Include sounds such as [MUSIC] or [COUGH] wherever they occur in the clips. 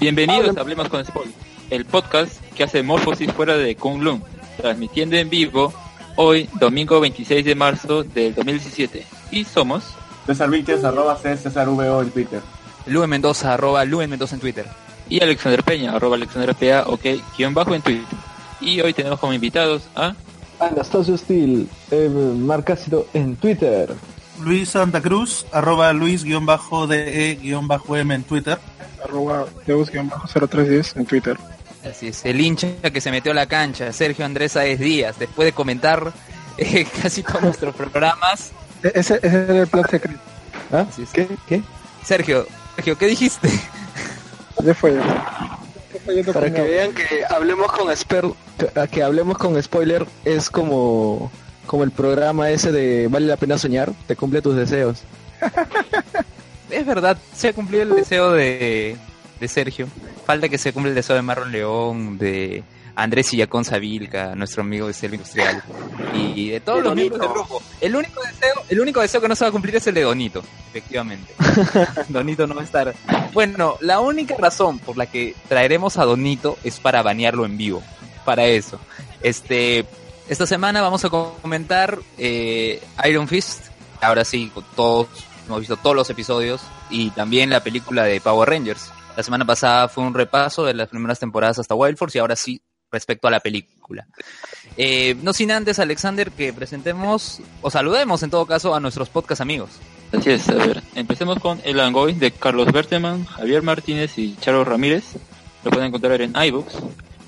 Bienvenidos a Hablemos con Spoil, el podcast que hace morfosis fuera de Kunlun, transmitiendo en vivo hoy, domingo 26 de marzo del 2017. Y somos... César Víquez, arroba C, César VO en Twitter. Lue Mendoza, arroba Lue Mendoza en Twitter. Y Alexander Peña, arroba Alexander PA, ok, guion bajo en Twitter. Y hoy tenemos como invitados a... Anastasio Steel, eh, Marcácido en Twitter. Luis Santa Cruz, arroba Luis-DE-M en Twitter. Arroba Deus-0310 en Twitter. Así es, el hincha que se metió a la cancha, Sergio Andrés Aes Díaz, después de comentar [LAUGHS] eh, casi todos nuestros programas. E-, ese, ese era el plan secreto. ¿Ah? Así es. ¿Qué? ¿Qué? Sergio, Sergio, ¿qué dijiste? Ya fue. Para que vean que hablemos con sper- que, que hablemos con spoiler es como como el programa ese de vale la pena soñar, te cumple tus deseos. [LAUGHS] Es verdad, se ha cumplido el deseo de, de Sergio. Falta que se cumpla el deseo de Marlon León, de Andrés Illacón Sabilca, nuestro amigo de Selva Industrial, y de todos De los miembros del grupo. El único deseo, el único deseo que no se va a cumplir es el de Donito, efectivamente. [LAUGHS] Donito no va a estar. Bueno, la única razón por la que traeremos a Donito es para banearlo en vivo. Para eso. Este, esta semana vamos a comentar eh, Iron Fist. Ahora sí, todos hemos visto todos los episodios y también la película de Power Rangers. La semana pasada fue un repaso de las primeras temporadas hasta Wild Force y ahora sí respecto a la película. Eh, no sin antes, Alexander, que presentemos o saludemos en todo caso a nuestros podcast amigos. Así es, a ver, empecemos con El Angoy de Carlos Berteman, Javier Martínez y Charo Ramírez. Lo pueden encontrar en iBooks.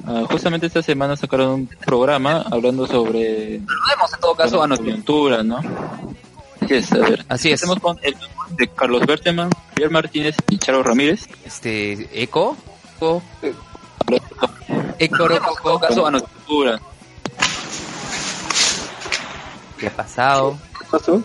Ah, justamente esta semana sacaron un programa hablando sobre en todo caso a la nuestros coyuntura, ¿no? Así es, a ver. Así es. Con El de Carlos Berteman, Javier Martínez y Charo Ramírez. este Eco. Eco. Eco, en todo caso a nuestros Coyuntura. ¿Qué ha pasado? ¿Qué pasó?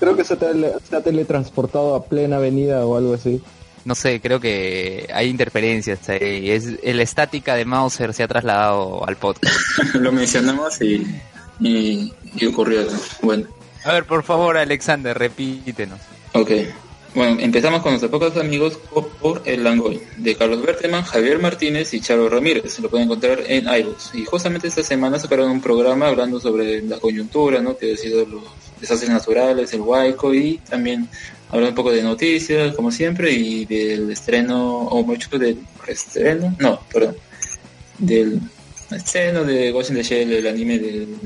Creo que se, tele- se ha teletransportado a plena avenida o algo así. No sé, creo que hay interferencias ahí. Es, la estática de Mauser se ha trasladado al podcast. [LAUGHS] Lo mencionamos y, y, y ocurrió. Bueno. A ver, por favor, Alexander, repítenos. Ok. Bueno, empezamos con nuestros pocos amigos por- por El Langoy, de Carlos Berteman, Javier Martínez y Charo Ramírez. Lo pueden encontrar en iVoox. Y justamente esta semana sacaron un programa hablando sobre la coyuntura, ¿no? Que ha sido los desastres naturales, el huaico y también hablando un poco de noticias, como siempre, y del estreno, o mucho del estreno, no, perdón, del estreno de Ghost in the Shell, el anime del,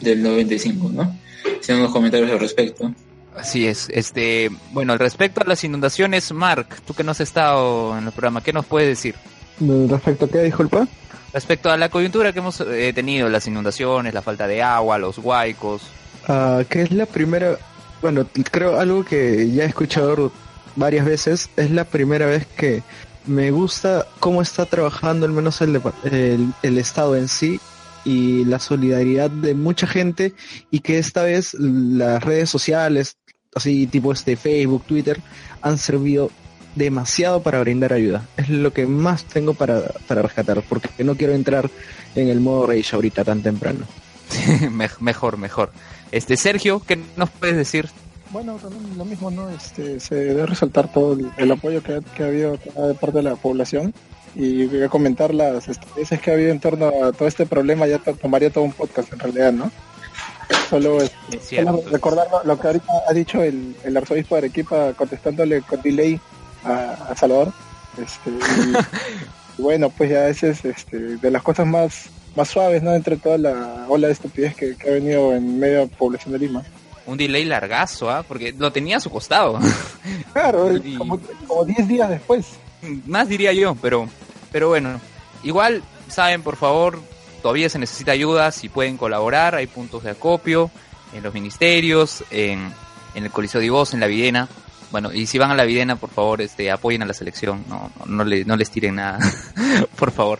del 95, ¿no? Hicieron unos comentarios al respecto. Así es. Este, bueno, al respecto a las inundaciones, Mark, tú que no has estado en el programa, ¿qué nos puedes decir? Respecto a qué dijo el pa? Respecto a la coyuntura que hemos eh, tenido, las inundaciones, la falta de agua, los huaicos. Ah, que es la primera, bueno, creo algo que ya he escuchado varias veces, es la primera vez que me gusta cómo está trabajando al menos el, el, el Estado en sí y la solidaridad de mucha gente y que esta vez las redes sociales, así tipo este Facebook, Twitter, han servido demasiado para brindar ayuda. Es lo que más tengo para, para rescatar, porque no quiero entrar en el modo rage ahorita tan temprano. [LAUGHS] Me- mejor, mejor. Este, Sergio, ¿qué nos puedes decir? Bueno, también lo mismo, ¿no? Este, se debe resaltar todo el, el apoyo que, ha- que ha habido de parte de la población y voy a comentar las estupideces que ha habido en torno a todo este problema, ya to- tomaría todo un podcast en realidad, ¿no? Solo, este, Es solo recordar lo, que ahorita ha dicho el, el arzobispo de Arequipa contestándole con delay a, a Salvador. Este, y [LAUGHS] bueno, pues ya ese es este, de las cosas más, más suaves, ¿no? Entre toda la ola de estupidez que, que ha venido en medio población de Lima. Un delay largazo, ¿ah? Porque lo tenía a su costado. [LAUGHS] Claro, [LAUGHS] Y- como, como 10 días después. Más diría yo, pero, pero bueno. Igual, saben, por favor, todavía se necesita ayuda, si pueden colaborar, hay puntos de acopio en los ministerios, en, en el Coliseo de Voz, en la Videna. Bueno, y si van a la Videna, por favor, este, apoyen a la selección, no, no, no, le- no les tiren nada, [LAUGHS] por favor.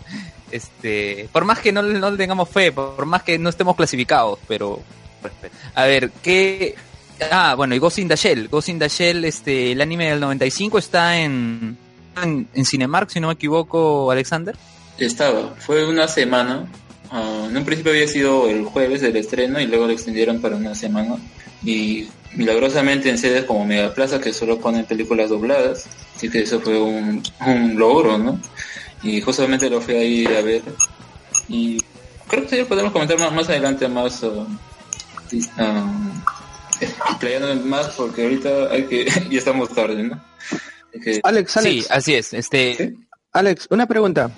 Este, por más que no, no le tengamos fe, por más que no estemos clasificados, pero, a ver, ¿qué, Ah, bueno, y Ghost in the Shell. Ghost in Shell, este, el anime del 95 está en, en, en Cinemark, si no me equivoco, Alexander. Estaba, fue una semana. ah, en un principio había sido el jueves del estreno y luego lo extendieron para una semana. Y milagrosamente en sedes como Megaplaza que solo ponen películas dobladas, así que eso fue un, un logro, ¿no? Y justamente lo fui ahí a ver y creo que ya podemos comentar más, más adelante más uh, um, más porque ahorita hay que [LAUGHS] ya estamos tarde, ¿no? Que- Alex, Alex, Sí, así es. Este, ¿Sí? Alex, una pregunta.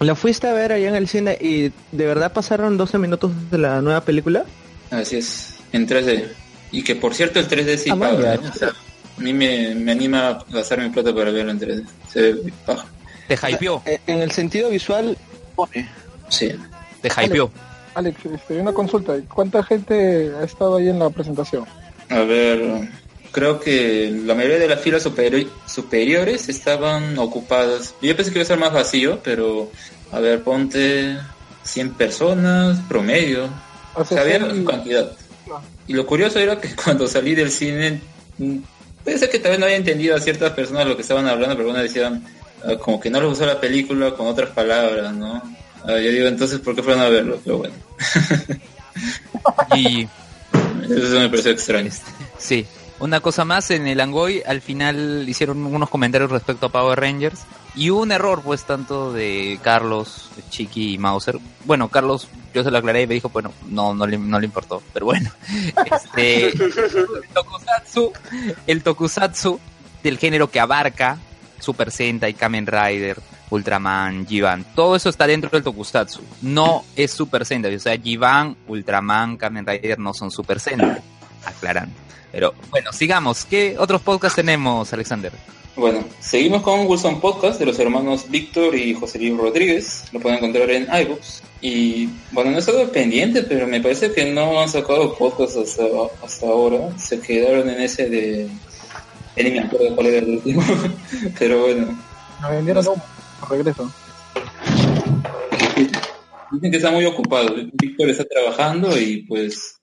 ¿La fuiste a ver allá en el cine y de verdad pasaron 12 minutos de la nueva película? Así es, en 3D. Y que por cierto el 3D sí Ah, paga. O sea, a mí me, me anima a gastar mi plata para verlo en 3D. Se ve paja. Te hypeó, Eh, En el sentido visual, Sí. te hypeó. Alex, este, una consulta. ¿Cuánta gente ha estado ahí en la presentación? A ver, creo que la mayoría de las filas superi- superiores estaban ocupadas. Yo pensé que iba a ser más vacío, pero a ver, ponte 100 personas promedio. O sea, había seis- cantidad. Y lo curioso era que [LAUGHS] cuando salí del cine, mm, puede ser que tal vez no haya entendido a ciertas personas lo que estaban hablando, pero algunas decían como que no les gustó la película con otras palabras, ¿no? Ah, yo digo, entonces, ¿por qué fueron a verlo? Pero bueno, Y [LAUGHS] eso me pareció extraño. Este, sí, una cosa más, en el Angoy al final hicieron unos comentarios respecto a Power Rangers y hubo un error pues tanto de Carlos, Chiqui y Mauser. Bueno, Carlos yo se lo aclaré y me dijo, bueno, no, no le, no le importó, pero bueno. [LAUGHS] Este, [LAUGHS] el tokusatsu, el tokusatsu del género que abarca Super Sentai, Kamen Rider, Ultraman, Givan, todo eso está dentro del tokusatsu. No es Super Sentai, o sea, Givan, Ultraman, Kamen Rider no son Super Sentai. Aclarando. Pero bueno, sigamos. ¿Qué otros podcasts tenemos, Alexander? Bueno, seguimos con Wilson Podcast de los hermanos Víctor y José Luis Rodríguez. Lo pueden encontrar en iBooks. Y bueno, no he estado pendiente, pero me parece que no han sacado podcast hasta, hasta ahora. Se quedaron en ese de. Ya ni me acuerdo cuál era el último. [LAUGHS] pero bueno, vendieron humo. Regreso. dicen que está muy ocupado. Víctor está trabajando y pues.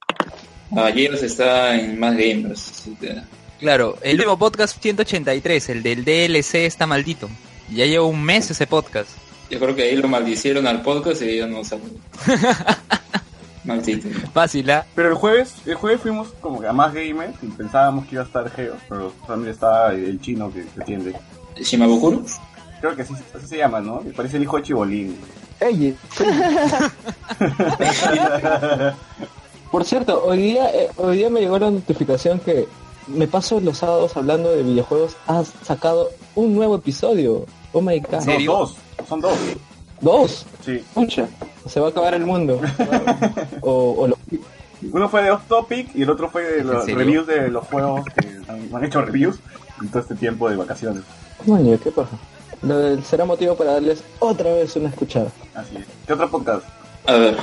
Ayer está en más gamers. así que- Claro, el último podcast 183, el del DLC está maldito. Ya lleva un mes ese podcast. Yo creo que ahí lo maldicieron al podcast y ya no salió. [LAUGHS] Maldito. Fácil, ¿ah? Pero el jueves, el jueves fuimos como que a más gamers y pensábamos que iba a estar Geo, pero también estaba el chino que que atiende. ¿Shimabukuro? Creo que así, así se llama, ¿no? Me parece el hijo de Chibolín. Ey, [LAUGHS] Por cierto, hoy día, eh, hoy día me llegó la notificación que me paso los sábados hablando de videojuegos. Has sacado un nuevo episodio. Oh my god. No, serio? dos, son dos. Dos. Sí. Pucha. Se va a acabar el mundo. [LAUGHS] o, o lo- Uno fue de Off Topic y el otro fue de los reviews de los juegos que han, han hecho reviews en todo este tiempo de vacaciones. Coño, qué del- será motivo para darles otra vez una escuchada. Así es. ¿Qué otro podcast? A ver.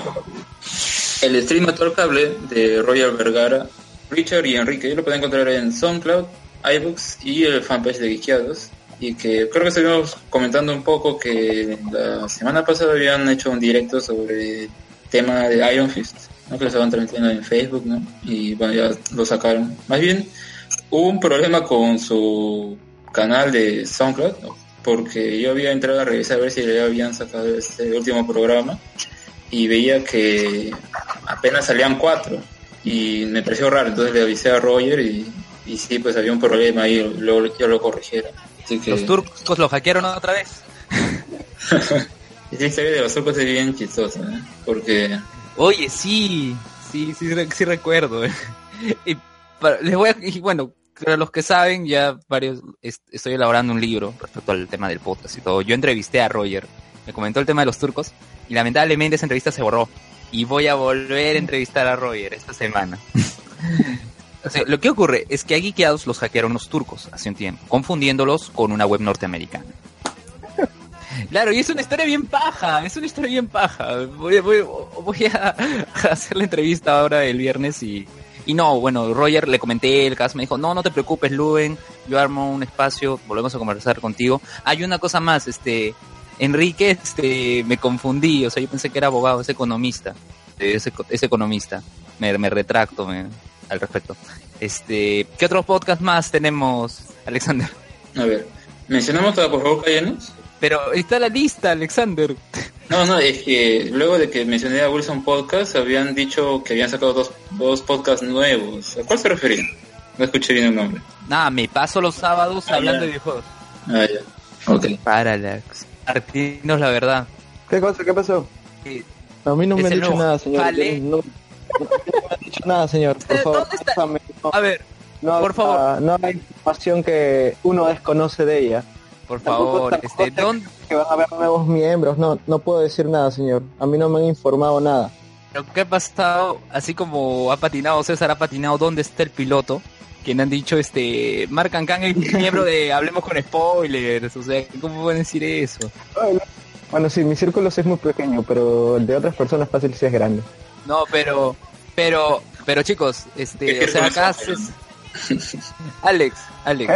El stream el cable de Royal Vergara, Richard y Enrique lo pueden encontrar en SoundCloud, iBooks y el fanpage de Geekiados. Y que creo que estuvimos comentando un poco que la semana pasada habían hecho un directo sobre el tema de Iron Fist, ¿no? que lo estaban transmitiendo en Facebook, ¿no? Y bueno, ya lo sacaron. Más bien, hubo un problema con su canal de SoundCloud, ¿no? porque yo había entrado a revisar a ver si ya habían sacado este último programa y veía que apenas salían cuatro y me pareció raro, entonces le avisé a Roger y, y sí, pues había un problema ahí, luego yo lo corrigieron. Así que Los turcos lo hackearon otra vez. [LAUGHS] esa historia de los turcos es bien chistosa, ¿eh? porque Oye, sí, sí, sí, sí recuerdo. y para- les voy a, y bueno, para los que saben, ya varios, est- estoy elaborando un libro respecto al tema del podcast y todo. Yo entrevisté a Roger, me comentó el tema de los turcos y lamentablemente esa entrevista se borró. Y voy a volver a entrevistar a Roger esta semana. [LAUGHS] Lo que ocurre es que a Geekeados los hackearon los turcos hace un tiempo, confundiéndolos con una web norteamericana. [LAUGHS] Claro, y es una historia bien paja, es una historia bien paja. Voy, voy, voy a [LAUGHS] hacer la entrevista ahora el viernes y, y no, bueno, Roger le comenté el caso, me dijo, no, no te preocupes, Luen, yo armo un espacio, volvemos a conversar contigo. Hay una cosa más, este, Enrique, este, me confundí, o sea, yo pensé que era abogado, es economista, es, es economista, me, me retracto me- al respecto. Este, ¿qué otros podcasts más tenemos, Alexander? a ver, mencionamos a por favor Callanos. Pero está la lista, Alexander. No, no, es que luego de que mencioné a Wilson Podcast, habían dicho que habían sacado dos, dos podcasts nuevos. ¿A cuál se referían? No escuché bien el nombre. Nada, me paso los sábados Ah, hablando ya. de videojuegos. Ah, ya. Ok. Parallax. Martinos, la verdad. ¿Qué cosa? ¿Qué pasó? Eh, A mí no me han dicho nuevo nada, señor. Jale. No, no me han dicho nada, señor. Por favor, no, A ver, no, por favor. ah, No hay información que uno desconoce de ella. por favor, este, te- ¿dónde, Que van a haber nuevos miembros. No, no puedo decir nada, señor. A mí no me han informado nada. Pero, ¿Qué ha pasado? Así como ha patinado César, ha patinado ¿Dónde está el piloto? Quien han dicho, este, Mark Kang es miembro de Hablemos con Spoilers. O sea, ¿cómo pueden decir eso? Bueno, sí, mi círculo sí es muy pequeño, pero el de otras personas fácil sí es grande. No, pero, pero, pero chicos, este, ¿Qué o sea, acá Cés- Alex, Alex.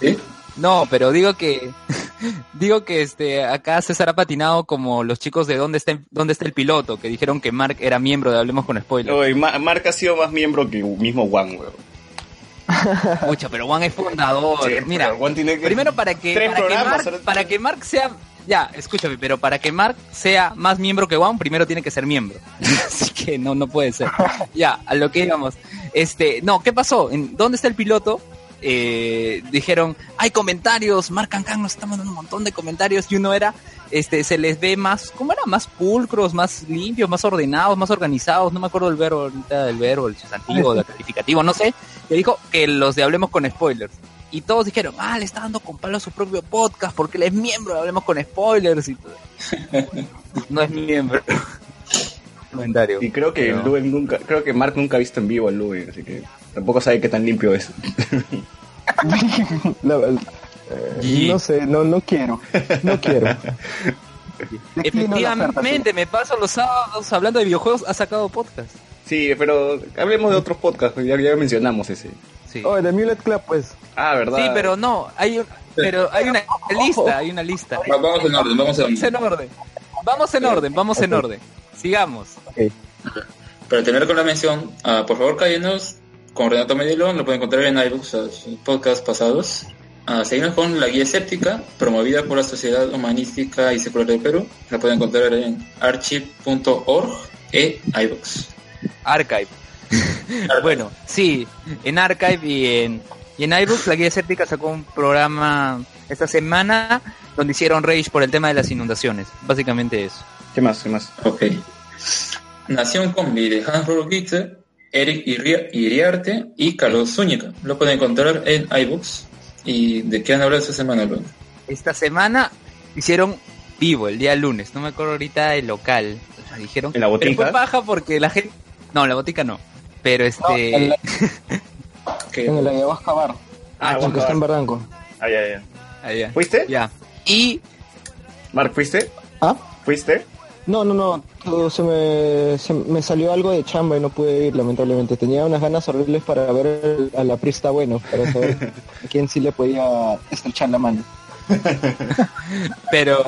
¿Qué? ¿Sí? No, pero digo que, [LAUGHS] digo que este, acá César ha patinado como los chicos de ¿Dónde está, el- dónde está el piloto? Que dijeron que Mark era miembro de Hablemos con Spoilers. Oye, Ma- Mark ha sido más miembro que mismo Juan, weón. Pucha, pero Juan es fundador. Sí, Mira, Juan tiene que- Primero para que, Tres para que, programas, Mark, ahora- para que Mark sea, ya, escúchame, pero para que Mark sea más miembro que Juan, primero tiene que ser miembro. [LAUGHS] Así que no, no puede ser. [LAUGHS] Ya, a lo que íbamos. Este, no, ¿qué pasó? ¿En ¿Dónde está el piloto? Eh, dijeron, hay comentarios, Mark Kang nos está mandando un montón de comentarios y uno era, este, se les ve más, ¿cómo era? Más pulcros, más limpios, más ordenados, más organizados, no me acuerdo del verbo ahorita, del verbo, el sustantivo, del [LAUGHS] calificativo, no sé, y dijo que los de Hablemos con Spoilers. Y todos dijeron, ah, le está dando con palo a su propio podcast porque él es miembro Hablemos con Spoilers y todo. [LAUGHS] No es miembro. Comentario. Y creo que Pero- Luen nunca, creo que Mark nunca ha visto en vivo a Luen, así que tampoco sabe qué tan limpio es. [LAUGHS] La- eh, no sé, no, no quiero. No quiero. [LAUGHS] Efectivamente, me paso los sábados hablando de videojuegos, ha sacado podcast. Sí, pero hablemos de otros podcasts, ya, ya mencionamos ese. Sí. Oh, de Mulet Club, pues. Ah, ¿verdad? Sí, pero no, hay un, pero hay una [LAUGHS] lista, hay una lista. Va- Vamos en orden, vamos en Vamos en orden. Vamos en orden, vamos en orden. Sigamos. Para terminar con la mención, ah, por favor cállenos con Renato Medilo, lo pueden encontrar en iBooks, a sus podcasts pasados. Ah, seguimos con la guía escéptica, promovida por la Sociedad Humanística y Secular de Perú. La pueden encontrar en archive.org e iBooks. Archive. bueno, sí, en Archive y en, y en iBooks la guía escéptica sacó un programa esta semana donde hicieron rage por el tema de las inundaciones. Básicamente eso. ¿Qué más? ¿Qué más? Ok. Nación Combi de Hans Gitter, Eric Iriarte y Carlos Zúñiga. Lo pueden encontrar en iBooks. ¿Y de qué han hablado esta semana, Luan? Esta semana hicieron vivo el día lunes, no me acuerdo ahorita el local. O sea, dijeron ¿En la Pero botica? fue paja porque la gente No, en la botica no. Pero en este la- [LAUGHS] ¿Qué? En el ayahuasca bar. Ah, bueno. está en Barranco. Ah, ya, ya. ah, ya. ¿Fuiste? Ya. Y Mark, ¿fuiste? ¿Ah? ¿Fuiste? No, no, no. todo se, me, se me salió algo de chamba y no pude ir, lamentablemente. Tenía unas ganas horribles para ver a la Prista Bueno, para saber [LAUGHS] a quién sí le podía estrechar la mano. [LAUGHS] pero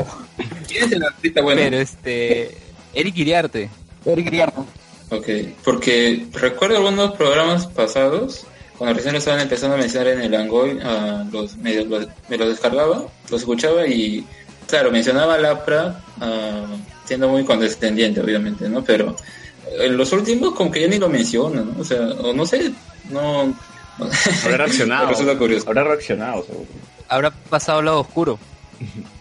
¿Quién es el artista bueno? pero este Eric Iriarte. Eric Griardo. Ok, porque recuerdo algunos programas pasados, cuando recién lo estaban empezando a mencionar en el Angoy, ah, los, me, los- me los descargaba, los escuchaba y, claro, mencionaba a Lapra, ah, siendo muy condescendiente, obviamente, ¿no? Pero en los últimos como que ya ni lo menciona, ¿no? O sea, o no sé, no... Habrá [LAUGHS] reaccionado. Me resulta curioso. Habrá reaccionado, seguro. Habrá pasado al lado oscuro. [LAUGHS]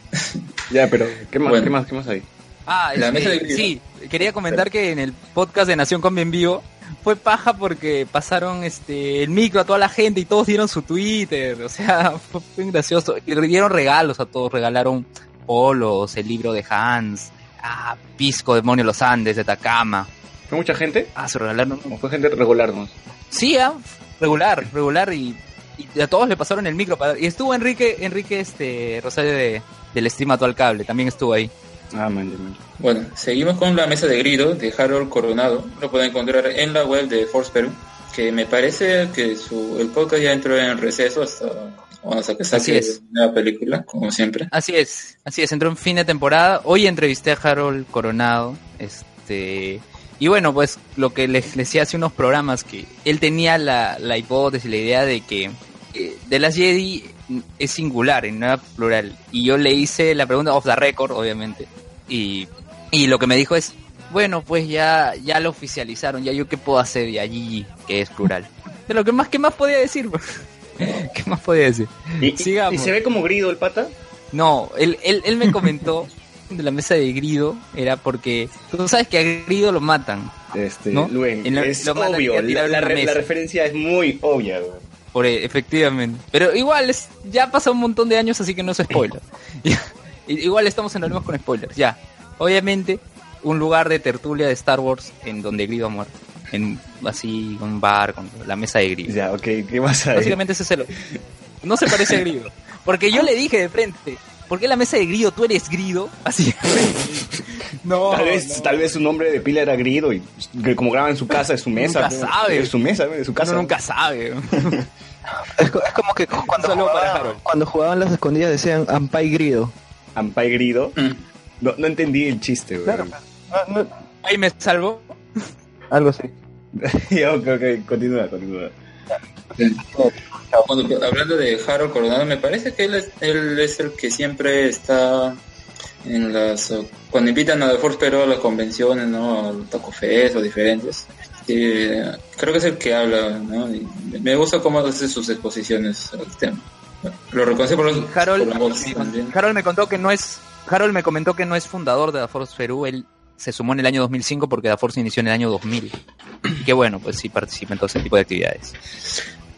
Ya, pero ¿qué más? Bueno. ¿Qué más? ¿Qué más hay? Ah, La este, de sí, quería comentar que en el podcast de Nación Combi en vivo fue paja porque pasaron este el micro a toda la gente y todos dieron su Twitter, o sea, [LAUGHS] fue, fue gracioso. Y le dieron regalos a todos, regalaron polos, el libro de Hans, ah, Pisco, Demonio de los Andes, de Takama. ¿Fue mucha gente? Ah, se regalaron. ¿O fue gente regular, no? Sí, ah, regular, regular y, y a todos le pasaron el micro para- y estuvo Enrique, Enrique este Rosario de del stream a todo el cable, también estuvo ahí. Ah, man, man. Bueno, seguimos con la mesa de grido de Harold Coronado. Lo pueden encontrar en la web de Force Perú, que me parece que su, el podcast ya entró en receso hasta, bueno, hasta que Así saque es. una película, como siempre. Así es, así es, entró en fin de temporada. Hoy entrevisté a Harold Coronado, este, y bueno, pues lo que les, les decía hace unos programas, que él tenía la, la hipótesis, la idea de que eh, de las Jedi es singular y no era plural. Y yo le hice la pregunta off the record, obviamente, y, y lo que me dijo es, bueno, pues ya, ya lo oficializaron, ya yo qué puedo hacer, y allí que es plural. [LAUGHS] De lo que más, ¿qué más podía decir? [LAUGHS] ¿Qué más podía decir? ¿Y, Sigamos. y se ve como grido el pata? No, él, él, él me comentó [LAUGHS] de la mesa de Grido, era porque tú sabes que a Grido lo matan. Este, ¿No? Luen, En es lo obvio, la, la re- mesa. la referencia es muy obvia, güey. Por, e, efectivamente. Pero igual, es, ya pasó un montón de años, así que no es spoiler. [LAUGHS] Igual estamos en problemas con spoilers, ya. Obviamente, un lugar de tertulia de Star Wars en donde Grido ha muerto. En así, un bar, con la mesa de Grido. Ya, ok, ¿qué más hay? Básicamente ese es el... No se parece a Grido. [LAUGHS] Porque yo le dije de frente, ¿por qué la mesa de Grido? ¿Tú eres Grido? Así. no, [LAUGHS] Tal vez, no. tal vez su nombre de pila era grido y que como graba en su casa, es su mesa. Nunca sabe. Es su mesa, es su casa. Uno nunca sabe. [LAUGHS] Es, co- es como que cuando jugaban, cuando jugaban las escondidas decían Ampai Grido. Ampai grido. Mm. No, no entendí el chiste, güey. Claro. No, Ahí me salvo. algo así. [LAUGHS] Ok, ok, continúa, continúa. Hablando de Harold Coronado, me parece que él es, él es el que siempre está en las... Cuando invitan a The Force Pero a las convenciones, ¿no? Al Taco Fest o diferentes. Creo que es el que habla, ¿no? Y me gusta cómo hace sus exposiciones al tema. Lo reconocí por, los, Harold, por la voz también. Harold me contó que no es Harold me comentó que no es fundador de la Force Perú, él se sumó en el año 2005 porque la Force inició en el año 2000. [CLEARS THROAT] que bueno, pues sí participa en todo ese tipo de actividades.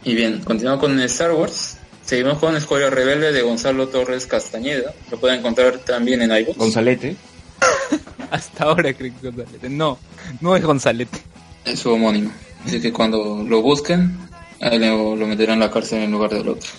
Y bien, continuamos con Star Wars. Seguimos con Escuela Rebelde de Gonzalo Torres Castañeda. Lo pueden encontrar también en iVoox. Gonzalete. [LAUGHS] Hasta ahora creo que es Gonzalete. No, no es Gonzalete. Es su homónimo. Así que cuando lo busquen, ahí lo, lo meterán en la cárcel en lugar del otro.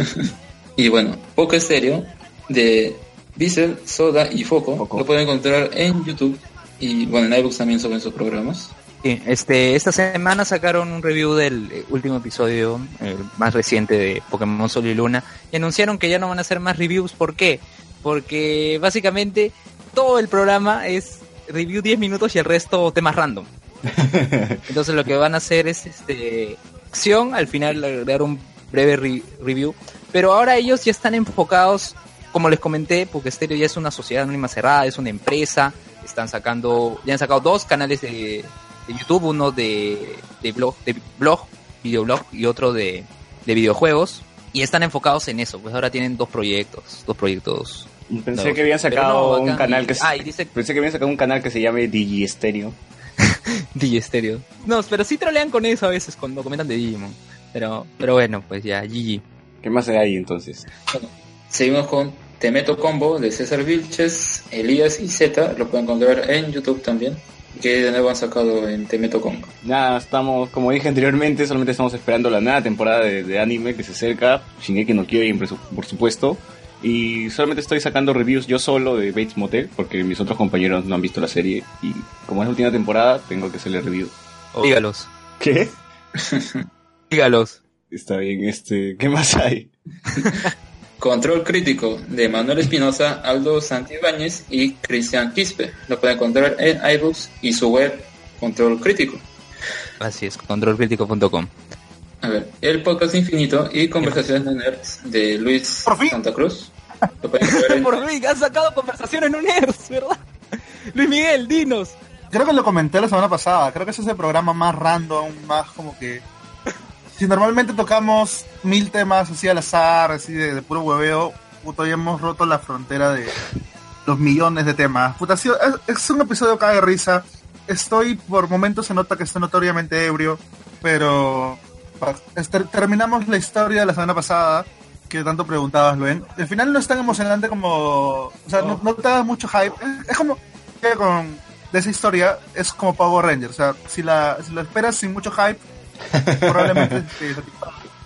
[LAUGHS] y bueno, Poco Estéreo de Diesel, Soda y Foco. Foco. Lo pueden encontrar en YouTube. Y bueno, en iVoox también suben sus programas. Sí, este, esta semana sacaron un review del eh, último episodio, el más reciente de Pokémon Sol y Luna, y anunciaron que ya no van a hacer más reviews. ¿Por qué? Porque básicamente todo el programa es review 10 minutos y el resto temas random. [LAUGHS] Entonces lo que van a hacer es este acción, al final agregar un breve re- review. Pero ahora ellos ya están enfocados, como les comenté, porque Stereo ya es una sociedad anónima cerrada, es una empresa. Están sacando, ya han sacado dos canales de, de YouTube, uno de, de blog, de blog, videoblog y otro de, de videojuegos. Y están enfocados en eso, pues ahora tienen dos proyectos, dos proyectos. Pensé nuevos. que habían sacado no, un canal que se- Ah, y dice Pensé que habían sacado un canal que se llame Digi Stereo. [LAUGHS] DJ Stereo. No, pero sí trolean con eso a veces cuando comentan de Digimon. Pero, pero bueno, pues ya, GG. ¿Qué más hay ahí entonces? Seguimos con Te Meto Combo de César Vilches, Elías y Z. Lo pueden encontrar en YouTube también. Que de nuevo han sacado en Te Meto Combo. Nada, estamos, como dije anteriormente, solamente estamos esperando la nueva temporada de, de anime que se acerca, Shingeki no Kyojin por su- por supuesto, y solamente estoy sacando reviews yo solo de Bates Motel, porque mis otros compañeros no han visto la serie, y como es la última temporada, tengo que hacerle review. Dígalos. ¿Qué? [LAUGHS] [LAUGHS] Dígalos. Está bien, este, ¿qué más hay? [LAUGHS] Control Crítico de Manuel Espinosa, Aldo Santibáñez y Cristian Quispe. Lo pueden encontrar en iBooks y su web Control Crítico. Así es, controlcrítico.com. A ver, el podcast infinito y conversaciones de nerds de Luis Por fin. Santa Cruz. Lo pueden [LAUGHS] encontrar en Por fin, han sacado conversaciones en un ERS, ¿verdad? Luis Miguel, dinos. Creo que lo comenté la semana pasada. Creo que ese es el programa más random, más como que. Si normalmente tocamos mil temas así al azar, así de, de puro hueveo, puto, ya hemos roto la frontera de los millones de temas. Puta, es, es un episodio cae de risa. Estoy, por momentos se nota que estoy notoriamente ebrio, pero pa- es- ter- terminamos la historia de la semana pasada, que tanto preguntabas, Luen. El final no es tan emocionante como... O sea, no, no te da mucho hype. Es, es como que con de esa historia es como Power Rangers. O sea, si la, si la esperas sin mucho hype, [LAUGHS] probablemente.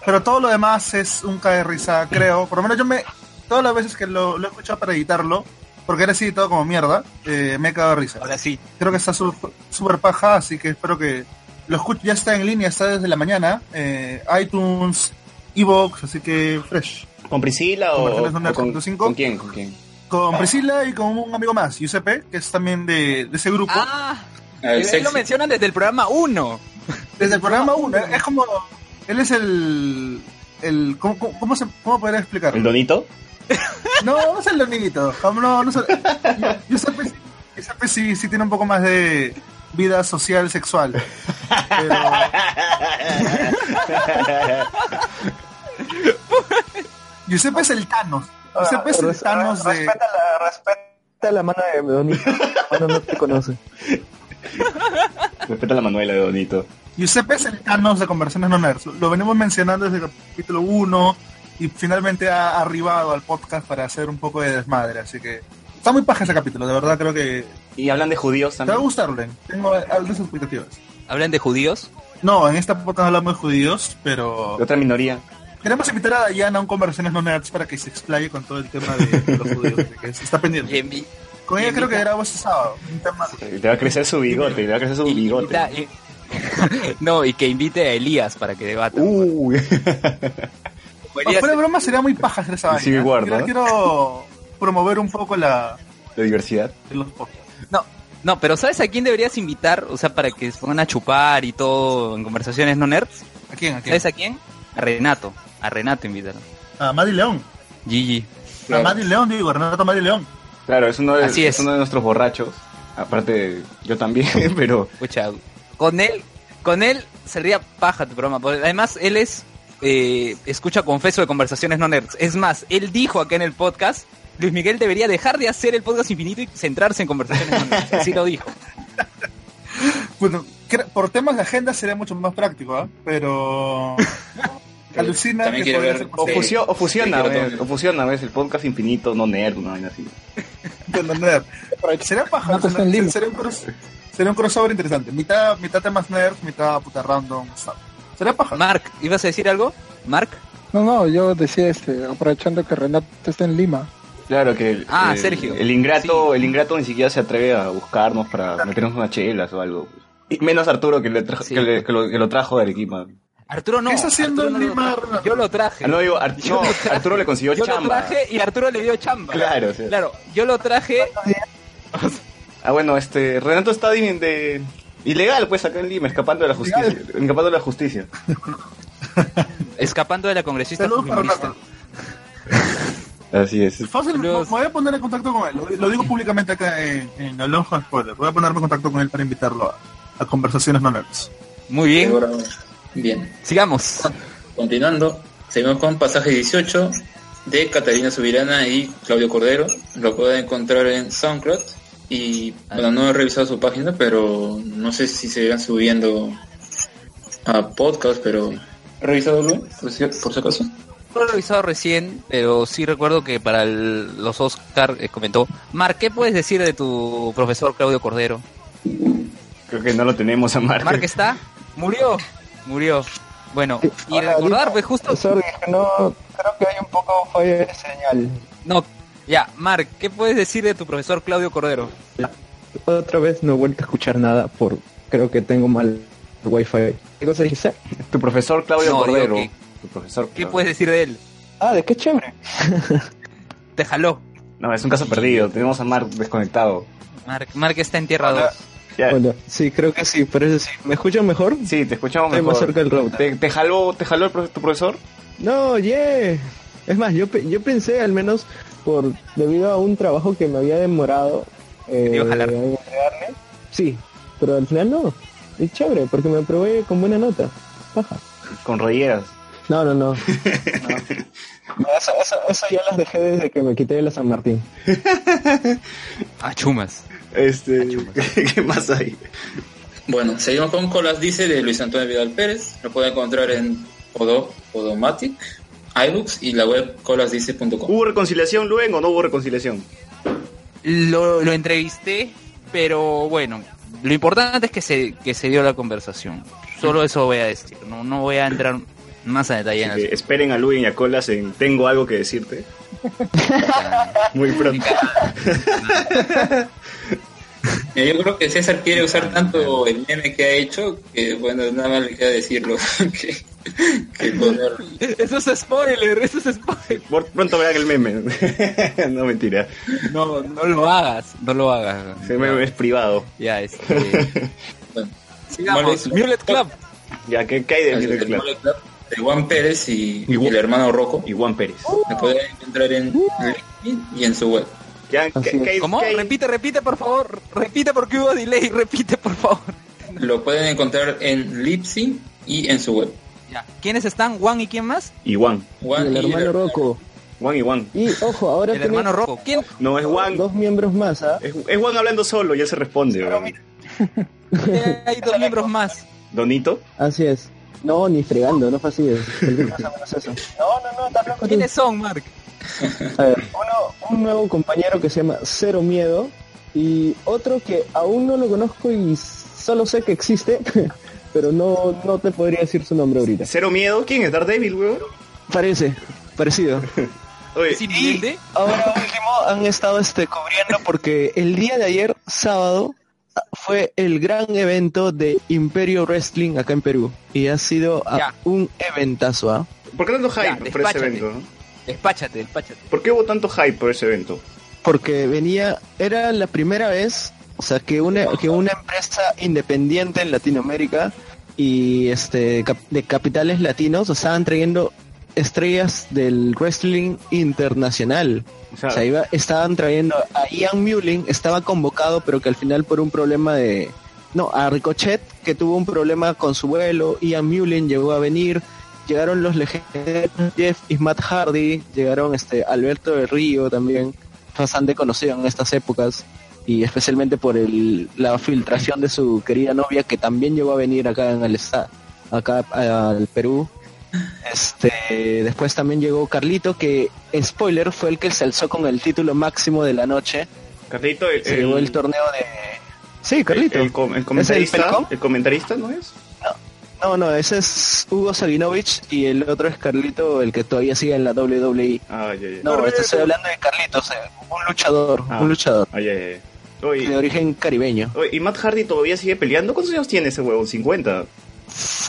Pero todo lo demás es un cae de risa, creo. Por lo menos yo me... Todas las veces que lo, lo he escuchado para editarlo, porque era así todo como mierda, eh, me he cagado de risa. Ahora sí. Creo que está súper paja, así que espero que lo escuche. Ya está en línea, está desde la mañana. Eh, iTunes, Evox, así que fresh. ¿Con Priscila o, con, 105? con quién? ¿Con quién? Con Priscila y con un amigo más, Giuseppe, que es también de, de ese grupo. Ah, él sexy. lo mencionan desde el programa 1. Desde el programa 1. Es como. Él es el. el ¿Cómo, cómo, cómo se, cómo podría explicar? ¿El Donito? [LAUGHS] No, no es el Donito. No, no es el- Giuseppe, sí- sí, sí tiene un poco más de vida social, sexual. Pero. [LAUGHS] Giuseppe es el Thanos. Giuseppe es el Res- Thanos de... Respeta la, respeta la mano de Donito. Mano no te conoce. [LAUGHS] Respeta la Manuela de Donito. Giuseppe es el Thanos de Conversaciones No Nerds. Lo venimos mencionando desde el capítulo 1 y finalmente ha arribado al podcast para hacer un poco de desmadre. Así que está muy paja ese capítulo, de verdad creo que Y hablan de judíos te va a también. gustar, Len. Tengo altas expectativas. ¿Hablan de judíos? No, en esta podcast no hablamos de judíos, pero De otra minoría. queremos invitar a Dayana a un Conversaciones No Nerds para que se explaye con todo el tema de los judíos. así que se está pendiente. Con ella creo que grabo este sábado. Un tema... Te va a crecer su bigote, te va a crecer su y- bigote. [LAUGHS] no, y que invite a Elías para que debata. Uy. [LAUGHS] Elías- fuera de broma sería muy paja hacer esa Y vaina. War, quiero, promover un poco la La diversidad. de los. No, no, pero ¿sabes a quién deberías invitar? O sea, para que se pongan a chupar y todo en conversaciones no nerds. ¿A quién? ¿A quién? ¿Sabes a quién? A Renato. A Renato invítalo. A Maddy León. Gigi. A Maddy León, digo, Renato Maddy León. Claro, es uno de, Así es. uno de nuestros borrachos. Aparte, yo también, [LAUGHS] pero Escucha, con él, con él sería paja tu programa. porque además, él es eh, escucha confeso de conversaciones no nerds. Es más, él dijo acá en el podcast, Luis Miguel debería dejar de hacer el podcast infinito y centrarse en conversaciones no nerds. Así lo dijo. [LAUGHS] Bueno, por temas de agenda sería mucho más práctico, ¿ah? Pero... [LAUGHS] Alucina También quiere ver- o, fusio- o fusiona, Sí, o fusiona, ¿ves? El podcast infinito, no nerd, una vaina así. [LAUGHS] Entender. Sería paja. No te está en sería, lima. sería un cross- sería un crossover interesante. Mitad, mitad temas nerds, mitad puta random. stuff. Sería paja. Mark, ¿ibas a decir algo? Mark. No, no, yo decía, este, aprovechando que Renato está en Lima. Claro que el, Ah, el- Sergio. el ingrato, el ingrato ni siquiera se atreve a buscarnos para meternos unas chelas o algo. Y menos Arturo que, le Sí. que, le- que lo, que lo trajo de Arequipa. Arturo no. ¿Qué está haciendo Arturo en no lo Lima? Yo lo traje. Ah, no, digo, Ar- Yo no, lo traje. Arturo le consiguió yo lo chamba. traje y Arturo le dio chamba. Claro, sí. Claro, yo lo traje. Ah, bueno, este, Renato está de, de- ilegal, pues, acá en Lima, escapando de la justicia. Escapando de la justicia. [LAUGHS] Escapando de la congresista. Renato. Así es. Fácil, Los- me voy a poner en contacto con él. Lo, lo digo públicamente acá en, en con Spoiler. Voy a ponerme en contacto con él para invitarlo a, a conversaciones no nerds. Muy bien. Bien. Sigamos. Continuando, seguimos con pasaje 18 de Catalina Subirana y Claudio Cordero. Lo pueden encontrar en SoundCloud. Y bueno, no he revisado su página, pero no sé si se irán subiendo a podcast, pero ¿he revisado Luis? Por si, por si acaso. No lo he revisado recién, pero sí recuerdo que para el- los Oscar eh, comentó. Mar, ¿qué puedes decir de tu profesor Claudio Cordero? Creo que no lo tenemos a Mark. Mark está, murió, murió. Bueno, y Hola, recordar, pues justo, Sorry, no, creo que hay un poco falla de señal. no, ya, Mark, ¿qué puedes decir de tu profesor Claudio Cordero? Otra vez no he vuelto a escuchar nada por, creo que tengo mal wifi. ¿Qué cosa dijiste? Tu profesor Claudio No, Cordero. que- Tu profesor. ¿Qué Claudio. puedes decir de él? Ah, de qué chévere. [LAUGHS] Te jaló. No, es un caso perdido. Tenemos a Mark desconectado. Mark, Mark está en Tierra Hola. 2. Ya. Hola, sí, creo que sí, parece sí. ¿Me escuchan mejor? Sí, te escuchamos Estoy mejor. más cerca del router. ¿Te, te jaló, te jaló el tu profesor? No, yeah. Es más, yo, pe- yo pensé al menos por debido a un trabajo que me había demorado eh, te jalar. en. Sí, pero al final no. Es chévere, porque me aprobé con buena nota. Paja. Con rolleras. No, no, [LAUGHS] no. No. Eso, eso, eso ya las dejé desde que me quité de la San Martín. [LAUGHS] Ah, chumas. Este, ¿qué, [LAUGHS] qué más hay? Bueno, seguimos con Colas Dice de Luis Antonio Vidal Pérez. Lo pueden encontrar en Podo, Podomatic, iBooks y la web colasdice.com. ¿Hubo reconciliación, Luen, o no hubo reconciliación? Lo, lo entrevisté, pero bueno, lo importante es que se, que se dio la conversación. Solo eso voy a decir, no, no voy a entrar más a detalle en que esperen a Luen y a Colas en Tengo algo que decirte. [LAUGHS] Muy pronto. [LAUGHS] Yo creo que César quiere usar tanto el meme que ha hecho que, bueno, nada más le queda decirlo [LAUGHS] que, que ponerlo. Eso es spoiler, eso es spoiler. Por- Pronto verán el meme. no, mentira. No, no lo hagas, no lo hagas. Ese meme es privado. Ya, este... Bueno, Sigamos, Mulet Club. Ya, ¿qué, qué hay de Music Club? Club de Juan Pérez y, Y y el hermano Rocco. Y Juan Pérez. Lo pueden encontrar en LinkedIn y en su web. Ya, ¿qué- Así qué hay- ¿Cómo? qué? Repite, repite, por favor. Repite porque hubo delay, [LAUGHS] repite, por favor. Lo pueden encontrar en Lipsy y en su web. Ya. ¿Quiénes están? ¿Juan y quién más? Y Juan. Juan el y hermano Rocco. Juan y Juan. Y ojo, ahora El hermano Rocco. ¿Quién? No, es Juan. dos miembros más, ¿ah? Es, es Juan hablando solo, ya se responde. weón. [LAUGHS] Hay dos miembros más. Donito. Así es. No, ni fregando, no fastidies. Cualquier cosa menos [LAUGHS] eso. No, no, no, estás loco tú. ¿Quiénes son, Mark? A ver, uno, un nuevo compañero que se llama Cero Miedo y otro que aún no lo conozco y solo sé que existe, [LAUGHS] pero no, no te podría decir su nombre ahorita. Cero miedo. ¿Quién es Daredevil, weón? Parece, parecido. [LAUGHS] Oye, ¿Sí, Miguel? Ahora último han estado este cubriendo porque el día de ayer, sábado, fue el gran evento de Imperio Wrestling acá en Perú y ha sido ah, Ya. un eventazo, ¿ah? ¿por qué tanto hype Ya, por ese evento? no? Despáchate, despáchate. ¿Por qué hubo tanto hype por ese evento? porque venía, era la primera vez, o sea, que una, que una empresa independiente en Latinoamérica y este cap- de capitales latinos estaban trayendo estrellas del wrestling internacional. O sea, O sea, iba- estaban trayendo a Ian Mullin, estaba convocado, pero que al final por un problema de... No, a Ricochet, que tuvo un problema con su vuelo, Ian Mullin llegó a venir, llegaron los legendarios Jeff y Matt Hardy, llegaron este Alberto del Río también, bastante conocido en estas épocas, y especialmente por el, la filtración de su querida novia, que también llegó a venir acá en el esta- acá al Perú. Este, después también llegó Carlito, que, spoiler, fue el que se alzó con el título máximo de la noche. Carlito, el, Se llevó el torneo de... Sí, Carlito. el, el com- el ¿Es el comentarista, Pelcom? el comentarista, ¿no es? No, no, ese es Hugo Sabinovich y el otro es Carlito, el que todavía sigue en la WWE. Ah. No, este estoy hablando de Carlito, o sea, un luchador, Ah. un luchador Ah, ya, ya. de origen caribeño. oye, ¿y Matt Hardy todavía sigue peleando? ¿Cuántos años tiene ese huevo? ¿50?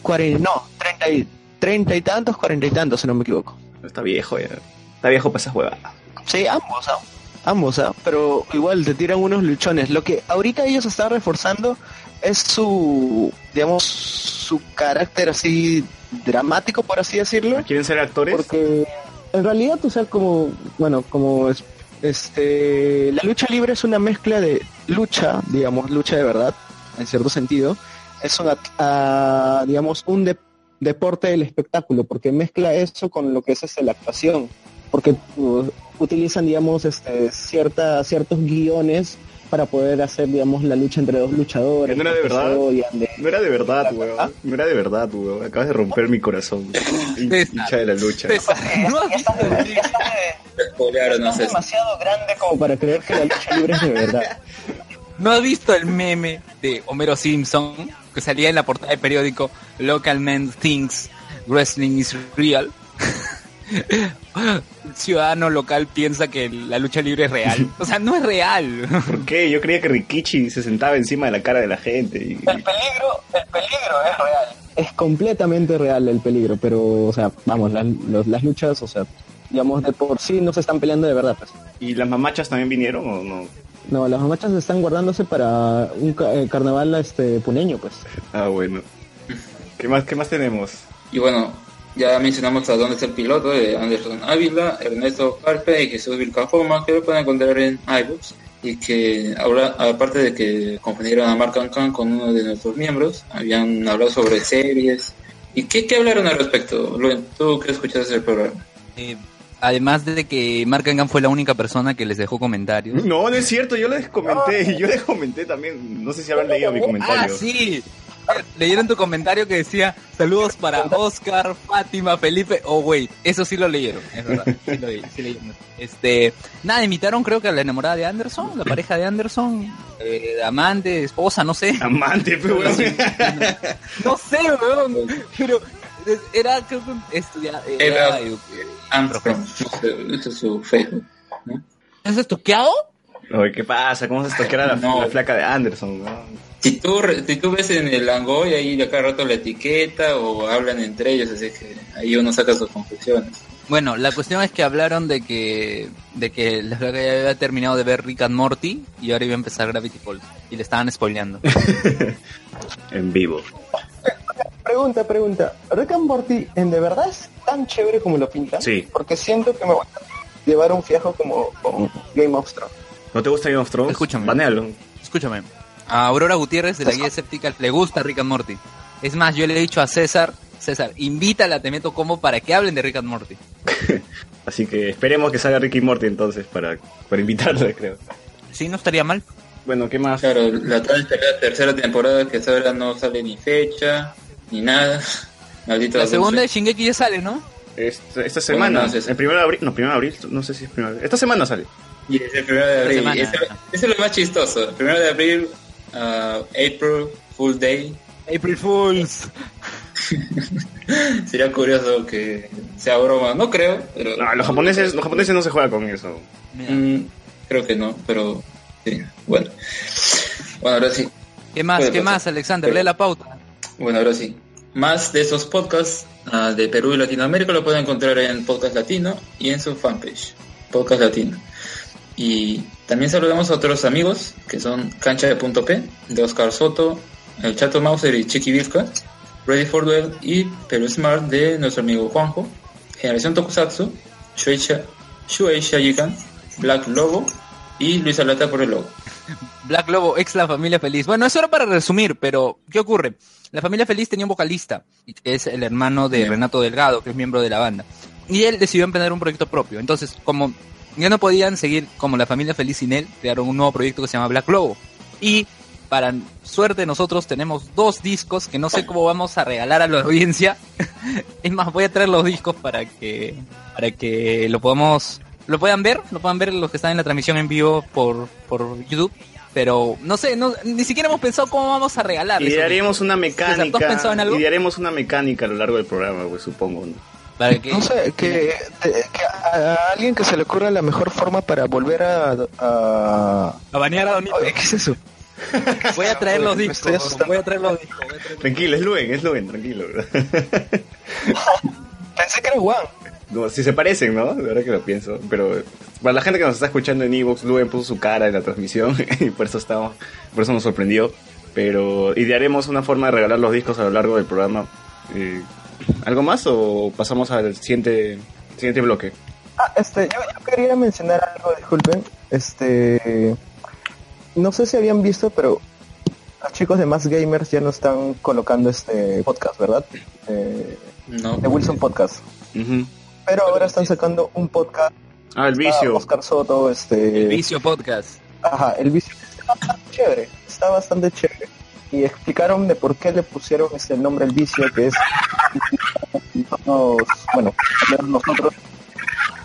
Cuaren- no, treinta y, treinta y tantos, cuarenta y tantos, si no me equivoco. Está viejo ya. Está viejo para esas huevadas. Sí, ambos, ¿ah? Ambos, ¿ah? Pero igual te tiran unos luchones. Lo que ahorita ellos están reforzando es su, digamos, su carácter así dramático, por así decirlo. ¿Quieren ser actores? Porque en realidad, tú sabes, como, bueno, como es, este, la lucha libre es una mezcla de lucha, digamos, lucha de verdad, en cierto sentido. Es una, ah, digamos, un de- deporte del espectáculo, porque mezcla eso con lo que es este, la actuación. Porque uh, utilizan, digamos, este, cierta, ciertos guiones para poder hacer, digamos, la lucha entre dos luchadores. ¿No era de verdad? de- No era de verdad, ¿Ah? huevón. No era de verdad, huevón. Acabas de romper mi corazón. Hincha de la lucha. César, ¿no has visto el- Spoilearon, no es sé. demasiado grande como para creer que la lucha libre es de verdad. ¿No has visto el meme de Homero Simpson que salía en la portada del periódico Local Man Thinks Wrestling is Real? El [LAUGHS] ciudadano local piensa que la lucha libre es real. O sea, no es real. [LAUGHS] ¿Por qué? Yo creía que Rikichi se sentaba encima de la cara de la gente. y- El peligro, el peligro es real. Es completamente real el peligro, pero, o sea, vamos, las, los- las luchas, o sea, digamos, de por sí no se están peleando de verdad. Pues. ¿Y las mamachas también vinieron o no? No, las mamachas están guardándose para un ca- eh, carnaval este puneño, pues. Ah, bueno. ¿Qué más, qué más tenemos? Y bueno, ya mencionamos a dónde está el piloto de Anderson Ávila, Ernesto Carpe y Jesús Vilcajoma, que lo pueden encontrar en iBooks. Y que, ahora, aparte de que confundieron a Mark Khan con uno de nuestros miembros, habían hablado sobre series. ¿Y qué, qué hablaron al respecto? Luen, tú que escuchaste el programa. Eh, además de que Mark Angan fue la única persona que les dejó comentarios. No, no es cierto, yo les comenté, [LAUGHS] yo les comenté también, no sé si habrán leído mi Ah, comentario. sí. Leyeron tu comentario que decía saludos para Oscar, Fátima, Felipe. Oh, wait, eso sí lo leyeron, es verdad. Sí lo sí leyeron. Este, nada, invitaron creo que a la enamorada de Anderson, la pareja de Anderson, eh, amante, esposa, no sé. Amante, pero. No sé, weón. Pero era, creo que estudiar. Era- Era, Armstrong, ese es su Facebook. ¿no? ¿Has estoqueado? Oye, ¿qué pasa? ¿Cómo se estoqueara la, No. la flaca de Anderson? Si tú, re- si tú ves en el Langoy, ahí de cada rato la etiqueta o hablan entre ellos, así que ahí uno saca sus conclusiones. Bueno, la cuestión es que hablaron de que de que la flaca ya había terminado de ver Rick and Morty y ahora iba a empezar Gravity Falls y le estaban spoileando. [LAUGHS] En vivo. Pregunta, pregunta. ¿Rick and Morty en de verdad es tan chévere como lo pintan? Sí. Porque siento que me voy a llevar un fiajo como con Game of Thrones. ¿No te gusta Game of Thrones? Escúchame. Banealo. Escúchame, a Aurora Gutiérrez de la guía escéptica le gusta Rick and Morty. Es más, yo le he dicho a César César, invítala a Temeto como para que hablen de Rick and Morty. [LAUGHS] Así que esperemos que salga Ricky Morty entonces para, para invitarlo, [LAUGHS] creo. Sí, no estaría mal. Bueno, ¿qué más? Claro, la esperada tercera temporada que ahora no sale ni fecha, ni nada. [LAUGHS] Maldito La segunda de Shingeki ya sale, ¿no? Esta, esta semana, no el primero de abril, no, primero de abril, no sé si es primero de Esta semana sale. Y es el primero de abril. ese es lo más chistoso. El primero de abril, ah, April, Full Day. April Fools. [LAUGHS] Sería curioso que sea broma. No creo, pero... No, los japoneses, los japoneses no se juegan con eso. Mm, creo que no, pero sí. Bueno. Bueno, ahora sí. ¿Qué más? ¿Qué pasar. más, Alexander? Lee la pauta. Bueno, ahora sí. Más de esos podcasts ah, de Perú y Latinoamérica lo pueden encontrar en Podcast Latino y en su fanpage, Podcast Latino. Y también saludamos a otros amigos que son Cancha de Punto P, de Oscar Soto, el Chato Mauser y Chiqui Vizca, Ready for Duel y Perú Smart de nuestro amigo Juanjo, Generación Tokusatsu, Shueisha, Shueisha Yikan, Black Lobo y Luis Alata por el logo. Black Lobo, ex La Familia Feliz. Bueno, eso era para resumir, pero ¿qué ocurre? La Familia Feliz tenía un vocalista, que es el hermano de Bien. Renato Delgado, que es miembro de la banda. Y él decidió emprender un proyecto propio. Entonces, como ya no podían seguir como La Familia Feliz sin él, crearon un nuevo proyecto que se llama Black Lobo. Y para suerte nosotros tenemos dos discos que no sé cómo vamos a regalar a la audiencia. [LAUGHS] es más, voy a traer los discos para que para que lo podamos lo puedan ver, lo puedan ver los que están en la transmisión en vivo por por YouTube. Pero no sé, no, ni siquiera hemos pensado cómo vamos a regalar. Haremos una César, ¿tú has mecánica. pensado en algo? Y haremos una mecánica a lo largo del programa, pues supongo. ¿no? que, No sé, que, que a a alguien que se le ocurra la mejor forma para volver a... a... a banear a Donito. Oye, ¿Qué es eso? [LAUGHS] Voy a traer los discos. Voy a traer los discos. Tranquilo, es Luen, es Luen, tranquilo. [LAUGHS] Pensé que era Juan. No, si se parecen, ¿no? De verdad que lo pienso. Pero para la gente que nos está escuchando en Evox, Luen puso su cara en la transmisión [LAUGHS] y por eso estamos, por eso nos sorprendió. Pero idearemos una forma de regalar los discos a lo largo del programa. Eh, ¿Algo más o pasamos al siguiente, siguiente bloque? Ah, este, yo, yo quería mencionar algo, disculpen. Este, no sé si habían visto, pero los chicos de Más Gamers ya no están colocando este podcast, ¿verdad? Eh, No. de Wilson Podcast. Pero ahora están sacando un podcast. Ah, el Está vicio. Oscar Soto, este, El Vicio Podcast. Ajá, el vicio está bastante chévere, está bastante chévere. Y explicaron de por qué le pusieron este el nombre el vicio, que es nosotros, bueno, nosotros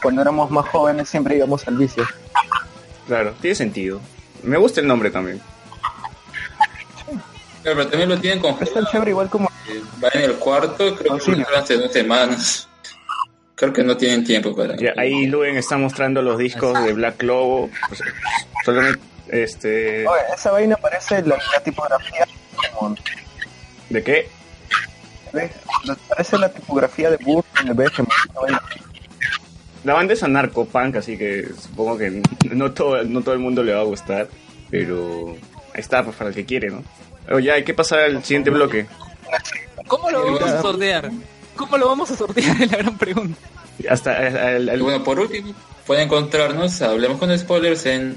cuando éramos más jóvenes siempre íbamos al vicio. Claro, tiene sentido. Me gusta el nombre también. Claro, pero también lo tienen congelado. chévere igual como Va en el cuarto, creo que Auxilio. hace dos semanas. Creo que no tienen tiempo para. Ya, ahí Luen está mostrando los discos de Black Lobo. Pues, solamente, este... Oye, esa vaina parece la, la tipografía como- ¿De qué? ¿ves? parece la tipografía de Burr en el BGM. esa vaina. La banda es anarcopunk, así que supongo que no todo, no todo el mundo le va a gustar, pero ahí está, pues para el que quiere, ¿no? Oye, hay que pasar al siguiente bloque. ¿Cómo lo vamos a sortear? ¿Cómo lo vamos a sortear? [LAUGHS] Es la gran pregunta. Hasta el, el- Y bueno, por último, pueden encontrarnos, hablemos con spoilers en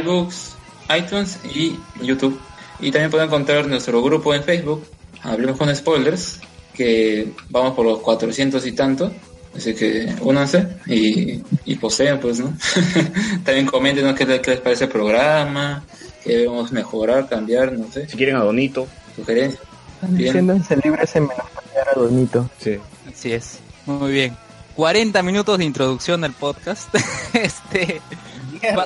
iBooks, iTunes y YouTube. Y también pueden encontrar nuestro grupo en Facebook, Hablemos con Spoilers, que vamos por los 400 y tanto. Así que únanse y, y poseen, pues, ¿no? [LAUGHS] también coméntenos qué, les- qué les parece el programa, qué debemos mejorar, cambiar, no sé, si quieren a Donito, sugerencias. También. Siéntanse libres en menospreciar a Donito. sí. Así es. Muy bien. 40 minutos de introducción del podcast. [LAUGHS] este,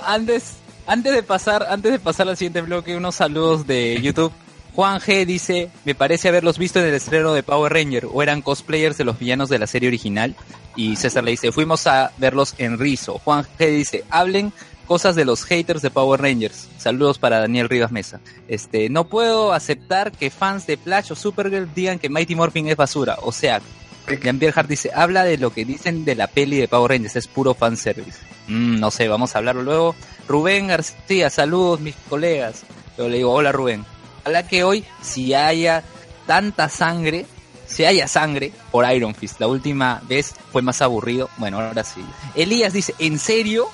antes, antes de pasar, antes de pasar al siguiente bloque, unos saludos de YouTube. Juan G dice, me parece haberlos visto en el estreno de Power Ranger, o eran cosplayers de los villanos de la serie original. Y César le dice, fuimos a verlos en Rizo. Juan G dice, hablen cosas de los haters de Power Rangers. Saludos para Daniel Rivas Mesa. Este, no puedo aceptar que fans de Flash o Supergirl digan que Mighty Morphin es basura. O sea, Jean-Pierre Hart dice, habla de lo que dicen de la peli de Power Rangers, es puro fanservice. Mm, no sé, vamos a hablarlo luego. Rubén García, saludos mis colegas. Yo le digo, hola Rubén. Ojalá que hoy, si haya tanta sangre, si haya sangre por Iron Fist. La última vez fue más aburrido. Bueno, ahora sí. Elías dice, ¿en serio?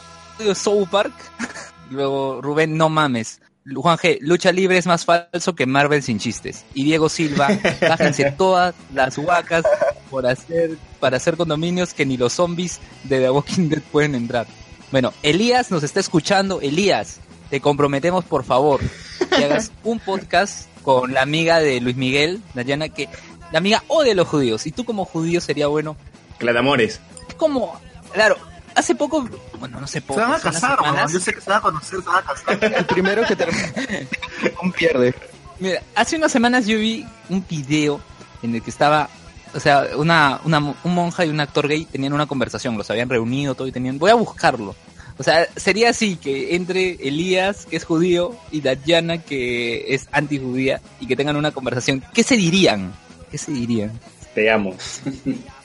South Park. [LAUGHS] Luego Rubén, no mames. Juan G, lucha libre es más falso que Marvel sin chistes. Y Diego Silva, [LAUGHS] bájense todas las huacas por hacer, para hacer condominios que ni los zombies de The Walking Dead pueden entrar. Bueno, Elías nos está escuchando. Elías, te comprometemos por favor que hagas [LAUGHS] un podcast con la amiga de Luis Miguel, Dayana, que la amiga odia a los judíos. Y tú como judío sería bueno. Cladamores. Es como, claro, hace poco, bueno, no sé poco. Se van a casar, semanas-. Yo sé que se van a conocer, se van a casar. El primero que termina [LAUGHS] un pierde. Mira, hace unas semanas yo vi un video en el que estaba, o sea, una, una un monja y un actor gay tenían una conversación, los habían reunido todo y tenían, voy a buscarlo. O sea, sería así que entre Elías, que es judío, y Dayana, que es antijudía, y que tengan una conversación. ¿Qué se dirían? ¿Qué se dirían? Te amo. [LAUGHS]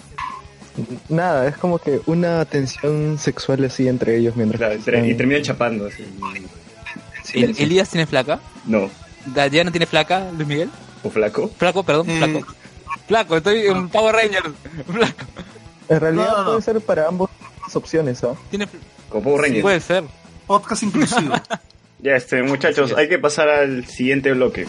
Nada, es como que una tensión sexual así entre ellos mientras Claro, y termina chapando. Así. ¿El- silencio. ¿Elías tiene flaca? No. ¿Dayana tiene flaca, Luis Miguel? ¿O flaco? Flaco, perdón, flaco. Flaco, estoy en Power Rangers. [LAUGHS] Flaco. En realidad No, no, no. puede ser para ambos ambas opciones, ¿ah? Tiene Como Power Rangers. Puede ser. Podcast inclusivo. [LAUGHS] Ya, este, muchachos, hay que pasar al siguiente bloque.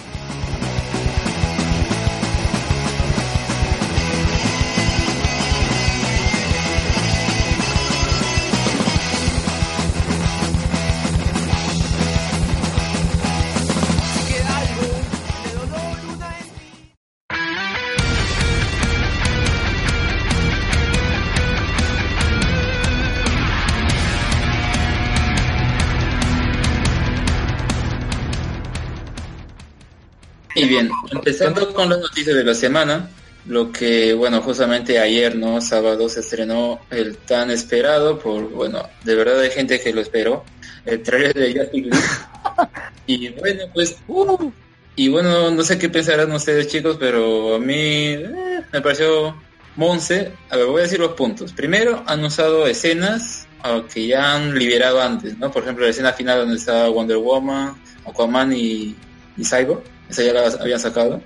Bien, empezando con las noticias de la semana, lo que, bueno, justamente ayer, ¿no? Sábado se estrenó el tan esperado, por, bueno, de verdad hay gente que lo esperó, el trailer de Justice League. [LAUGHS] Y bueno, pues, uh, y bueno, no sé qué pensarán ustedes chicos, pero a mí eh, me pareció Monse. A ver, voy a decir los puntos. Primero, han usado escenas ah, que ya han liberado antes, ¿no? Por ejemplo, la escena final donde está Wonder Woman, Aquaman y, y Cyborg, esa ya la habían sacado.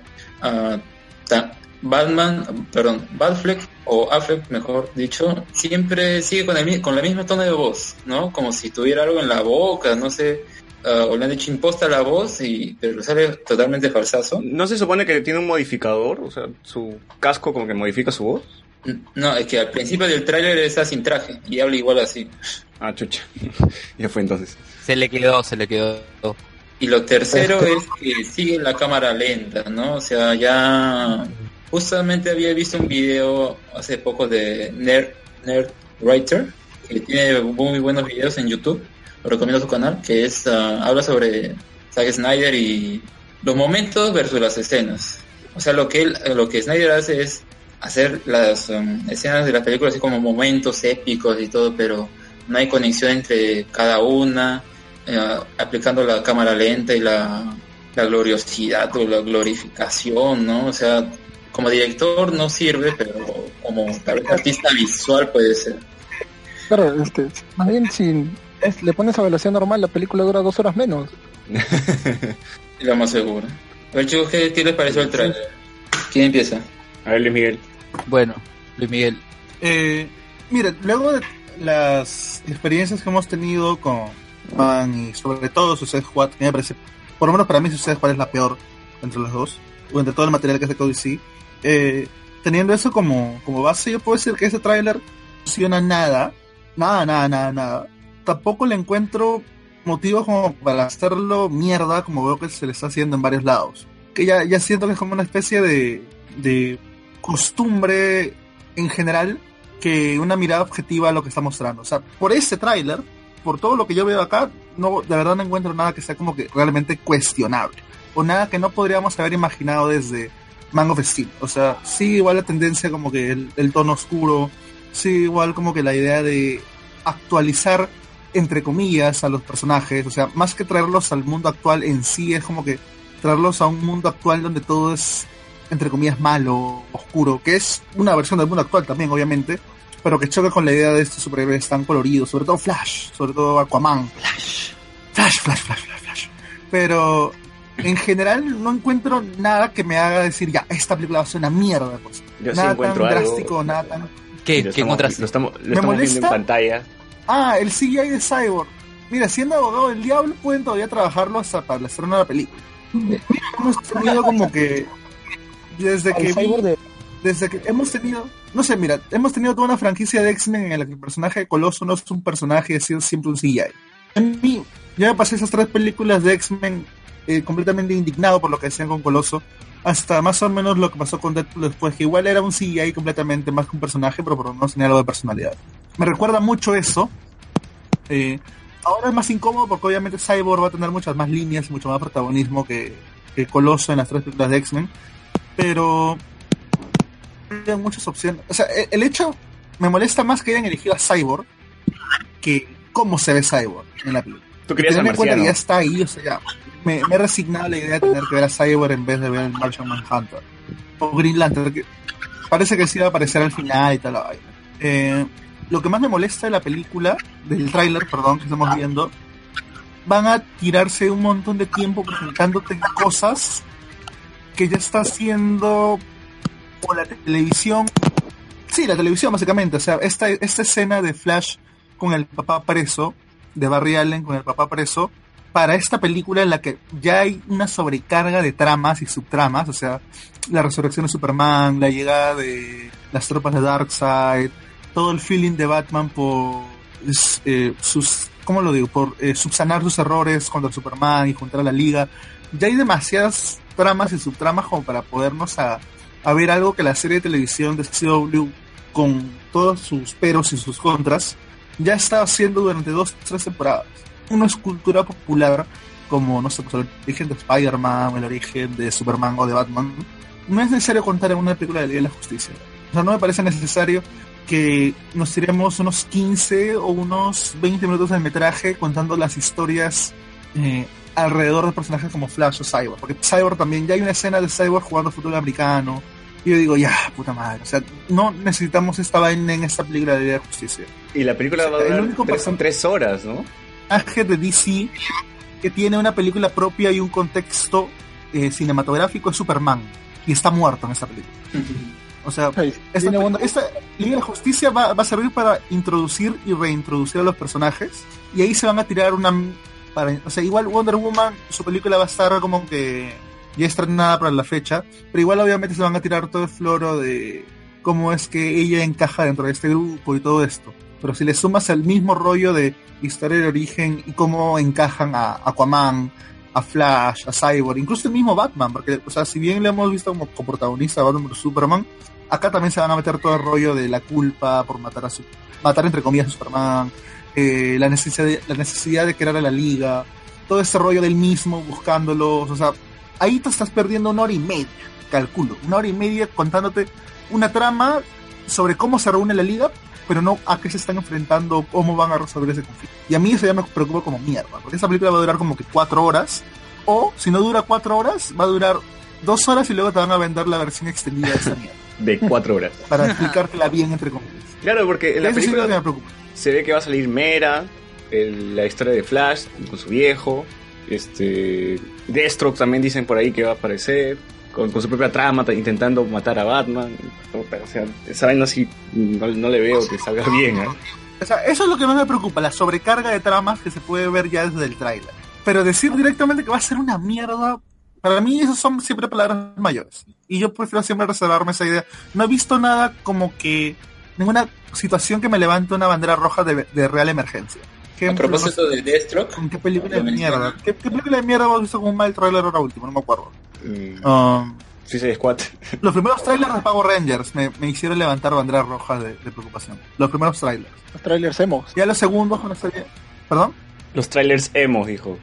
Ta- Batman, perdón, Batfleck o Affleck, mejor dicho, siempre sigue con, el, con la misma tono de voz, ¿no? Como si tuviera algo en la boca, no sé, ah, o le han hecho imposta la voz, y, pero sale totalmente falsazo. ¿No se supone que tiene un modificador? O sea, su casco como que modifica su voz. No, es que al principio del tráiler está sin traje y habla igual así. Ah, chucha. [LAUGHS] ya fue entonces. Se le quedó, se le quedó. Y lo tercero es que sigue la cámara lenta, ¿no? O sea, ya justamente había visto un video hace poco de Nerd, Nerd Writer, que tiene muy buenos videos en YouTube, lo recomiendo su canal, que es ah, habla sobre Zack Snyder y los momentos versus las escenas. O sea, lo que él, lo que Snyder hace es hacer las um, escenas de las películas así como momentos épicos y todo, pero no hay conexión entre cada una, eh, aplicando la cámara lenta y la, la gloriosidad o la glorificación, ¿no? O sea, como director no sirve, pero como tal vez artista visual puede ser. Claro, este, más bien si es- le pones a velocidad normal, la película dura dos horas menos. [LAUGHS] Lo más seguro. A ver, chicos, ¿qué, qué les pareció el trailer? ¿Quién empieza? A ver, Luis Miguel. Bueno, Luis Miguel. Eh, mire, luego de las experiencias que hemos tenido con y sobre todo Suicide Squad, que me parece, por lo menos para mí Suicide Squad es la peor entre los dos, o entre todo el material que hace DC, eh, teniendo eso como, como base, yo puedo decir que ese tráiler no funciona nada, nada, nada, nada, nada. Tampoco le encuentro motivos como para hacerlo mierda, como veo que se le está haciendo en varios lados. Que ya, ya siento que es como una especie de, de costumbre en general que una mirada objetiva a lo que está mostrando. O sea, por ese tráiler, por todo lo que yo veo acá, no, de verdad no encuentro nada que sea como que realmente cuestionable. O nada que no podríamos haber imaginado desde Man of Steel. O sea, sí igual la tendencia como que el, el tono oscuro, sí igual como que la idea de actualizar entre comillas a los personajes, o sea, más que traerlos al mundo actual en sí, es como que traerlos a un mundo actual donde todo es entre comillas malo, oscuro, que es una versión del mundo actual también, obviamente, pero que choca con la idea de estos superhéroes tan coloridos, sobre todo Flash, sobre todo Aquaman. Flash. Flash, Flash, Flash, Flash, Flash. Pero en general no encuentro nada que me haga decir, ya, esta película va a ser una mierda, pues. Yo sí nada tan encuentro algo. drástico, nada tan... ¿Qué, Lo ¿qué estamos- encontraste? Lo estamos, lo ¿Me estamos viendo en molesta? pantalla. Ah, el CGI de Cyborg. mira, siendo abogado del diablo, pueden todavía trabajarlo hasta para de la película. Hemos tenido como que. Desde que. De- Desde que hemos tenido. No sé, mira, hemos tenido toda una franquicia de X-Men en la que el personaje de Coloso no es un personaje, sido siempre un CGI. A mí, ya me pasé esas tres películas de X-Men eh, completamente indignado por lo que hacían con Coloso. Hasta más o menos lo que pasó con Deadpool después, que igual era un CGI completamente más que un personaje, pero por lo menos tenía algo de personalidad. Me recuerda mucho eso. Eh, ahora es más incómodo porque obviamente Cyborg va a tener muchas más líneas y mucho más protagonismo que, que Coloso en las tres películas de X-Men. Pero muchas opciones. O sea, e- el hecho me molesta más que hayan elegido a Cyborg que cómo se ve Cyborg en la película. Tú querías en cuenta que ya está ahí, o sea, ya, me, me he resignado a la idea de tener que ver a Cyborg en vez de ver al Martian Manhunter. O Green Lantern, que parece que sí va a aparecer al final y tal. la vaina. Eh, lo que más me molesta de la película, del tráiler, perdón, que estamos viendo, van a tirarse un montón de tiempo presentándote cosas que ya está haciendo o la televisión. Sí, la televisión básicamente. O sea, esta, esta escena de Flash con el papá preso, de Barry Allen con el papá preso, para esta película en la que ya hay una sobrecarga de tramas y subtramas, o sea, la resurrección de Superman, la llegada de las tropas de Darkseid, todo el feeling de Batman por eh, sus, ¿cómo lo digo? Por eh, subsanar sus errores contra Superman y juntar a la liga. Ya hay demasiadas tramas y subtramas como para podernos a, a ver algo que la serie de televisión de CW, con todos sus peros y sus contras, ya está haciendo durante dos, tres temporadas. Una escultura popular como, no sé, pues, el origen de Spider-Man, el origen de Superman o de Batman, no es necesario contar en una película de Liga de la Justicia. O sea, no me parece necesario que nos tiremos unos 15 o unos 20 minutos de metraje contando las historias eh, alrededor de personajes como Flash o Cyborg. Porque Cyborg también, ya hay una escena de Cyborg jugando fútbol americano. Y yo digo, ya, puta madre. O sea, no necesitamos esta vaina en esta película de Liga de Justicia. Y la película va a El durar único tres, horas, ¿no? personaje de DC que tiene una película propia y un contexto eh, cinematográfico es Superman. Y está muerto en esta película. O sea, Ay, esta, tiene buena- esta Liga de la Justicia va, va a servir para introducir y reintroducir a los personajes. Y ahí se van a tirar una... O sea, igual Wonder Woman, su película va a estar como que ya estrenada para la fecha. Pero igual obviamente se van a tirar todo el floro de cómo es que ella encaja dentro de este grupo y todo esto. Pero si le sumas el mismo rollo de historia de origen y cómo encajan a Aquaman, a Flash, a Cyborg, incluso el mismo Batman, porque, o sea, si bien le hemos visto como coprotagonista a Batman Superman, acá también se van a meter todo el rollo de la culpa por matar a su, matar entre comillas a Superman, eh, la necesidad de, la necesidad de crear a la liga, todo ese rollo del mismo buscándolos, o sea, ahí te estás perdiendo una hora y media, calculo, una hora y media contándote una trama sobre cómo se reúne la liga, pero no a qué se están enfrentando, cómo van a resolver ese conflicto. Y a mí eso ya me preocupa como mierda, porque esa película va a durar como que cuatro horas, o si no dura cuatro horas, va a durar dos horas y luego te van a vender la versión extendida de esa mierda, De cuatro horas. [LAUGHS] para explicártela bien entre comillas. Claro, porque en la Eso sí película me preocupa. se ve que va a salir Mera, el- la historia de Flash con su viejo, este Deathstroke también dicen por ahí que va a aparecer, con, con su propia trama, ta- intentando matar a Batman. O sea, esa vaina sí no, no le veo que salga bien, ¿eh? O sea, eso es lo que más me preocupa, la sobrecarga de tramas que se puede ver ya desde el tráiler. Pero decir directamente que va a ser una mierda, para mí esas son siempre palabras mayores. Y yo prefiero siempre reservarme esa idea. No he visto nada como que ninguna situación que me levante una bandera roja de, de real emergencia. A Ejemplo, propósito no sé, de Deathstroke, ¿en qué película de mierda? ¿Qué, qué película de mierda hemos visto con un mal tráiler ahora último? No me acuerdo. Mm, Um, Suicide Squad. [LAUGHS] los primeros trailers de Power Rangers me, me hicieron levantar banderas rojas de, de preocupación. Los primeros trailers. Los trailers hemos. Ya los segundos con la serie... ¿Perdón? Los trailers emo, dijo.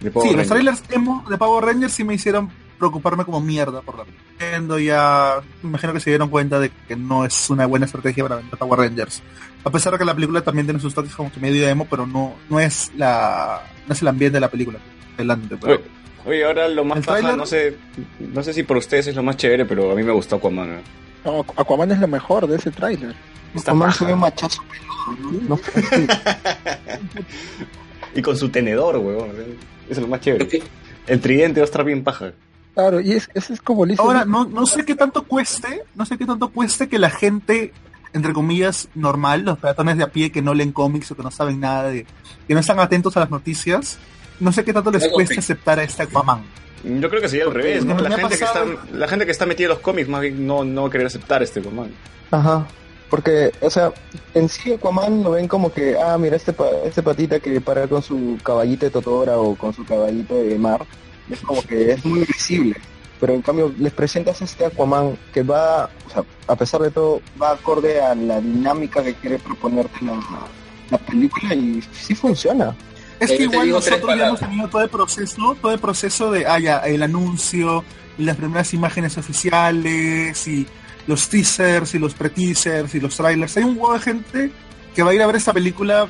De Power sí, los trailers emo de Power Rangers sí me hicieron preocuparme como mierda por la película. Ya, me imagino que se dieron cuenta de que no es una buena estrategia para vender Power Rangers. A pesar de que la película también tiene sus toques como que medio emo, pero no, no es la, no es el ambiente de la película. Delante, pero- Oye, oye, ahora lo más El paja, no sé, no sé si por ustedes es lo más chévere, pero a mí me gustó Aquaman. ¿eh? No, Aquaman es lo mejor de ese tráiler. Aquaman se ve machazo peludo, ¿no? [LAUGHS] [LAUGHS] Y con su tenedor, weón. Eso es lo más chévere. El tridente va a estar bien paja. Claro, y es, ese es como dice- Ahora, no, no sé qué tanto cueste, no sé qué tanto cueste que la gente entre comillas, normal, los peatones de a pie que no leen cómics o que no saben nada, de, que no están atentos a las noticias, no sé qué tanto les sí. aceptar a este Aquaman. Yo creo que sería al revés, La gente, que está, la gente que está metida en los cómics más bien no, no va a querer aceptar este Aquaman. Ajá. Porque, o sea, en sí Aquaman lo ven como que, ah, mira, este, pa- este patita que para con su caballito de Totora o con su caballito de mar, es como que es muy visible. Pero en cambio, les presentas este Aquaman que va, o sea, a pesar de todo, va acorde a la dinámica que quiere proponerte la, la película y sí funciona. Es Eh, que te igual nosotros ya hemos tenido todo el proceso, todo el proceso de, ah, ya, el anuncio, y las primeras imágenes oficiales, y los teasers, y los pre-teasers, y los trailers. Hay un huevo de gente que va a ir a ver esta película,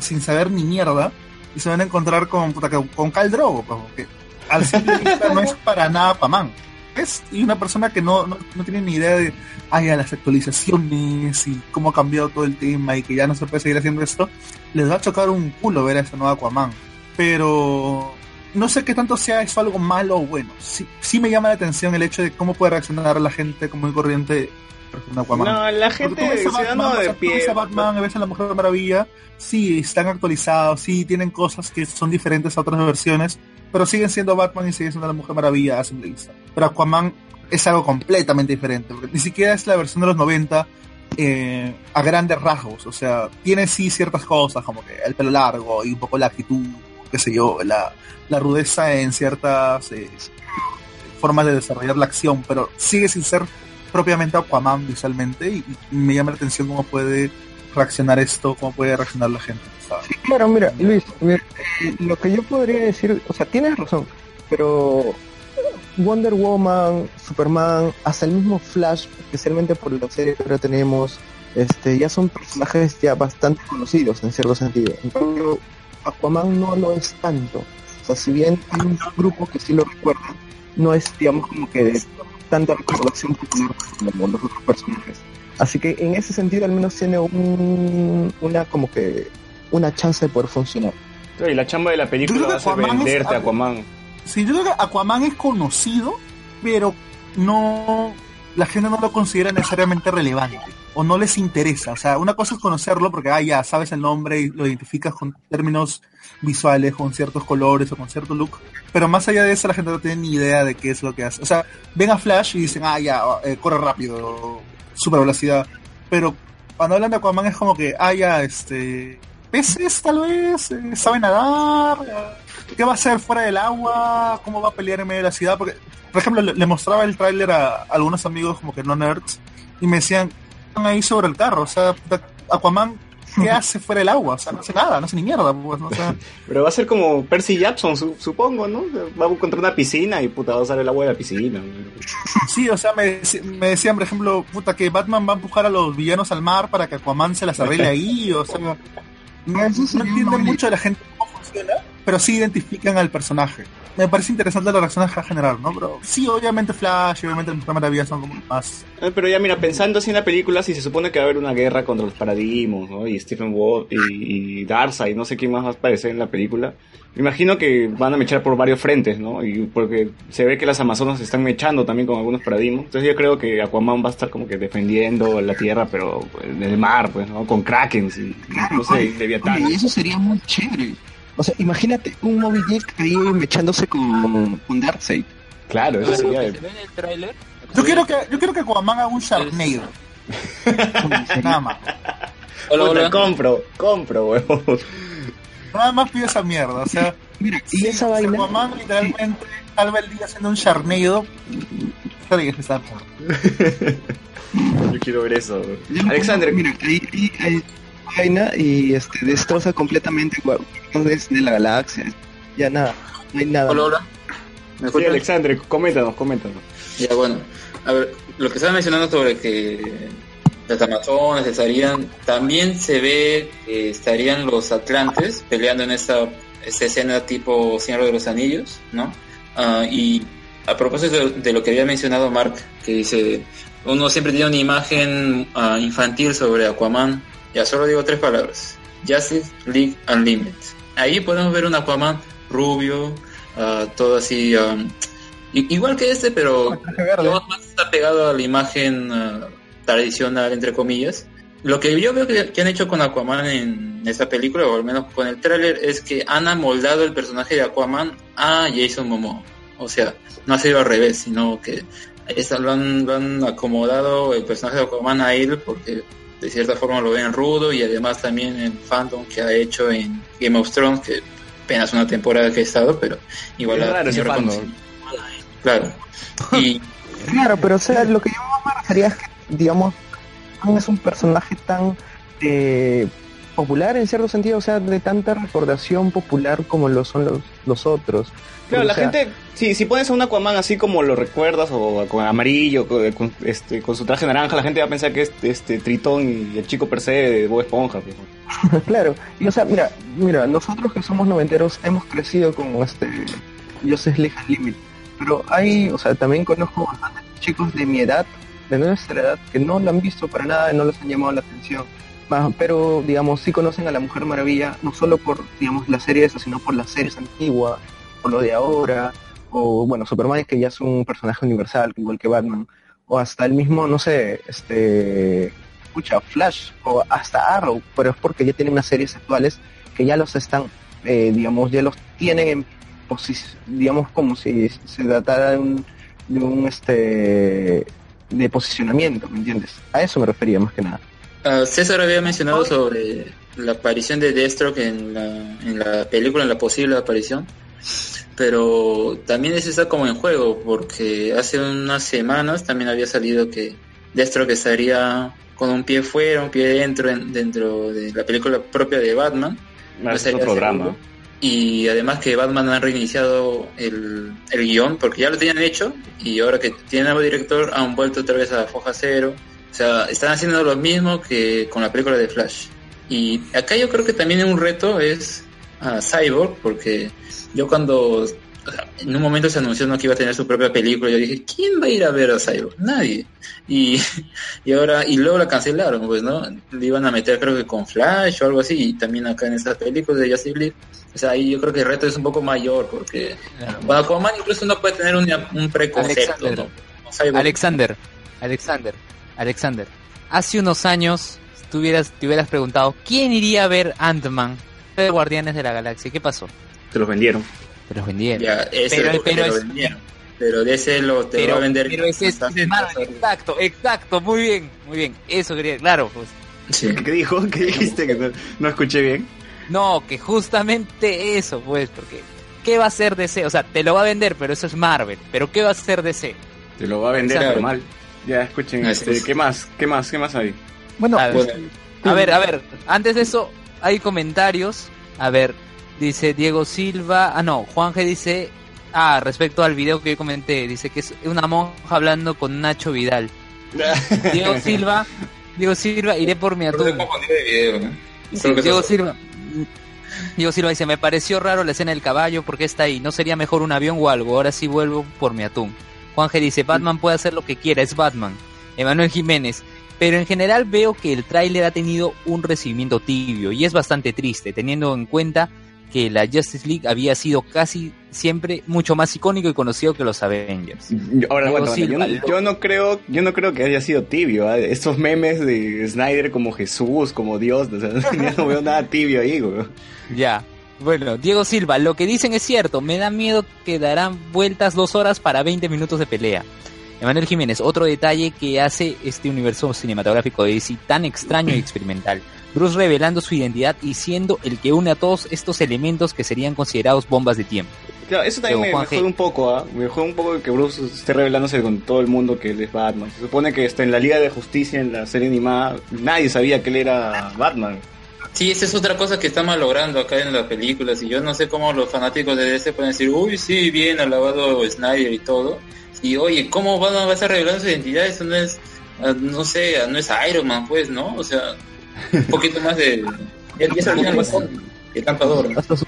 sin saber ni mierda, y se van a encontrar con, puta, con, Khal Drogo, pues, que al simple no es para nada Aquaman. Es y una persona que no, no, no tiene ni idea de, ya, las actualizaciones, y cómo ha cambiado todo el tema, y que ya no se puede seguir haciendo esto, les va a chocar un culo ver a ese nuevo Aquaman. Pero no sé qué tanto sea eso algo malo o bueno. Sí, sí me llama la atención el hecho de cómo puede reaccionar la gente común y corriente. No, la gente ves a Batman, o de sea, pie. ves a Batman, ves a la Mujer Maravilla, sí, están actualizados, sí, tienen cosas que son diferentes a otras versiones, pero siguen siendo Batman y siguen siendo la Mujer Maravilla a simple vista. Pero Aquaman es algo completamente diferente, porque ni siquiera es la versión de los 90 eh, a grandes rasgos, o sea, tiene sí ciertas cosas, como que el pelo largo y un poco la actitud, qué sé yo, la, la rudeza en ciertas eh, formas de desarrollar la acción, pero sigue sin ser propiamente Aquaman visualmente y, y me llama la atención cómo puede reaccionar esto, cómo puede reaccionar la gente. ¿sabes? Claro, mira, Luis, mira, lo que yo podría decir, o sea, tienes razón, pero Wonder Woman, Superman, hasta el mismo Flash, especialmente por la serie que ahora tenemos, este, ya son personajes ya bastante conocidos en cierto sentido. En cambio, Aquaman no lo es tanto. O sea, si bien hay un grupo que sí lo recuerda, no es, digamos, como que de tanta recordación popular como los otros personajes. Así que en ese sentido al menos tiene un, una como que una chance de poder funcionar. Y la chamba de la película va a ser es venderte a Aquaman. Sí, yo creo que Aquaman es conocido, pero no la gente no lo considera necesariamente relevante o no les interesa. O sea, una cosa es conocerlo porque ah, ya sabes el nombre y lo identificas con términos visuales, con ciertos colores o con cierto look. Pero más allá de eso, la gente no tiene ni idea de qué es lo que hace. O sea, ven a Flash y dicen, ah, ya, eh, corre rápido, super velocidad. Pero cuando hablan de Aquaman es como que, ah, ya, este, peces tal vez, eh, sabe nadar, eh, qué va a hacer fuera del agua, cómo va a pelear en medio de la ciudad, porque, por ejemplo, le, le mostraba el tráiler a, algunos amigos como que no nerds y me decían, están ahí sobre el carro, o sea, Aquaman, ¿qué [LAUGHS] hace fuera del agua? O sea, no hace nada, no hace ni mierda, pues, ¿no? O sea, [LAUGHS] Pero va a ser como Percy Jackson, su- supongo, ¿no? Va a encontrar una piscina y puta, va a usar el agua de la piscina. [LAUGHS] sí, o sea, me, me decían, por ejemplo, puta, que Batman va a empujar a los villanos al mar para que Aquaman se las arregle ahí, o sea, no, no entiende mucho de la gente cómo funciona, pero sí identifican al personaje. Me parece interesante la reacción a generar, ¿no? Pero sí, obviamente Flash y obviamente el Mujer Maravilla son como más... Eh, Pero ya mira, pensando así en la película, si se supone que va a haber una guerra contra los paradigmas, ¿no? Y Stephen Ward y, y Darkseid, no sé quién más va a aparecer en la película. Me imagino que van a mechar por varios frentes, ¿no? Y porque se ve que las Amazonas se están mechando también con algunos paradigmas. Entonces yo creo que Aquaman va a estar como que defendiendo la Tierra, pero en el mar, pues, ¿no? Con Krakens y, no sé, Leviatán. y eso sería muy chévere. O sea, imagínate un Moby Dick ahí mechándose con, con Darkseid. Claro, eso sería... el tráiler. Yo quiero que, yo quiero que Aquaman haga un Sharknado, nada más. Hola, Puta, hola. compro, compro, huevón. Nada más pido esa mierda, o sea... Mira, y Sí, esa si vaina, Aquaman literalmente salva el día haciendo un Sharknado. Que [LAUGHS] Yo quiero ver eso. Alexander, mira, ahí, ahí, ahí vaina y este destroza completamente guardianes de la galaxia. Ya nada, no hay nada. Hola, hola. ¿Me sí? Alexander, coméntanos, coméntanos. Ya, bueno. A ver, lo que estaba mencionando sobre que las Amazonas estarían, también se ve que estarían los Atlantes peleando en esta, esta escena tipo Señor de los Anillos, ¿no? Ah, y a propósito de, de lo que había mencionado Mark, que dice, uno siempre tiene una imagen ah, infantil sobre Aquaman, ya solo digo tres palabras, Justice League Unlimited. Ahí podemos ver un Aquaman rubio, ah, todo así... i- igual que este, pero todo más está pegado a la imagen ah, tradicional, entre comillas. lo que yo veo que, que han hecho con Aquaman en esa película, o al menos con el tráiler, es que han amoldado el personaje de Aquaman a Jason Momoa. O sea, no ha sido al revés, sino que esta- lo, han, lo han acomodado el personaje de Aquaman a él porque de cierta forma lo ven rudo y además también el fandom que ha hecho en Game of Thrones, que apenas una temporada que ha estado, pero igual Es ha raro ese tenido. Claro. Y [LAUGHS] Claro, pero o sea, lo que yo me refería es que, digamos, es un personaje tan eh, popular en cierto sentido, o sea, de tanta recordación popular como lo son los, los otros. Claro, la sea, gente, si, si pones a un Aquaman así como lo recuerdas, o con amarillo, con, con, este, con su traje naranja, la gente va a pensar que es este Tritón y el chico per se de Bob Esponja. pues. [LAUGHS] Claro, y o sea, mira, mira, nosotros que somos noventeros hemos crecido con este Justice League Unlimited, pero hay, o sea, también conozco bastantes chicos de mi edad, de nuestra edad, que no lo han visto para nada no les han llamado la atención. Pero, digamos, sí conocen a la Mujer Maravilla, no solo por, digamos, la serie esa, sino por las series antiguas, por lo de ahora, o, bueno, Superman que ya es un personaje universal, igual que Batman, o hasta el mismo, no sé, este, escucha, Flash o hasta Arrow, pero es porque ya tienen unas series actuales que ya los están, eh, digamos, ya los tienen en posición, digamos, como si se tratara de un, de un, este, de posicionamiento, ¿me entiendes? A eso me refería más que nada. Ah, César había mencionado sobre la aparición de Deathstroke en la, en la película, en la posible aparición, pero también eso está como en juego, porque hace unas semanas también había salido que Deathstroke estaría con un pie fuera, un pie dentro, en- dentro de la película propia de Batman. Ah, es otro drama. Y además que Batman ha reiniciado el, el guion, porque ya lo tenían hecho, y ahora que tiene nuevo director han vuelto otra vez a Foja Cero. O sea, están haciendo lo mismo que con la película de Flash. Y acá yo creo que también un reto es a Cyborg, porque yo cuando o sea, en un momento se anunció ¿no? que iba a tener su propia película, yo dije, ¿quién va a ir a ver a Cyborg? Nadie. Y, [LAUGHS] y ahora, y luego la cancelaron, pues, ¿no? Le iban a meter creo que con Flash o algo así, y también acá en esta película de Justice League. O sea, ahí yo creo que el reto es un poco mayor, porque bueno, Aquaman incluso no puede tener una- un preconcepto, Alexander. ¿no? Cyborg. Alexander, Alexander, Alexander. Hace unos años tú hubieras, te hubieras preguntado, ¿quién iría a ver Ant-Man de Guardianes de la Galaxia? ¿Qué pasó? Te los vendieron. Te los vendieron. Ya, ese Pero- porque pero te lo es- vendieron. Pero de ese lo te pero, va a vender. pero ese es Marvel, exacto, exacto, muy bien, muy bien. Eso quería, claro, pues. Sí. ¿Qué dijo? ¿Qué dijiste? Que no, no escuché bien. No, que justamente eso, pues, porque ¿qué va a hacer DC? O sea, te lo va a vender, pero eso es Marvel. Pero ¿qué va a hacer DC? Te lo va a vender Claro. normal. Ya, escuchen. Este, es. ¿Qué más? ¿Qué más? ¿Qué más hay? Bueno, A ver, a ver, a ver, antes de eso hay comentarios. A ver, dice Diego Silva, ah no, Juanje dice, ah, respecto al video que yo comenté, dice que es una monja hablando con Nacho Vidal. [LAUGHS] Diego Silva, Diego Silva, iré por mi atún. Diego Silva. Diego Silva dice, me pareció raro la escena del caballo porque está ahí. ¿No sería mejor un avión o algo? Ahora sí vuelvo por mi atún. Juanje dice, Batman puede hacer lo que quiera, es Batman. Emanuel Jiménez. Pero en general veo que el tráiler ha tenido un recibimiento tibio y es bastante triste, teniendo en cuenta que la Justice League había sido casi siempre mucho más icónico y conocido que los Avengers. Ahora, aguanta. yo, no, yo no creo, yo no creo que haya sido tibio. ¿ah? Estos memes de Snyder como Jesús, como Dios, o sea, [LAUGHS] no veo nada tibio ahí, güey. Ya. Bueno, Diego Silva, lo que dicen es cierto. Me da miedo que darán vueltas dos horas para 20 minutos de pelea. Emanuel Jiménez, otro detalle que hace este universo cinematográfico de DC tan extraño y [CLEARS THROAT] experimental. Bruce revelando su identidad y siendo el que une a todos estos elementos que serían considerados bombas de tiempo. Claro, eso también me, me jode un poco, ¿ah? Me jode un poco que Bruce esté revelándose con todo el mundo que él es Batman. Se supone que está en la Liga de Justicia, en la serie animada, nadie sabía que él era Batman. Sí, esa es otra cosa que está malogrando acá en las películas y yo no sé cómo los fanáticos de DC pueden decir, uy, sí, bien alabado Snyder y todo. Y oye, ¿cómo van a, vas a revelar su identidad? Eso no es, ah, no sé, ah, no es Iron Man, pues, ¿no? O sea, un poquito más de... Ya, se el campador. ¿no? Hasta su...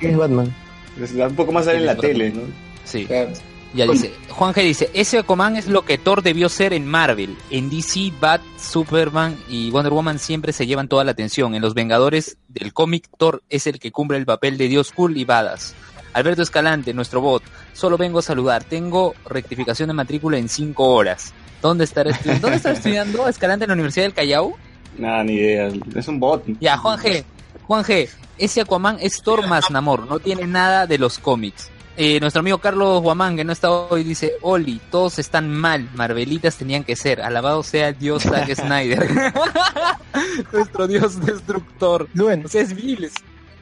¿Qué es Batman? Es un poco más sale en la tele, ¿no? Sí. Claro. Ya dice, Juan G dice, ese Aquaman es lo que Thor debió ser en Marvel. En DC, Bat, Superman y Wonder Woman siempre se llevan toda la atención. En Los Vengadores del cómic, Thor es el que cumple el papel de Dios cool y badass. Alberto Escalante, nuestro bot, solo vengo a saludar. Tengo rectificación de matrícula en cinco horas. ¿Dónde estará, estu- [LAUGHS] ¿Dónde está estudiando Escalante en la Universidad del Callao? Nada, ni idea. Es un bot. Ya, Juan G. Juan G. Ese Aquaman es Thor más Namor, no tiene nada de los cómics. Eh, nuestro amigo Carlos Guamán, que no está hoy, dice, Oli, todos están mal, Marvelitas tenían que ser, alabado sea dios Zack [LAUGHS] Snyder. [LAUGHS] nuestro dios destructor. Luen, O sea, es Viles.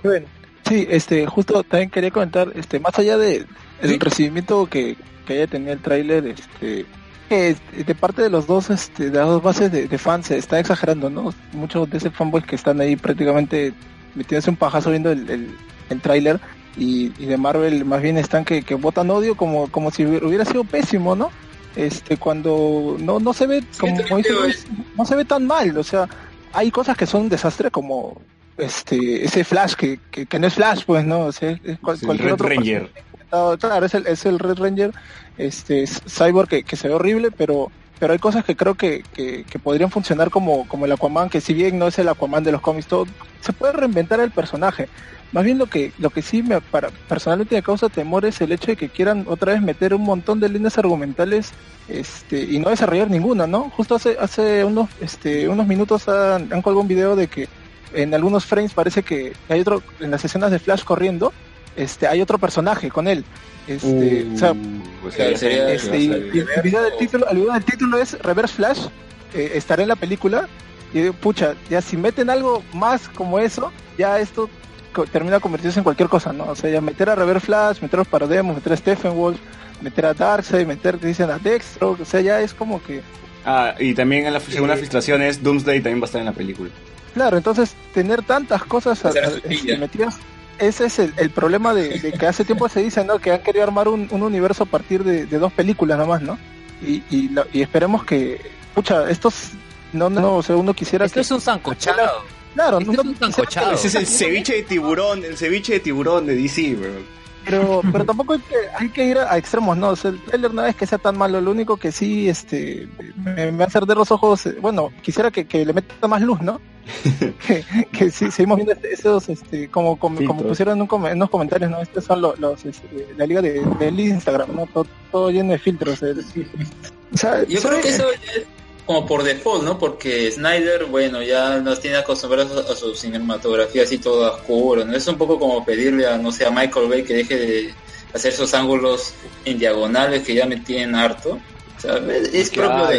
Bueno, sí, este, justo también quería comentar, este, más allá de el ¿Sí? recibimiento que, que haya tenido el tráiler, este, este, de parte de los dos, este, de las dos bases de, de fans se está exagerando, ¿no? Muchos de esos fanboys que están ahí prácticamente metiéndose un pajazo viendo el, el, el tráiler y, y de Marvel más bien están que, que botan odio como, como si hubiera sido pésimo, ¿no? Este, cuando no, no se ve, como dice Luis, no se ve tan mal, o sea, hay cosas que son un desastre como este ese Flash que, que, que no es Flash pues no o sea, es cual- Es el cualquier Red otro Ranger. claro es el, es el Red Ranger este es Cyborg que, que se ve horrible pero pero hay cosas que creo que, que, que podrían funcionar como, como el Aquaman que si bien no es el Aquaman de los cómics todo se puede reinventar el personaje más bien lo que lo que sí me para personalmente me causa temor es el hecho de que quieran otra vez meter un montón de líneas argumentales este y no desarrollar ninguna no justo hace hace unos este unos minutos han, han colgado un video de que en algunos frames parece que hay otro en las escenas de Flash corriendo este hay otro personaje con él. Este Uh, o sea o sea, ya sería- sabía que este, y, y el video del título el video del título es Reverse Flash eh, estará en la película y digo, pucha ya si meten algo más como eso ya esto termina convirtiéndose en cualquier cosa no o sea ya meter a Reverse Flash meter a los Parademos meter a Stephen Wolf meter a Darkseid meter dicen a Dextro o sea ya es como que Ah, y también en la, según las Eh, filtraciones, Doomsday también va a estar en la película. Claro, entonces tener tantas cosas a- a- su este, metidas, ese es el, el problema de, de que hace tiempo se dice, ¿no? Que han querido armar un, un universo a partir de, de dos películas nomás, ¿no? Y, y, y esperemos que, pucha, estos, no, no, o sea, uno quisiera Esto que, es un sancochado. Claro, esto uno es un Ese es el ceviche de tiburón, el ceviche de tiburón de DC, bro. pero, pero tampoco hay que, hay que ir a, a extremos, ¿no? O sea, el trailer no es que sea tan malo, lo único que sí, este, me, me hace arder los ojos, eh, bueno, quisiera que, que le meta más luz, ¿no? [LAUGHS] que, que sí, seguimos viendo este- esos, este, como, como, como pusieron en, un com- en unos comentarios, ¿no? Estos son los, los, este, la liga de, del Instagram, ¿no? Todo, todo lleno de filtros. el- o sea, Yo creo que eso ya es como por default, ¿no? Porque Snyder, bueno, ya nos tiene acostumbrados a su cinematografía así toda oscura, ¿no? Es un poco como pedirle a, no sé, a Michael Bay que deje de hacer esos ángulos en diagonales que ya me tienen harto. O sea, es, es ¿Qué propio de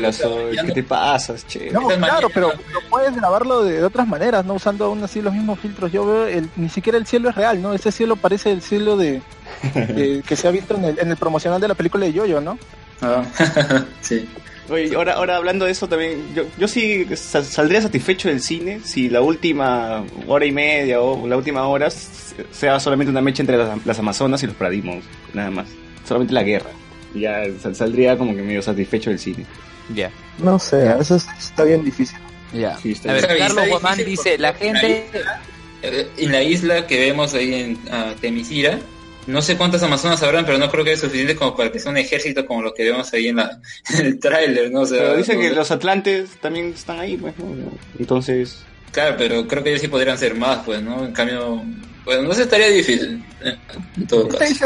¿Qué no- te pasas, che? No, claro, pero, pero puedes grabarlo de, de otras maneras, no usando aún así los mismos filtros. Yo veo, el, ni siquiera el cielo es real, ¿no? Ese cielo parece el cielo de, [LAUGHS] de- que se ha visto en el, en el promocional de la película de Yoyo, ¿no? Ah, [LAUGHS] sí. Oye, ahora, ahora hablando de eso también, yo, yo sí sal- saldría satisfecho del cine si la última hora y media o la última hora sea solamente una mecha entre las, las Amazonas y los Paradimos, nada más. Solamente la guerra. Ya sal- saldría como que medio satisfecho del cine. Ya, No sé, a veces está bien difícil. ya. Sí, está A ver, bien. Está Carlos Guamán dice, la en gente... eh, en la isla que vemos ahí en ah, Temisira, no sé cuántas amazonas habrán, pero no creo que es suficiente como para que sea un ejército como lo que vemos ahí en, la, [LAUGHS] en el tráiler, ¿no? O sea, Pero dicen no- que los Atlantes también están ahí, pues, ¿no? Entonces, Claro, pero creo que ellos sí podrían ser más, pues, ¿no? En cambio, bueno, no sé, estaría difícil, eh, en todo Esa, caso. esa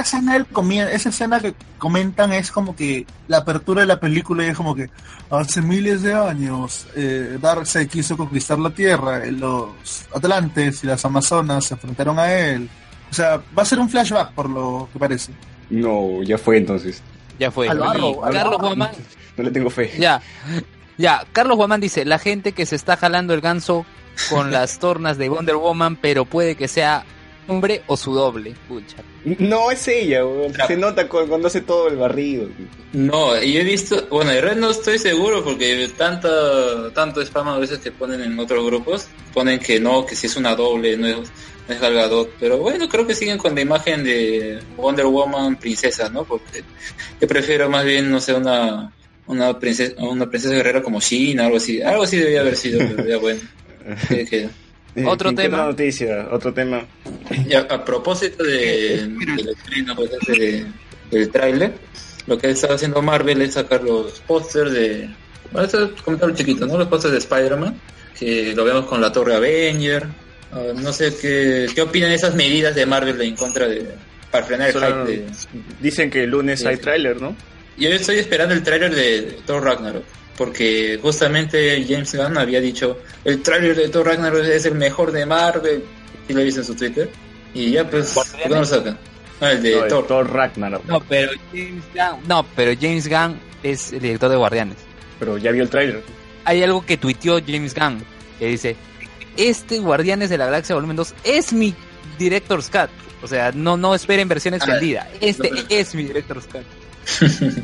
escena esa que comentan es como que la apertura de la película y es como que hace miles de años eh, Darkseid quiso conquistar la Tierra, eh, los Atlantes y las Amazonas se enfrentaron a él. O sea, va a ser un flashback por lo que parece. no, ya fue entonces. Ya fue. Al barro, Y al Carlos barro. Guamán... No le tengo fe. Ya, ya. Carlos Guamán dice, la gente que se está jalando el ganso con [LAUGHS] las tornas de Wonder Woman, pero puede que sea hombre o su doble. Pucha. No, es ella, weón. Se nota cu- cuando hace todo el barrido. No, y he visto, bueno, de red no estoy seguro porque tanta, tanto spam a veces que ponen en otros grupos, ponen que no, que si es una doble, no es, es Gal Gadot. pero bueno, creo que siguen con la imagen de Wonder Woman princesa, ¿no? Porque yo prefiero más bien, no sé, una, una princesa, una princesa guerrera como China, algo así, algo así debía haber sido, pero ya bueno. [LAUGHS] [LAUGHS] Otro ¿qué tema. otra noticia, otro tema. Y a, a propósito de, del estreno pues, de- del tráiler, lo que está haciendo Marvel es sacar los pósters de... Bueno, esto es comentario chiquito, ¿no? Los pósters de Spider-Man, que lo vemos con la Torre Avenger. Ah, no sé qué, qué opinan de esas medidas de Marvel en contra de... para frenar el Solo- hype de... Dicen que el lunes Sí, hay tráiler, ¿no? Yo estoy esperando el tráiler de Thor Ragnarok. porque justamente James Gunn había dicho el tráiler de Thor Ragnarok es el mejor de Marvel, y lo viste en su Twitter, y ya pues, ¿por qué no lo sacan? Ah, el de No. Thor Ragnarok. No, pero James Gunn, no, pero James Gunn es el director de Guardianes. Pero ya vio el tráiler. Hay algo que tuiteó James Gunn que dice, este Guardianes de la Galaxia Volumen 2 es mi Director's Cut. O sea, no, no esperen versión extendida. Este no, pero- es mi Director's Cut. [LAUGHS]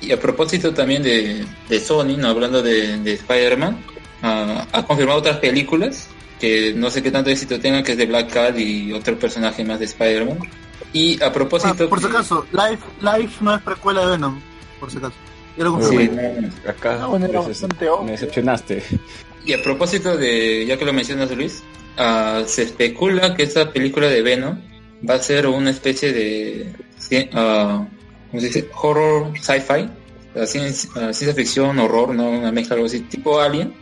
Y a propósito también de, de Sony, ¿no? hablando de, de Spider-Man, ah, ha confirmado otras películas que no sé qué tanto éxito tengan, que es de Black Cat y otro personaje más de Spider-Man. Y a Ah, propósito... por si que- acaso, Life, Life no es precuela de Venom, por si acaso. Lo confirmé. Acá Ah, bueno, era me, bastante decep- obvio. me decepcionaste. Y a propósito de, ya que lo mencionas Luis, ah, se especula que esta película de Venom va a ser una especie de ci- ¿cómo se dice? horror sci-fi, ah, ciencia, ciencia ficción, horror, no una mezcla algo así, tipo Alien.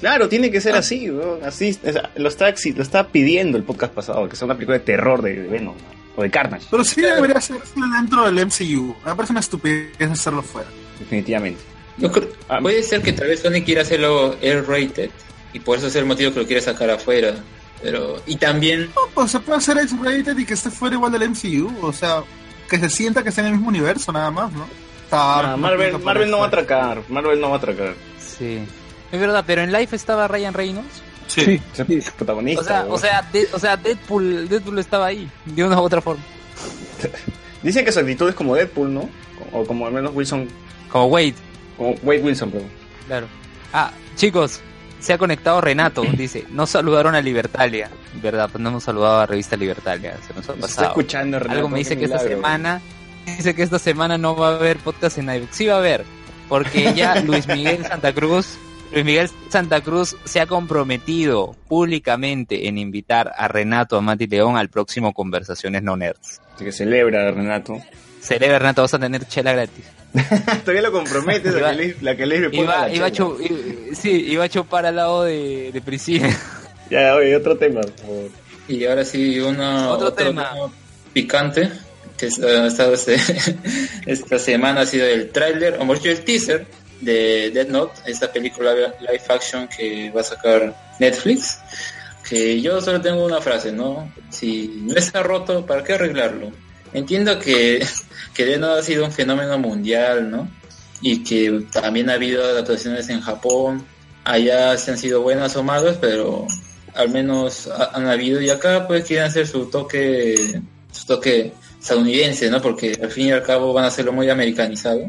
Claro, tiene que ser Ah. así, ¿no? Así, o sea, lo está, lo está pidiendo el podcast pasado, que sea una película de terror de, de Venom, ¿no? o de Carnage, Pero sí debería ser dentro del MCU. Me parece una estupidez hacerlo fuera. definitivamente. Yo creo, Ah. puede ser que tal vez Sony quiera hacerlo R-rated y por eso es el motivo que lo quiere sacar afuera. Pero, y también, No, pues se puede hacer X-rated y que esté fuera igual del MCU. O sea, que se sienta que está en el mismo universo, nada más, ¿no? Tar, Ah, Marvel, no Marvel no va a atracar, Marvel no va a atracar. Sí. Es verdad, pero en Life estaba Ryan Reynolds. Sí. Sí, protagonista. O sea, o sea, de- o sea Deadpool, Deadpool estaba ahí, de una u otra forma. [LAUGHS] Dicen que su actitud es como Deadpool, ¿no? O como al menos Wilson, Como Wade, Wade Wilson, perdón. claro. Ah, chicos, se ha conectado Renato, [LAUGHS] dice, no saludaron a Libertalia. Verdad, pues no hemos saludado a Revista Libertalia, se nos ha Se está pasado. escuchando, Renato, Algo me dice que esta semana, dice que esta semana no va a haber podcast en iVoox. Sí va a haber, porque ya [LAUGHS] Luis Miguel Santa Cruz, Luis Miguel Santa Cruz se ha comprometido públicamente en invitar a Renato Amati León al próximo Conversaciones No Nerds. Así que celebra, Renato. Celebra Renato, vas a tener chela gratis. [LAUGHS] Todavía lo comprometes, Iba- la que le, la que le ponga Iba, la iba a chela. chu- i- sí, iba a chupar al lado de, de Priscila. [LAUGHS] Ya, oye, otro tema, por y ahora sí, una, Otro tema. picante que ha estado este- [LAUGHS] esta semana ha sido el tráiler, o mejor dicho, el teaser de Dead Note, esta película live action que va a sacar Netflix. Que yo solo tengo una frase, ¿no? Si no está roto, ¿para qué arreglarlo? Entiendo que, [LAUGHS] que Dead Note ha sido un fenómeno mundial, ¿no? Y que también ha habido adaptaciones en Japón, allá se han sido buenas o malas, pero al menos ha- han habido. Y acá pues quieren hacer su toque su toque estadounidense no porque al fin y al cabo van a hacerlo muy americanizado.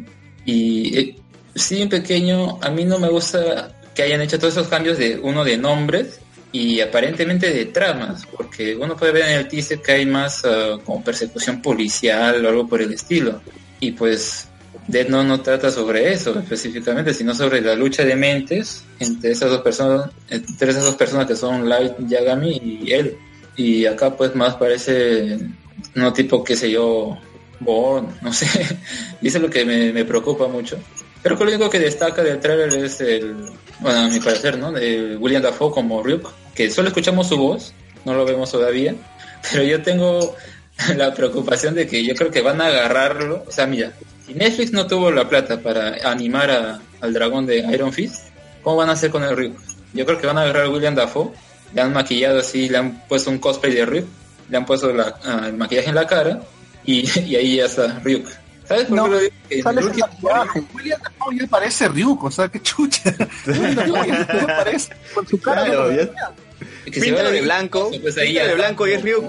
Y eh, sí en pequeño a mí no me gusta que hayan hecho todos esos cambios de uno de nombres y aparentemente de tramas porque uno puede ver en el teaser que hay más ah, como persecución policial o algo por el estilo y pues Death Note no trata sobre eso específicamente, sino sobre la lucha de mentes entre esas dos personas, entre esas dos personas que son Light Yagami y él. Y acá pues más parece no tipo qué sé yo, Born, no sé. [LAUGHS] y eso es lo que me, me preocupa mucho. Creo que lo único que destaca del trailer es el, bueno, a mi parecer, ¿no? De William Dafoe como Ryuk, que solo escuchamos su voz, no lo vemos todavía, [LAUGHS] pero yo tengo [LAUGHS] la preocupación de que yo creo que van a agarrarlo, o sea, mira, si Netflix no tuvo la plata para animar a- al dragón de Iron Fist, ¿cómo van a hacer con el Ryuk? Yo creo que van a agarrar a William Dafoe, le han maquillado así, le han puesto un cosplay de Ryuk, le han puesto ah, el maquillaje en la cara y, [LAUGHS] y ahí ya está Ryuk. ¿Sabes por No, qué lo digo? Que en el último-. William Dafoe ya parece Ryuk, o sea, qué chucha. [LAUGHS] William Dafoe ya parece con su cara. Claro, ya- que se Píntalo va de blanco, pues ahí de blanco y es Ryuk.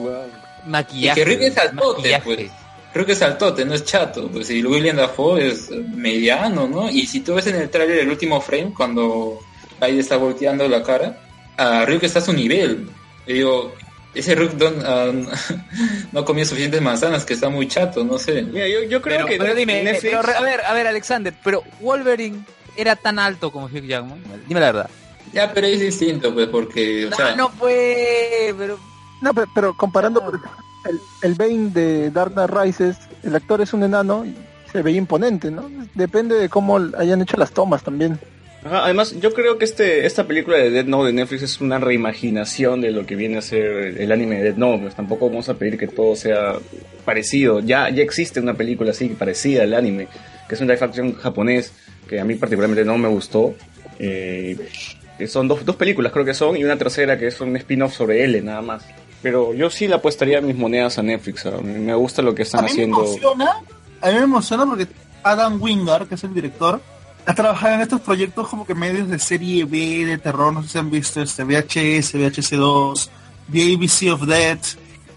Y Maquillaje. que Ryuk es altote, maquillaje. pues. Creo que es altote, no es chato. Pues y William Dafoe es mediano, ¿no? Y si tú ves en el trailer el último frame, cuando Light está volteando la cara, a Ryuk está a su nivel. Yo digo, ese Ryuk don- ah, [LAUGHS] no comió suficientes manzanas, que está muy chato, no sé. Mira, yo, yo creo Pero, que pero dime, Netflix... pero re- a ver, a ver, Alexander, pero Wolverine era tan alto como Hugh Jackman. Dime la verdad. Ya, pero es distinto, pues, porque, o No, sea, no fue, pero No, pero, pero comparando por ejemplo, el, el Bane de Dark Knight Rises, el actor es un enano y se veía imponente, ¿no? Depende de cómo hayan hecho las tomas también. Ajá, además, yo creo que este esta película de Dead Note de Netflix es una reimaginación de lo que viene a ser el anime de Dead Note. Pues tampoco vamos a pedir que todo sea parecido. Ya, ya existe una película así parecida al anime, que es un live action japonés que a mí particularmente no me gustó. Eh, son dos, dos películas creo que son, y una tercera que es un spin-off sobre L nada más. Pero yo sí le apostaría mis monedas a Netflix. Me gusta lo que están a mí haciendo. me emociona, a mí me emociona porque Adam Wingard, que es el director, ha trabajado en estos proyectos como que medios de serie B, de terror, no sé si han visto este VHS, VHS2, The ABC of Death.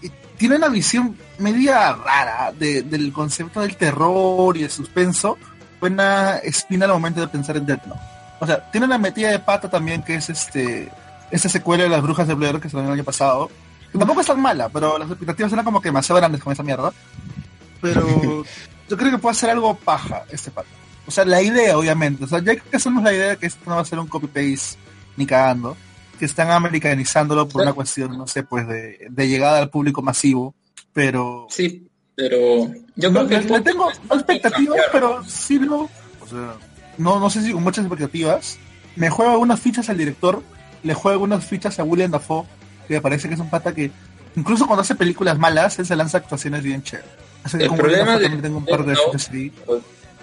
Y tiene una visión media rara de- del concepto del terror y el suspenso. Buena espina al momento de pensar en Death Note. O sea, tiene una metida de pata también que es este esta secuela de las brujas de Blair que salió el año pasado. Que tampoco es tan mala, pero las expectativas eran como que demasiado grandes con esa mierda. Pero [LAUGHS] yo creo que puede ser algo paja este pato. O sea, la idea, obviamente. O sea, ya que hacemos la idea de que esto no va a ser un copy-paste ni cagando, que están americanizándolo por una cuestión, no sé, pues de, de llegada al público masivo. Pero. Sí, pero yo creo No, que le, le tengo expectativas, pero sí lo. O sea, no, no sé si con muchas expectativas. Me juego algunas fichas al director, le juego algunas fichas a William Dafoe, que me parece que es un pata que, incluso cuando hace películas malas, él se lanza actuaciones bien chéveres. Así que El William problema Dafoe de- también tengo un par de no.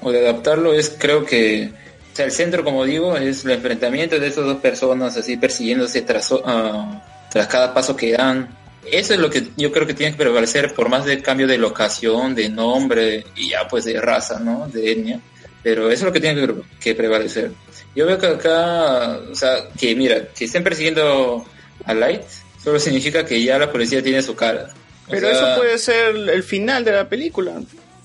O, de adaptarlo es creo que o sea, el centro como digo es el enfrentamiento de esas dos personas así persiguiéndose tras, ah, tras cada paso que dan. Eso es lo que yo creo que tiene que prevalecer por más de cambio de locación de nombre y ya pues de raza no de etnia pero eso es lo que tiene que, que prevalecer. Yo veo que acá o sea que mira que estén persiguiendo a Light solo significa que ya la policía tiene su cara. O Pero sea, eso puede ser el final de la película.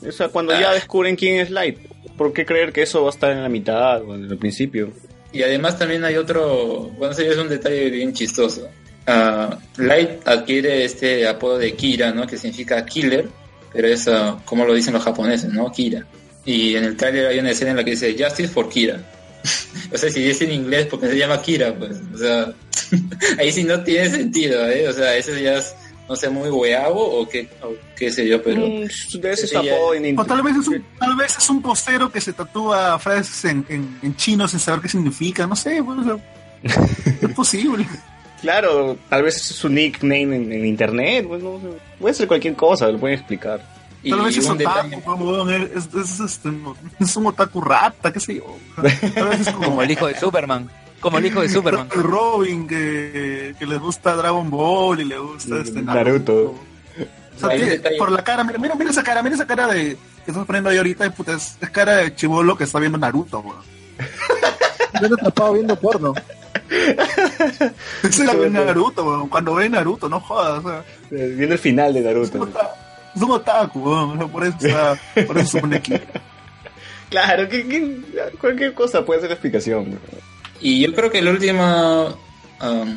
O sea, cuando ya Ah. descubren quién es Light. ¿Por qué creer que eso va a estar en la mitad o en el principio? Y además también hay otro, bueno, ese es un detalle bien chistoso. Ah, Light adquiere este apodo de Kira, ¿no? Que significa killer, pero es ah, como lo dicen los japoneses, ¿no? Kira. Y en el trailer hay una escena en la que dice Justice for Kira. [LAUGHS] o sea, si dice en inglés, porque se llama Kira, pues, o sea, [LAUGHS] ahí sí no tiene sentido, ¿eh? O sea, eso ya es, no sé, muy hueavo o qué, o qué sé yo, pero... Mm, Sí, apodo en O tal vez es un, tal vez es un postero que se tatúa frases en, en, en chino sin saber qué significa, no sé, pues, o sea, [LAUGHS] es posible. Claro, tal vez es su nickname en, en internet. pues, no sé. puede ser cualquier cosa, lo pueden explicar. Y Tal vez es un otaku, pues, es, es, es, este, es un otaku rata, qué sé yo. [LAUGHS] Tal vez es como, Como el hijo de Superman. Como el hijo de Superman. Robin que, que le gusta Dragon Ball y le gusta este Naruto. O sea, por la cara, mira, mira, mira esa cara, mira esa cara de que estás poniendo ahí ahorita, puta, es, es cara de chivolo que está viendo Naruto, weón. [LAUGHS] Yo no atrapado viendo porno. Naruto, weón. Cuando ve Naruto, no jodas, o sea, Viendo el final de Naruto. es un otaku, weón. por eso está, por eso se pone aquí. Claro, que, que- cualquier cosa puede ser la explicación. Y yo creo que el último um,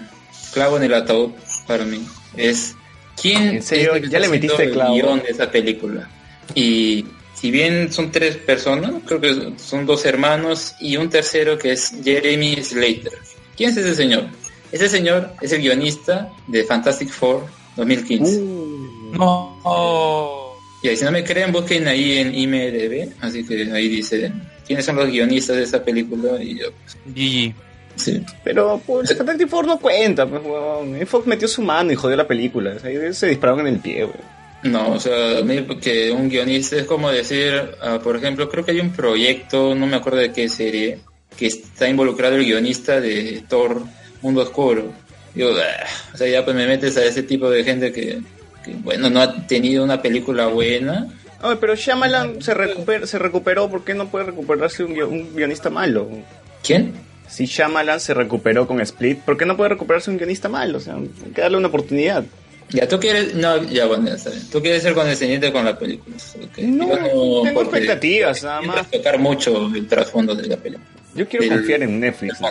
clavo en el ataúd para mí es quién ¿En serio? es el ¿Ya le metiste clavo? el guion de esa película. Y si bien son tres personas, creo que son dos hermanos y un tercero que es Jeremy Slater. ¿Quién es ese señor? Ese señor es el guionista de Fantastic Four 2015. Uh, No. Y ahí, si no me creen, busquen ahí en IMDB. Así que ahí dice quiénes son los guionistas de esa película. Y yo, pues, GG. sí. Pero pues Fantastic Four no cuenta, pues, weón. Fox metió su mano y jodió la película. O sea, ellos se dispararon en el pie, weón. No, o sea, a mí que un guionista es como decir, ah, por ejemplo, creo que hay un proyecto, no me acuerdo de qué serie, que está involucrado el guionista de Thor Mundo Oscuro. Digo, "Ah", o sea, ya pues me metes a ese tipo de gente que, que, bueno, no ha tenido una película buena. Oye, pero Shyamalan se, recuper- se recuperó, ¿por qué no puede recuperarse un, un guionista malo? ¿Quién? Si Shyamalan se recuperó con Split, ¿por qué no puede recuperarse un guionista malo? O sea, hay que darle una oportunidad. Ya, tú quieres, no, ya, bueno, ya está bien. Tú quieres ser condescendiente con la película. ok. No, Yo tengo expectativas, nada más. tocar mucho el trasfondo de la película. Yo quiero confiar en Netflix. ¿no?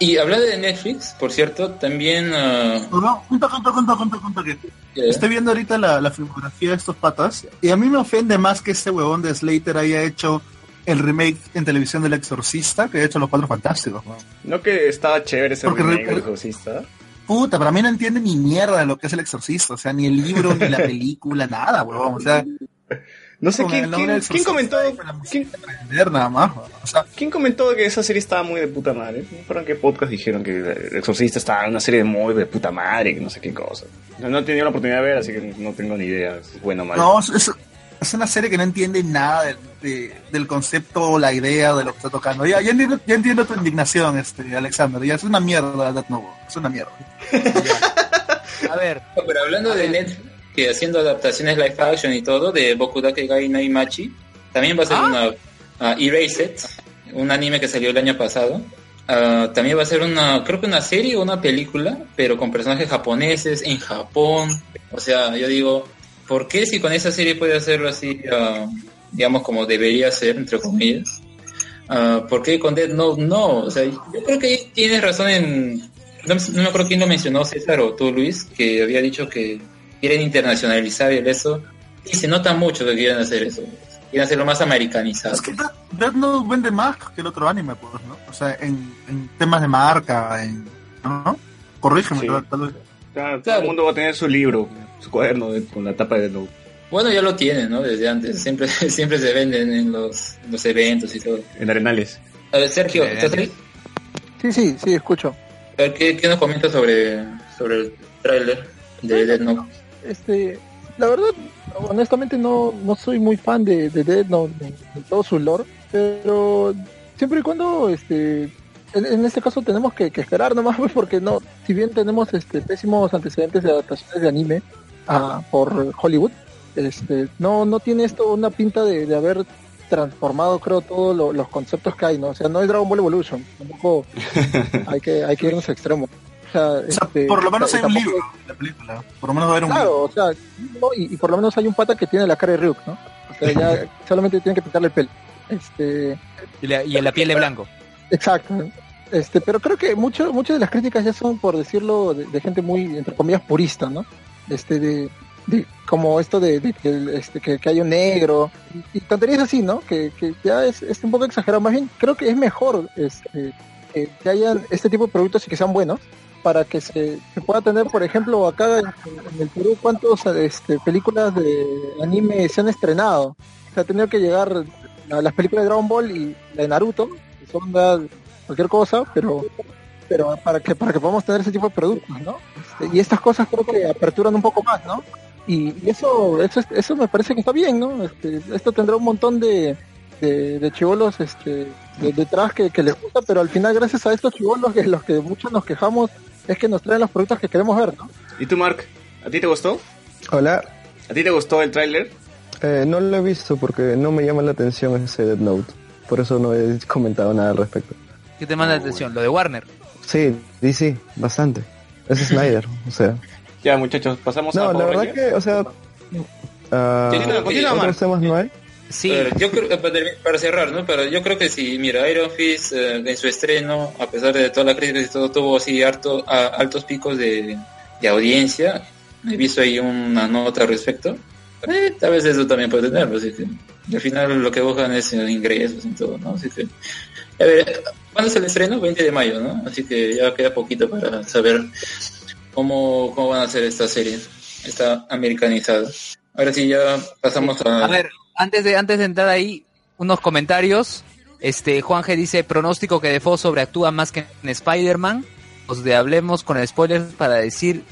Y hablando de Netflix, por cierto, también... ah, No, junta, junta, junta, junta, junta, que ya, estoy viendo ahorita la, la filmografía de estos patas y a mí me ofende más que este huevón de Slater haya hecho el remake en televisión del Exorcista que ha hecho Los Cuatro Fantásticos. ¿no? No que estaba chévere ese Porque remake re- del Exorcista. Puta, para mí no entiende ni mierda de lo que es el Exorcista, o sea, ni el libro, ni la película, nada, huevón. O sea, [LAUGHS] No sé quién, quién, quién comentó. ¿quién, nada más, huevón. o sea, quién comentó que esa serie estaba muy de puta madre? No recuerdo en qué podcast dijeron que el Exorcista estaba en una serie muy de puta madre, que no sé qué cosa. No, no he tenido la oportunidad de ver, así que no tengo ni idea bueno o malo. no, es, es- una serie que no entiende nada del, de- del concepto o la idea de lo que está tocando. Ya, ya, entiendo, ya entiendo tu indignación, este, Alexander. Ya es una mierda Death Note. Es una mierda. [LAUGHS] A ver, No, Pero hablando de Netflix, que haciendo adaptaciones live action y todo, de Bokudake Gai Naimachi, también va a ser Ah. una ah, Erased, un anime que salió el año pasado. Ah, también va a ser una, creo que una serie o una película, pero con personajes japoneses en Japón. O sea, yo digo, ¿por qué si con esa serie puede hacerlo así, ah, digamos, como debería ser, entre comillas? Ah, ¿Por qué con Dead Note no? O sea, yo creo que tienes razón en... No, no me acuerdo quién lo mencionó, César o tú, Luis, que había dicho que quieren internacionalizar el eso. Y se nota mucho que quieren hacer eso. Quieren hacerlo más americanizado. Es que Death Death Note vende más que el otro anime, pues, ¿no? O sea, en, en temas de marca, en... ¿No? Corrígeme, Sí. tal, tal vez. Claro, todo el mundo va a tener su libro, su cuaderno de- con la tapa de Note. Bueno, ya lo tienen, ¿no? Desde antes. Siempre, [LAUGHS] siempre se venden en los, en los eventos y todo. En Arenales. A ver, Sergio. ¿estás ahí? Sí, sí, sí, escucho. A ver, ¿qué, qué nos comentas sobre, sobre el tráiler de Dead Note? Este, la verdad, honestamente no, no soy muy fan de, de Dead Note, de, de todo su lore, pero siempre y cuando, este, en, en este caso tenemos que, que esperar nomás, [LAUGHS] pues, porque no, si bien tenemos este pésimos antecedentes de adaptaciones de anime ah, por Hollywood, este, no, no tiene esto una pinta de, de haber transformado creo todos lo- los conceptos que hay, ¿no? O sea, no es Dragon Ball Evolution, tampoco [LAUGHS] hay que, hay que irnos a extremos. O sea, este, por lo menos hay un libro en la película. Por lo menos va a haber un libro. Claro, o sea, no, y, y por lo menos hay un pata que tiene la cara de Ryuk, ¿no? O sea, ya [LAUGHS] solamente tiene que pintarle el pelo. Este, y, la, y en la piel de blanco. exacto. Este, pero creo que mucho, muchas de las críticas ya son, por decirlo, de, de gente muy, entre comillas, purista, ¿no? Este, de, de como esto de, de que, el- este, que, que hay un negro, y, y tonterías así, ¿no? Que, que ya es, es un poco exagerado. Más bien, creo que es mejor este, que, que hayan este tipo de productos y que sean buenos, para que se, pueda tener, por ejemplo, acá en, el Perú, cuántas este, películas de anime se han estrenado. Se ha tenido que llegar la- las películas de Dragon Ball y la de Naruto, que son da- cualquier cosa, pero pero para que para que podamos tener ese tipo de productos, ¿no? Este, y estas cosas creo que aperturan un poco más, ¿no? Y, y eso, eso es- eso me parece que está bien, ¿no? Este, esto tendrá un montón de de, de chivolos este, de- detrás que, que les gusta, pero al final gracias a estos chivolos que los que muchos nos quejamos es que nos traen los productos que queremos ver, ¿no? ¿Y tú, Mark? ¿A ti te gustó? Hola, ¿A ti te gustó el tráiler? eh, no lo he visto porque no me llama la atención ese Dead Note. Por eso no he comentado nada al respecto. ¿Qué te manda la atención? Lo de Warner. Sí, DC, bastante. Es Snyder, o sea. Ya, muchachos, pasamos a No, la Power verdad Rangers. que, o sea... ah, Continúa, continúa, ¿Otros temas no hay? Sí, Pero yo creo, para, termi- para cerrar, ¿no? Pero yo creo que si, mira, Iron Fist eh, en su estreno, a pesar de toda la crítica y todo, tuvo así harto, a- altos picos de, de audiencia. He visto ahí una nota al respecto. Eh, tal vez eso también puede tenerlo, así que al final lo que buscan es eh, ingresos y todo, ¿no? Así que, a ver, ¿cuándo es el estreno? 20 de mayo, ¿no? Así que ya queda poquito para saber cómo, cómo van a hacer esta serie, esta americanizada. Ahora sí, ya pasamos a... A ver, antes de, antes de entrar ahí, unos comentarios. Este, Juan G dice, pronóstico que Defoe sobreactúa más que en Spider-Man. Os de hablemos con el spoiler para decir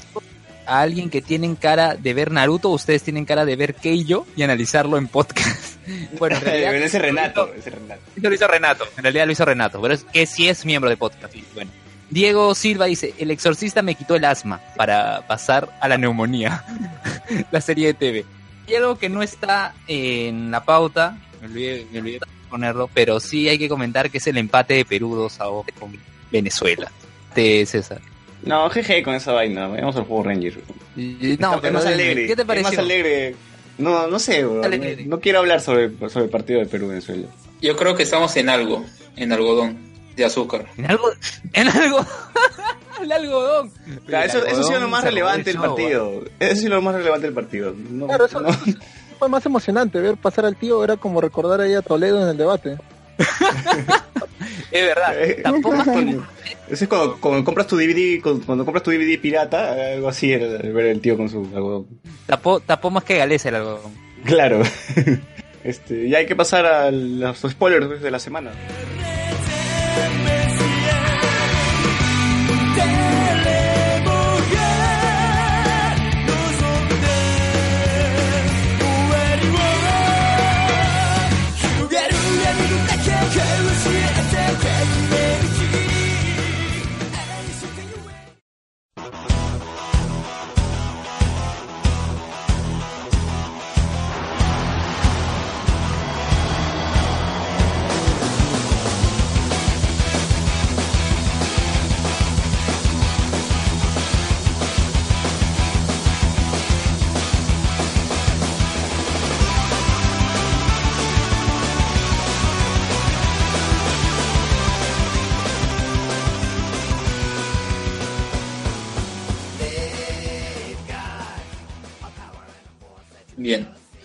a alguien que tienen cara de ver Naruto, ustedes tienen cara de ver Keijo y analizarlo en podcast. [LAUGHS] bueno, en [LAUGHS] realidad, ese Renato, ese Renato. Eso lo hizo Renato, en realidad lo hizo Renato, pero es que sí es miembro de podcast. bueno. Diego Silva dice, el exorcista me quitó el asma para pasar a la neumonía. [LAUGHS] la serie de TV. Y algo que no está en la pauta, me olvidé, me olvidé ponerlo, pero sí hay que comentar que es el empate de Perú 2 a 2 con Venezuela. De César. No, jeje con esa vaina, vamos al Power Ranger. Y- y- Es no, más pero alegre. ¿qué te Es pareció? más alegre. No, no sé, bro. No, no quiero hablar sobre, sobre el partido de Perú-Venezuela. Yo creo que estamos en algo, en algodón de azúcar. En algo, en algo, [LAUGHS] el algodón. Claro, eso, eso ha sido lo más relevante el del partido. Eso ha sido lo más relevante del partido. No, Claro, eso- no- [LAUGHS] Fue más emocionante ver pasar al tío, era como recordar ahí a Toledo en el debate. [LAUGHS] Es verdad. Eh, Tampoco Eso es cuando, cuando compras tu DVD, cuando, cuando compras tu DVD pirata, algo así era ver el tío con su algodón. tapó, tapó más que Galeza el algodón. Claro. Este, ya hay que pasar a los spoilers de la semana. Bien,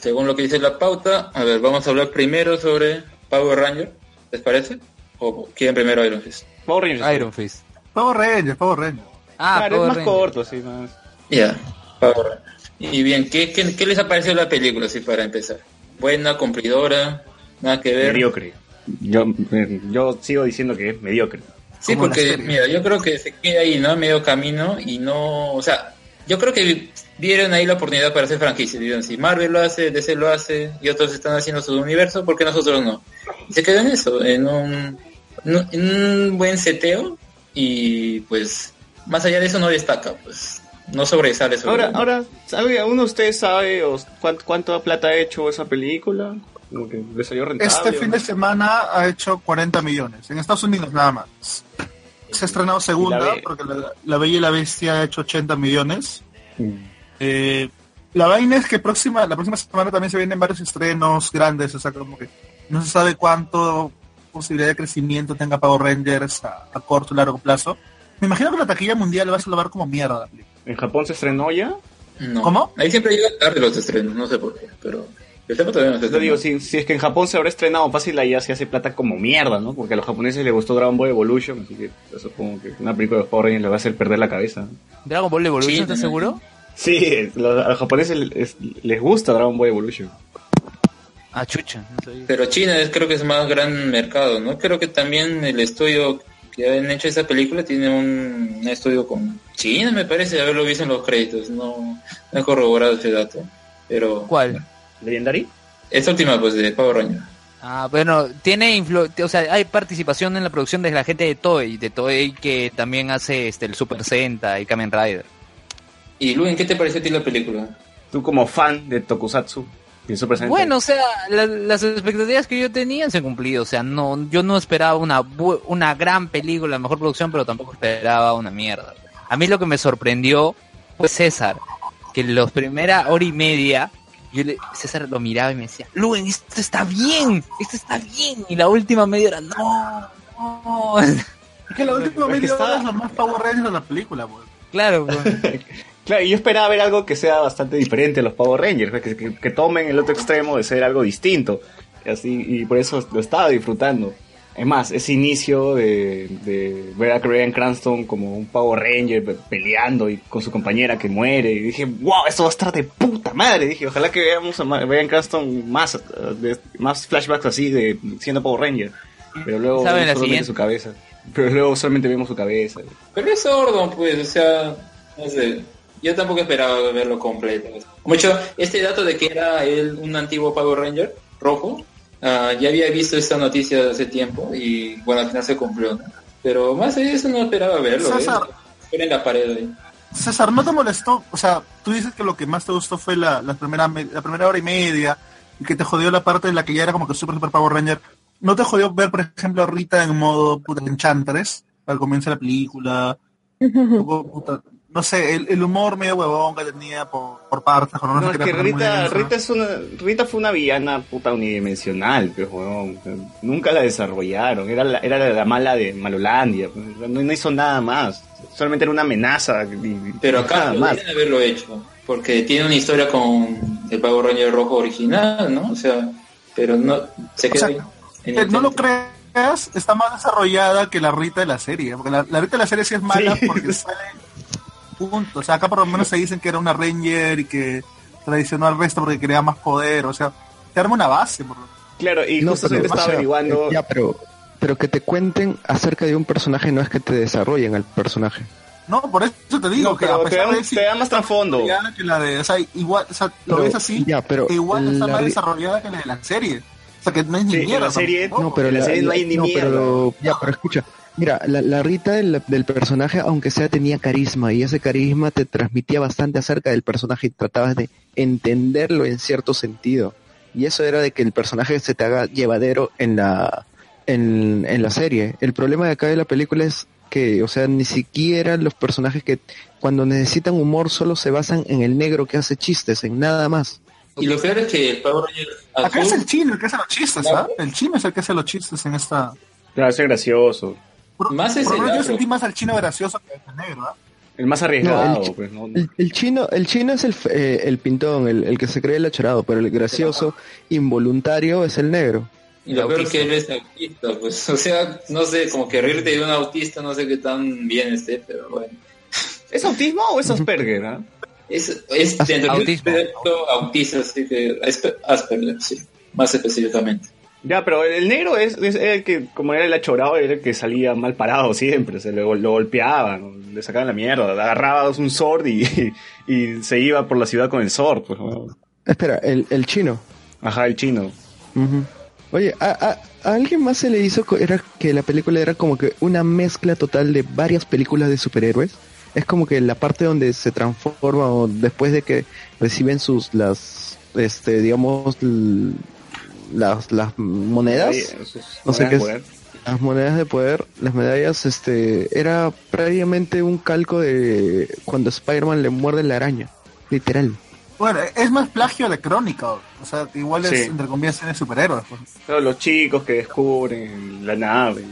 según lo que dice la pauta, a ver, vamos a hablar primero sobre Power Ranger, ¿les parece? ¿O quieren primero Iron Fist? Power Rangers. Iron Fist. Power Rangers, Power Rangers. Ah, Claro, es Power más Rangers. corto, sí, más. Ya, Power Ranger. Y bien, ¿qué, qué, qué les ha parecido la película, así para empezar? Buena, cumplidora, nada que ver. Mediocre. Yo, eh, yo sigo diciendo que es mediocre. Sí, porque, mira, yo creo que se queda ahí, ¿no? Medio camino y no, o sea, yo creo que vieron ahí la oportunidad para hacer franquicia. Dijeron, si Marvel lo hace, DC lo hace y otros están haciendo su universo, ¿por qué nosotros no? Y se quedó en eso, en un, en un buen seteo y pues, más allá de eso no destaca, pues, no sobresale sobre Ahora, ahora, ¿sabe, ¿uno de ustedes sabe o cuánto, cuánto plata ha hecho esa película? Como que le salió rentable. Este ¿o fin no? de semana ha hecho 40 millones. En Estados Unidos nada más. Se ha estrenado segunda, la porque la, La Bella y la Bestia ha hecho 80 millones. Eh, la vaina es que próxima, la próxima semana también se vienen varios estrenos grandes, o sea, como que no se sabe cuánto posibilidad de crecimiento tenga Power Rangers a, a corto o largo plazo. Me imagino que la taquilla mundial va a salvar como mierda. ¿En Japón se estrenó ya? No. ¿Cómo? Ahí siempre llegan tarde los estrenos, no sé por qué, pero yo sepa todavía no se Yo digo, si, si es que en Japón se habrá estrenado fácil, allá se hace plata como mierda, ¿no? Porque a los japoneses les gustó Dragon Ball Evolution, así que yo supongo que una película de Power Rangers les va a hacer perder la cabeza. Dragon Ball Evolution, Sí, ¿estás no. seguro? Sí, los- a los japoneses les, les gusta Dragon Ball Evolution. Ah, chucha. Pero China es, creo que es más gran mercado, ¿no? Creo que también el estudio que han hecho esa película tiene un, un estudio con China, me parece, haberlo visto en los créditos. No, no he corroborado ese dato. Pero ¿Cuál? ¿Legendary? esta última, pues, de Power Ranger. Ah, bueno, tiene influ o sea, hay participación en la producción de la gente de Toei, de Toei que también hace este el Super Sentai y Kamen Rider. Y Luen, ¿qué te pareció a ti la película? Tú como fan de Tokusatsu. Bueno, o sea, la- las expectativas que yo tenía se han cumplido, o sea, no yo no esperaba una bu- una gran película, mejor producción, pero tampoco esperaba una mierda. A mí lo que me sorprendió fue César, que en la primera hora y media yo le- César lo miraba y me decía, Luen, esto está bien, esto está bien. Y la última media hora, no, no. Es que la [LAUGHS] última media hora es lo más Power de la película, pues. claro, pues. [LAUGHS] Claro, y yo esperaba ver algo que sea bastante diferente a los Power Rangers, que, que- que tomen el otro extremo de ser algo distinto. Y así, y por eso lo estaba disfrutando. Es más, ese inicio de, de ver a Brian Cranston como un Power Ranger pe- peleando y con su compañera que muere, y dije, wow, esto va a estar de puta madre. Dije, ojalá que veamos a Brian Cranston más, eh, de- más flashbacks así de siendo Power Ranger. Pero luego ¿Saben la vemos solamente siguiente? su cabeza. Pero luego solamente vemos su cabeza. Pero es sordo, pues, o sea, no sé. Yo tampoco esperaba verlo completo. Mucho, este dato de que era él un antiguo Power Ranger rojo, ah, ya había visto esta noticia hace tiempo y bueno, al final se cumplió, ¿no? Pero más allá de eso no esperaba verlo. ¿eh? César. Era en la pared ahí. César, ¿no te molestó? O sea, tú dices que lo que más te gustó fue la, la, primera, me- la primera hora y media y que te jodió la parte en la que ya era como que super, super Power Ranger. ¿No te jodió ver, por ejemplo, a Rita en modo puta Enchantress al comienzo de la película? Un poco, puta, no sé, el, el humor medio huevón que tenía por, por partes. No, se es que Rita. Rita, es una, Rita fue una villana puta unidimensional, pero weón, nunca la desarrollaron, era la, era la mala de Malolandia, pues, no, no hizo nada más, solamente era una amenaza. y- Pero acá nada más. podrían haberlo hecho, porque tiene una historia con el Power Ranger rojo original, ¿no? O sea, pero no se queda O sea, ahí. en Eh, no lo creas, está más desarrollada que la Rita de la serie. Porque la, la Rita de la serie sí es mala Sí. porque [LAUGHS] sale punto. O sea, acá por lo menos se dicen que era una Ranger y que traicionó al resto porque quería más poder. O sea, te arma una base. Por lo- Claro, y No, justo pero, estaba o sea, averiguando, eh, Ya, pero, pero que te cuenten acerca de un personaje no es que te desarrollen al personaje. No, por eso te digo No, que a te pesar da- de eso, te da más trasfondo. que la de, o sea, igual, o sea, lo Pero, ves así, ya, pero e igual está la más desarrollada que la de la serie. O sea, que no es ni Sí, en mierda. la serie-. No, pero en la serie no hay ni mierda. pero, ya, pero escucha. Mira, la, la Rita del, del personaje, aunque sea, tenía carisma y ese carisma te transmitía bastante acerca del personaje y tratabas de entenderlo en cierto sentido. Y eso era de que el personaje se te haga llevadero en la, en, en la serie. El problema de acá de la película es que, o sea, ni siquiera los personajes que cuando necesitan humor solo se basan en el negro que hace chistes, en nada más. Y lo peor es que el Power Ranger Acá es el chino el que hace los chistes, ¿ah? El chino es el que hace los chistes en esta. claro, es gracioso. Por, Más por lo menos yo sentí más al chino gracioso que al negro, ¿ah? El más No, arriesgado, el, chi- pues, ¿no? el- el chino, el chino es el, eh, el pintón, el, el que se cree el achorado, pero el gracioso, involuntario es el negro. Y lo peor que él es autista, pues, [LAUGHS] o sea, no sé, como que reírte de un autista, no sé qué tan bien esté, pero bueno. [LAUGHS] ¿Es autismo o es Asperger? ah? Es, es dentro Autismo. espectro autista, así que Asper- Asperger, sí, más específicamente. Ya, pero el negro es, es el que, como era el achorado, era el que salía mal parado siempre, se lo, lo golpeaban, le sacaban la mierda, agarraba un sword y, y se iba por la ciudad con el sword. Pues. Espera, el, el chino. Ajá, el chino. Oye, a, a- a alguien más se le hizo era que la película era como que una mezcla total de varias películas de superhéroes. Es como que la parte donde se transforma o después de que reciben sus las este digamos las las monedas, No sé qué las monedas de poder, las medallas este era prácticamente un calco de cuando Spider-Man le muerde la araña, literal. Bueno, es más plagio de crónica, o sea, igual es Sí. entre comillas de superhéroes. pues. Los chicos que descubren la nave,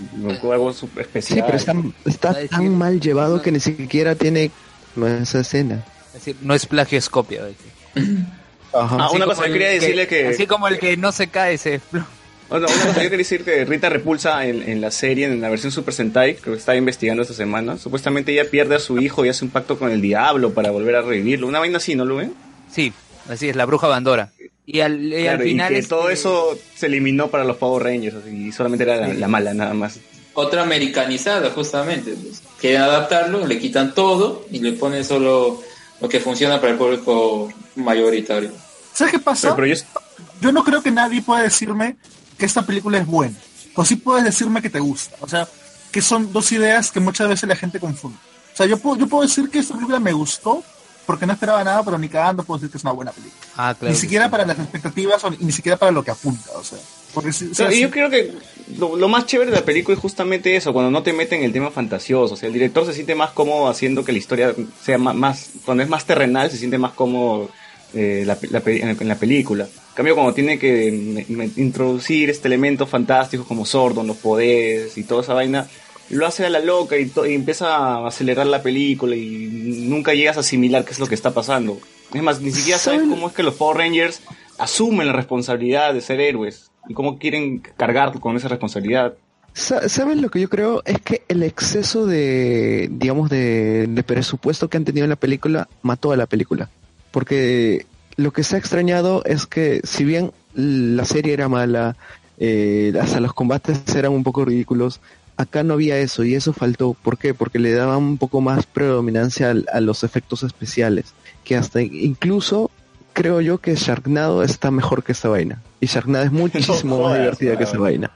algo super Sí, especial. pero está, decir- tan mal llevado que ni siquiera tiene esa escena. Es decir, no es plagio, es copia. Ah, Así una como cosa, el quería decirle que... Así como el que no se cae se... Bueno, una cosa, yo quería decir que Rita Repulsa en, en la serie, en la versión Super Sentai, que estaba investigando esta semana, supuestamente ella pierde a su hijo y hace un pacto con el diablo para volver a revivirlo. Una vaina así, ¿no lo ven? Sí, así es, la bruja Bandora. Y al, y al Claro, y final... que este, todo eso se eliminó para los Power Rangers así, y solamente era la, la mala nada más. Otra americanizada, justamente. Pues. Quieren adaptarlo, le quitan todo y le ponen solo lo que funciona para el público mayoritario. ¿Sabes qué pasa? Pero, pero yo, yo no creo que nadie pueda decirme que esta película es buena. O sí puedes decirme que te gusta. O sea, que son dos ideas que muchas veces la gente confunde. O sea, yo puedo, yo puedo decir que esta película me gustó porque no esperaba nada, pero ni cagando puedo decir que es una buena película. Ah, claro. ni siquiera sí. para las expectativas o ni, ni siquiera para lo que apunta. O sea, porque si- o sea, No, y si- yo creo que lo, lo más chévere de la película es justamente eso, cuando no te meten en el tema fantasioso. O sea, el director se siente más cómodo haciendo que la historia sea más, más cuando es más terrenal, se siente más cómodo eh, la, en, la película. En cambio, cuando tiene que me- me- introducir este elemento fantástico como Sordon, los poderes y toda esa vaina, lo hace a la loca y, to- y empieza a acelerar la película y nunca llegas a asimilar qué es lo que está pasando. Es más, ni siquiera sabes ¿Saben? cómo es que los Power Rangers asumen la responsabilidad de ser héroes y cómo quieren cargar con esa responsabilidad. Sa- ¿Sabes lo que yo creo? Es que el exceso de, digamos, de, de presupuesto que han tenido en la película mató a la película. Porque lo que se ha extrañado es que si bien la serie era mala, eh, hasta los combates eran un poco ridículos, acá no había eso y eso faltó. ¿Por qué? Porque le daban un poco más predominancia al- a, los efectos especiales. Que hasta incluso creo yo que Sharknado está mejor que esta vaina. Y Sharknado es [LAUGHS] muchísimo más divertida que esa vaina.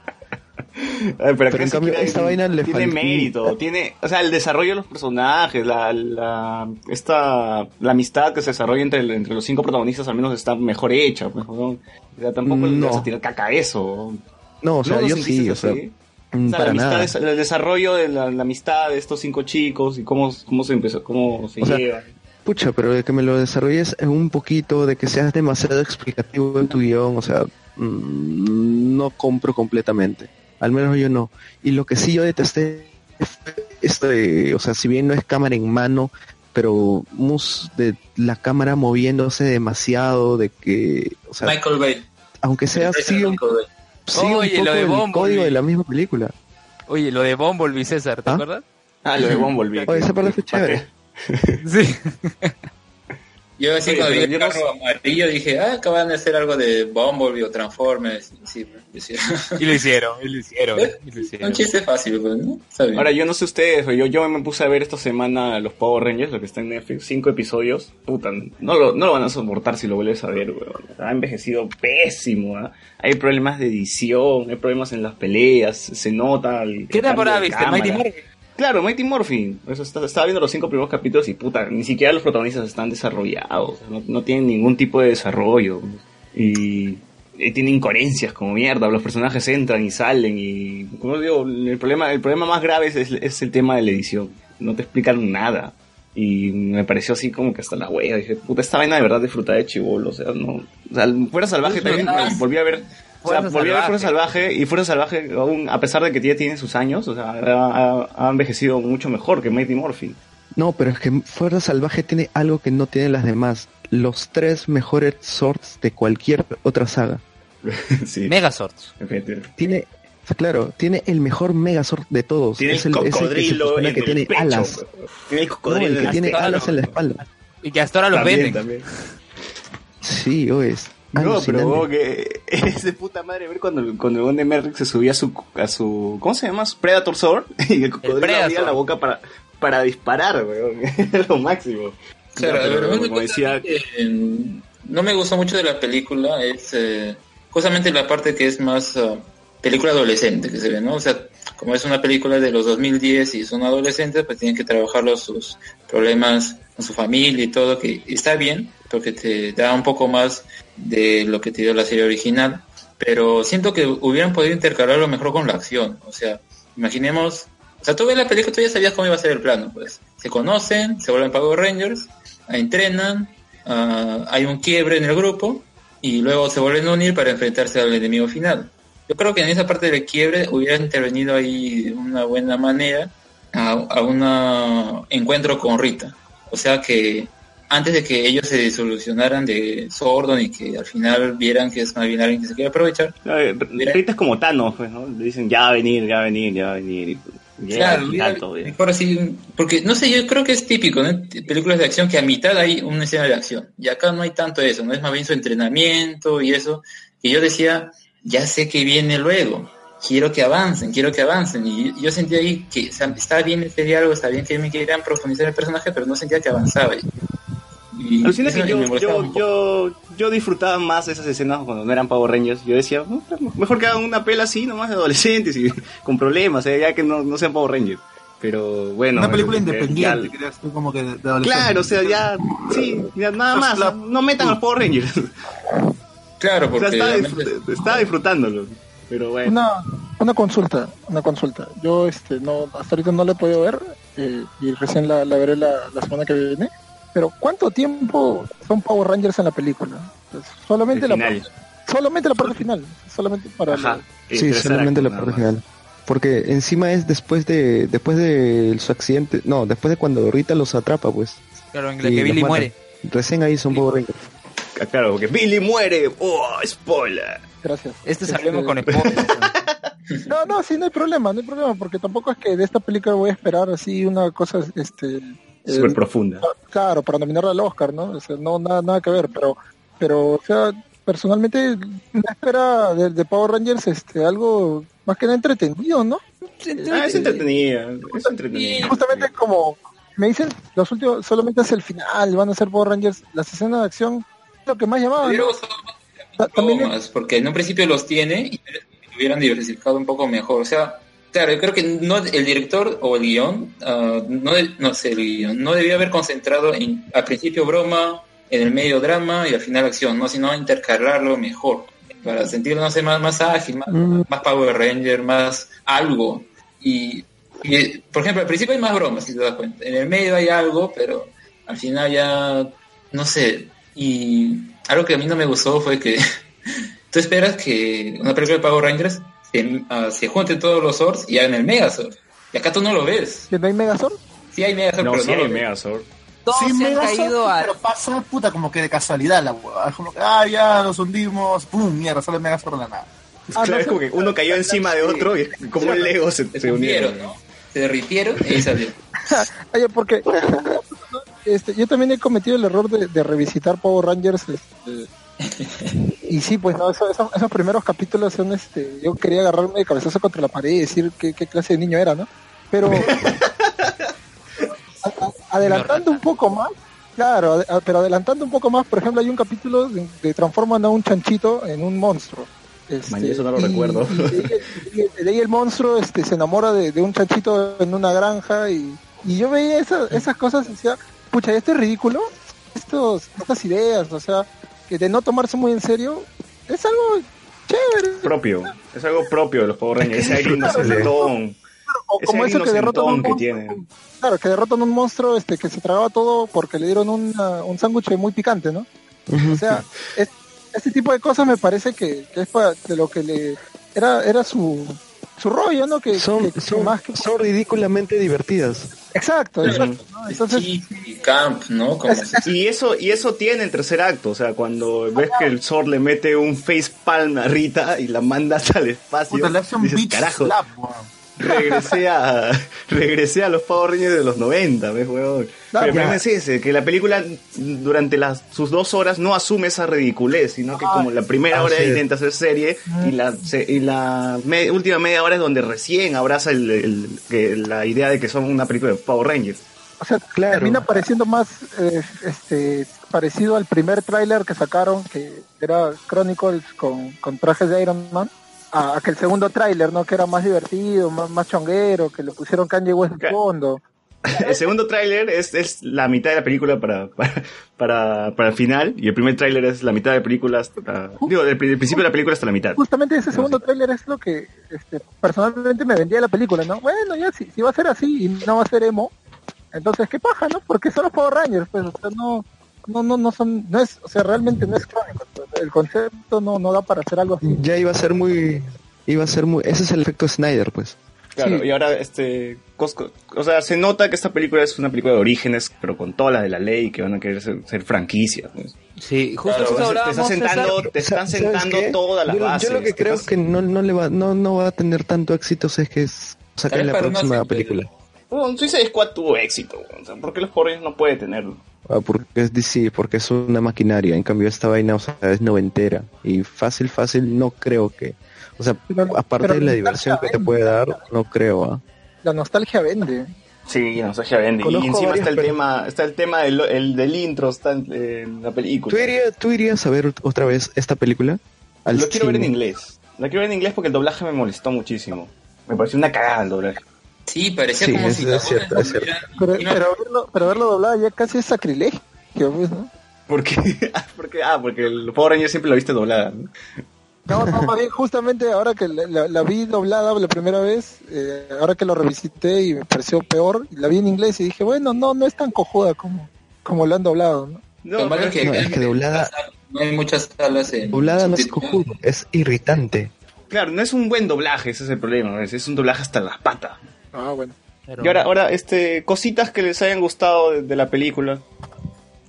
[LAUGHS] Ay, pero, en cambio, tiene- esta vaina le tiene mérito, tiene, o sea, el desarrollo de los personajes, la, la, esta, la amistad que se desarrolla entre, entre los cinco protagonistas al menos está mejor hecha, pues, ¿no? O sea, tampoco le No. vas a tirar caca a eso. No, o sea, ¿No lo yo sí, o sea, así? O sea, para la amistad, nada. es- el desarrollo de la, la amistad de estos cinco chicos y cómo, cómo se empezó, cómo se O sea, llevan. Pucha, pero de que me lo desarrolles un poquito, de que seas demasiado explicativo en tu guion, o sea, mm, no compro completamente. Al menos yo no. Y lo que sí yo detesté fue esto de, o sea, si bien no es cámara en mano, pero mus de la cámara moviéndose demasiado, de que, o sea, Michael Bay. aunque sea sigue un, un Oye, poco lo de el código de la misma película. Oye, lo de Bumblebee, César, ¿te ¿Ah? acuerdas? Ah, lo de Bumblebee. Oye, esa parte fue chévere. Sí. [LAUGHS] Yo así Oye, cuando vi el yo no carro amarillo dije, ah, acaban de hacer algo de Bumblebee o Transformers. Y Sí, [LAUGHS] Y lo hicieron, y lo hicieron, y lo [LAUGHS] hicieron. un chiste fácil, pues, ¿no? Está bien. Ahora, yo no sé ustedes, pero yo, yo me puse a ver esta semana los Power Rangers, lo que está en Netflix, cinco episodios. Puta, no lo, no lo van a soportar si lo vuelves a ver, weón. Ha envejecido pésimo, ¿ah? Hay problemas de edición, hay problemas en las peleas, se nota. el- ¿Qué temporada viste? Mighty cámara. Claro, Mighty Morphin. Eso está- estaba viendo los cinco primeros capítulos y puta, ni siquiera los protagonistas están desarrollados. no, no tienen ningún tipo de desarrollo. Y, y tienen incoherencias como mierda. Los personajes entran y salen y... Como digo, el problema, el problema más grave es, es- es el tema de la edición. No te explican nada. Y me pareció así como que hasta la wea. Dije, puta, esta vaina de verdad disfruta de chivolo. O sea, no... O sea, Fuera Salvaje también me volví a ver... O sea, volví a ver Fuerza Salvaje. Y Fuerza Salvaje, aún, a pesar de que ya tiene sus años, o sea, ha, envejecido mucho mejor que Mighty Morphin. No, pero es que Fuerza Salvaje tiene algo que no tienen las demás. Los tres mejores swords de cualquier otra saga. [LAUGHS] sí, Megazords. efectivamente. Tiene, claro, tiene el mejor Megazord de todos. Tiene Es el cocodrilo en que el tiene pecho, alas. Tiene el No, cocodrilo el en que la tiene espalda. alas en la espalda. Y que hasta ahora También, venden. también. Sí, o es. No, pero huevón, que [LAUGHS] es de puta madre ver cuando, cuando el Bonde Merrick se subía a su, a su, ¿cómo se llama? Su Predator Sword [LAUGHS] y el cocodrilo abría la boca para, para disparar, weón. [LAUGHS] Es lo máximo. Claro, ver, pero como decía, que eh, no me gustó mucho de la película es eh, justamente la parte que es más ah, película adolescente que se ve, ¿no? O sea, como es una película de los 2010 y son adolescentes, pues tienen que trabajar los, sus problemas con su familia y todo, que está bien, porque te da un poco más de lo que te dio la serie original, pero siento que hubieran podido intercalarlo mejor con la acción, o sea, imaginemos, o sea, tú ves la película, tú ya sabías cómo iba a ser el plano, pues, se conocen, se vuelven Power Rangers, entrenan, ah, hay un quiebre en el grupo y luego se vuelven a unir para enfrentarse al enemigo final. Yo creo que en esa parte del quiebre hubiera intervenido ahí de una buena manera a, a un encuentro con Rita. O sea que antes de que ellos se disolucionaran de Sordon y que al final vieran que es más bien alguien que se quiere aprovechar, no, eh, Rita es como Thanos, pues, ¿no? Le dicen, ya va a venir, ya va a venir, ya va a venir. Y, llega Claro, todavía. mejor así, porque no sé, yo creo que es típico, ¿no? Películas de acción que a mitad hay una escena de acción. Y acá no hay tanto eso, no es más bien su entrenamiento y eso. Y yo decía, ya sé que viene luego. Quiero que avancen, quiero que avancen. Y yo sentía ahí que o sea, está bien este diálogo, está bien que me quieran profundizar el personaje, pero no sentía que avanzaba. Y Alucina que yo, yo, yo, yo disfrutaba más esas escenas cuando no eran Power Rangers. Yo decía, "No, mejor que hagan una pela así, nomás de adolescentes y [LAUGHS] con problemas, eh, ya que no, no sean Power Rangers. Pero bueno. Una película independiente, ya- creas tú, como que de adolescente. Claro, o sea, ya, sí, ya nada Pues más, la- no metan a los Power Rangers. [LAUGHS] Claro, O sea, porque estaba, realmente- disfrut- estaba disfrutándolo. Pero bueno. Una, una consulta, una consulta. Yo este no hasta ahorita no la he podido ver eh, y recién la, la veré la, la semana que viene. Pero ¿cuánto tiempo son Power Rangers en la película? Pues, solamente la parte, solamente la parte final, solamente para Ajá. la- Sí, solamente la parte final. Porque encima es después de después de su accidente, no, después de cuando Rita los atrapa, pues. Claro, en la que Billy muere. Recién ahí son Power Rangers. Ah, Claro, porque Billy muere. ¡Oh, spoiler! Gracias. Este Este, salimos con [LAUGHS] spoilers. No, no, sí, no hay problema, no hay problema, porque tampoco es que de esta película voy a esperar así una cosa, este... eh, Súper profunda. claro, para nominarla al Oscar, ¿no? O sea, no, nada, nada que ver, pero, pero, o sea, personalmente me espera de, de Power Rangers, este, algo más que nada entretenido, ¿no? Ah, es entretenida. Es entretenida. Justamente como me dicen, los últimos, solamente hacia el final van a ser Power Rangers, las escenas de acción, lo que más llamaba, También, más, porque en un principio los tiene y hubieran diversificado un poco mejor. O sea, claro, yo creo que no el director o el guion, ah, no, no sé, el guion, no debía haber concentrado en al principio broma, en el medio drama y al final acción, no, sino intercalarlo mejor para sentirlo, no sé, más, más ágil, más, Mm. más Power Ranger, más algo. Y, y, por ejemplo, al principio hay más bromas, si te das cuenta. En el medio hay algo, pero al final ya, no sé. Y algo que a mí no me gustó fue que [LAUGHS] tú esperas que una película de Power Rangers se, ah, se junten todos los Zords y hagan el Megazord. Y acá tú no lo ves. ¿que no hay Megazord? Sí hay Megazord, No, pero sí no hay. Megazord. Todos Sí, se han caído a... pero pasa, puta, como que de casualidad la hueva. Es como que, ah, ya nos hundimos, pum, mierda, sale Megazord de la nada. Ah, Claro, no es como que uno cayó encima de otro y como un Lego se, Se se unieron. ¿no? Se derritieron y ahí salió. [LAUGHS] Oye, porque [LAUGHS] este, yo también he cometido el error de, de revisitar Power Rangers. este, y sí, pues no, eso- eso- esos primeros capítulos son, este, yo quería agarrarme de cabezazo contra la pared y decir qué, qué clase de niño era, ¿no? Pero [LAUGHS] a- a- adelantando un poco más, claro, a- pero adelantando un poco más, por ejemplo, hay un capítulo de, de transforman a un chanchito en un monstruo. Este, Man, eso no lo y- recuerdo. y de, ahí, de ahí el monstruo este, se enamora de, de un chanchito en una granja y, y yo veía esa- esas cosas y decía, pucha, esto es ridículo, estos, estas ideas, o sea, que de no tomarse muy en serio, es algo chévere. Propio. Es algo propio de los Power Rangers. [LAUGHS] Ese aire inocentón. O Ese como eso que derrotan un que monstruo, tiene. claro, que derrotan un monstruo este que se tragaba todo porque le dieron una- un sándwich muy picante, ¿no? O sea, es- este tipo de cosas me parece que, que es para de lo que le era era su su rollo, ¿no? Que, Son, que- son, más que son ridículamente divertidas. Exacto, exacto. ¿no? Entonces, y Camp, ¿no? Como se- Y eso, y eso tiene el tercer acto, o sea, cuando ves que el Zord le mete un face palm a Rita y la manda hasta el espacio, Puta, le hace un dices, bitch carajo, slap. Regresé a, [LAUGHS] regresé a los Power Rangers de los 90, ¿ves, huevón? No, Pero el problema es ese, que la película durante las, sus dos horas no asume esa ridiculez, sino que como la primera hora Así es. intenta hacer serie y la, se- y la me- última media hora es donde recién abraza el- el- que- la idea de que son una película de Power Rangers. o sea, Claro. termina pareciendo más eh, este parecido al primer tráiler que sacaron, que era Chronicles con, con trajes de Iron Man, a, que el segundo tráiler, ¿no? Que era más divertido, más, más chonguero, que le pusieron Kanye West de Claro. fondo. El segundo tráiler es, es la mitad de la película para, para, para, para el final y el primer tráiler es la mitad de la película hasta... Digo, del, del principio de la película hasta la mitad. Justamente ese segundo tráiler es lo que este, personalmente me vendía la película, ¿no? Bueno, ya si, si va a ser así y no va a ser emo, entonces qué paja, ¿no? Porque son los Power Rangers, pues, o sea, no, no, no, no son, no es, o sea, realmente no es crónico, el concepto no, no da para hacer algo así. Ya iba a ser muy... Iba a ser muy... Ese es el efecto Snyder, pues. Claro, Sí. y ahora este... Cosco- o sea, se nota que esta película es una película de orígenes, pero con todas las de la ley que van a querer ser, ser franquicias. pues. Sí, justo Claro, te, están sentando, te están ¿Sabes sentando todas las yo, bases. Yo lo que creo estás- que no, no le va, no, no va a tener tanto éxito si es que es- vez la próxima película. Bueno, Suicide Squad tuvo éxito, o sea, ¿por qué los Rangers no puede tenerlo? Ah, porque es DC, porque es una maquinaria. En cambio, esta vaina, o sea, es noventera. Y fácil, fácil, no creo que. O sea, Pero- aparte pero de la nostalgia diversión que te puede dar, no creo. ¿ah? La nostalgia vende. Sí, nostalgia vende. Conozco y encima está el tema, está el tema del, el del intro, está en, en la película. ¿Tú, irías, ¿Tú irías a ver otra vez esta película? Al Lo quiero ver en inglés. La quiero ver en inglés porque el doblaje me molestó muchísimo. Me pareció una cagada el doblaje. Sí, parecía Sí, como es- si es cierto, es cierto. Pero, no- pero, verlo, pero verlo doblado ya casi es sacrilegio, pues, ¿no? ¿Por qué? [LAUGHS] porque, ah, porque el Power Ranger siempre lo viste doblada. ¿no? No, no, [LAUGHS] más bien, justamente ahora que la, la- la vi doblada la primera vez, eh, ahora que lo revisité y me pareció peor, la vi en inglés y dije, bueno, no, no es tan cojuda como, como lo han doblado, ¿no? No, Lo malo pero es que, No, es que doblada- no hay muchas salas en Doblada no es cojudo, es irritante. Claro, no es un buen doblaje, ese es el problema. ¿ves? Es un doblaje hasta las patas. Ah, bueno. Pero- Y ahora, ahora, este, cositas que les hayan gustado de, de la película.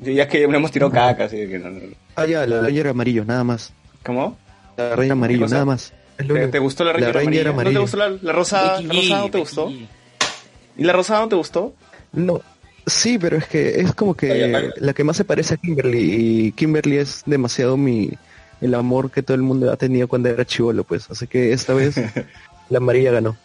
Ya que ya hemos tirado caca, así que no, no. Ah, ya, la Ranger amarillo, nada más. ¿Cómo? La Ranger amarillo, nada más. ¿Te, te gustó la Ranger, Ranger amarilla? ¿No te gustó la, la rosada? ¿La rosada no te gustó? ¿Y la rosada no te gustó? No, sí, pero es que es como que vaya. la que más se parece a Kimberly y Kimberly es demasiado mi el amor que todo el mundo ha tenido cuando era chivolo, pues. Así que esta vez [LAUGHS] la amarilla ganó.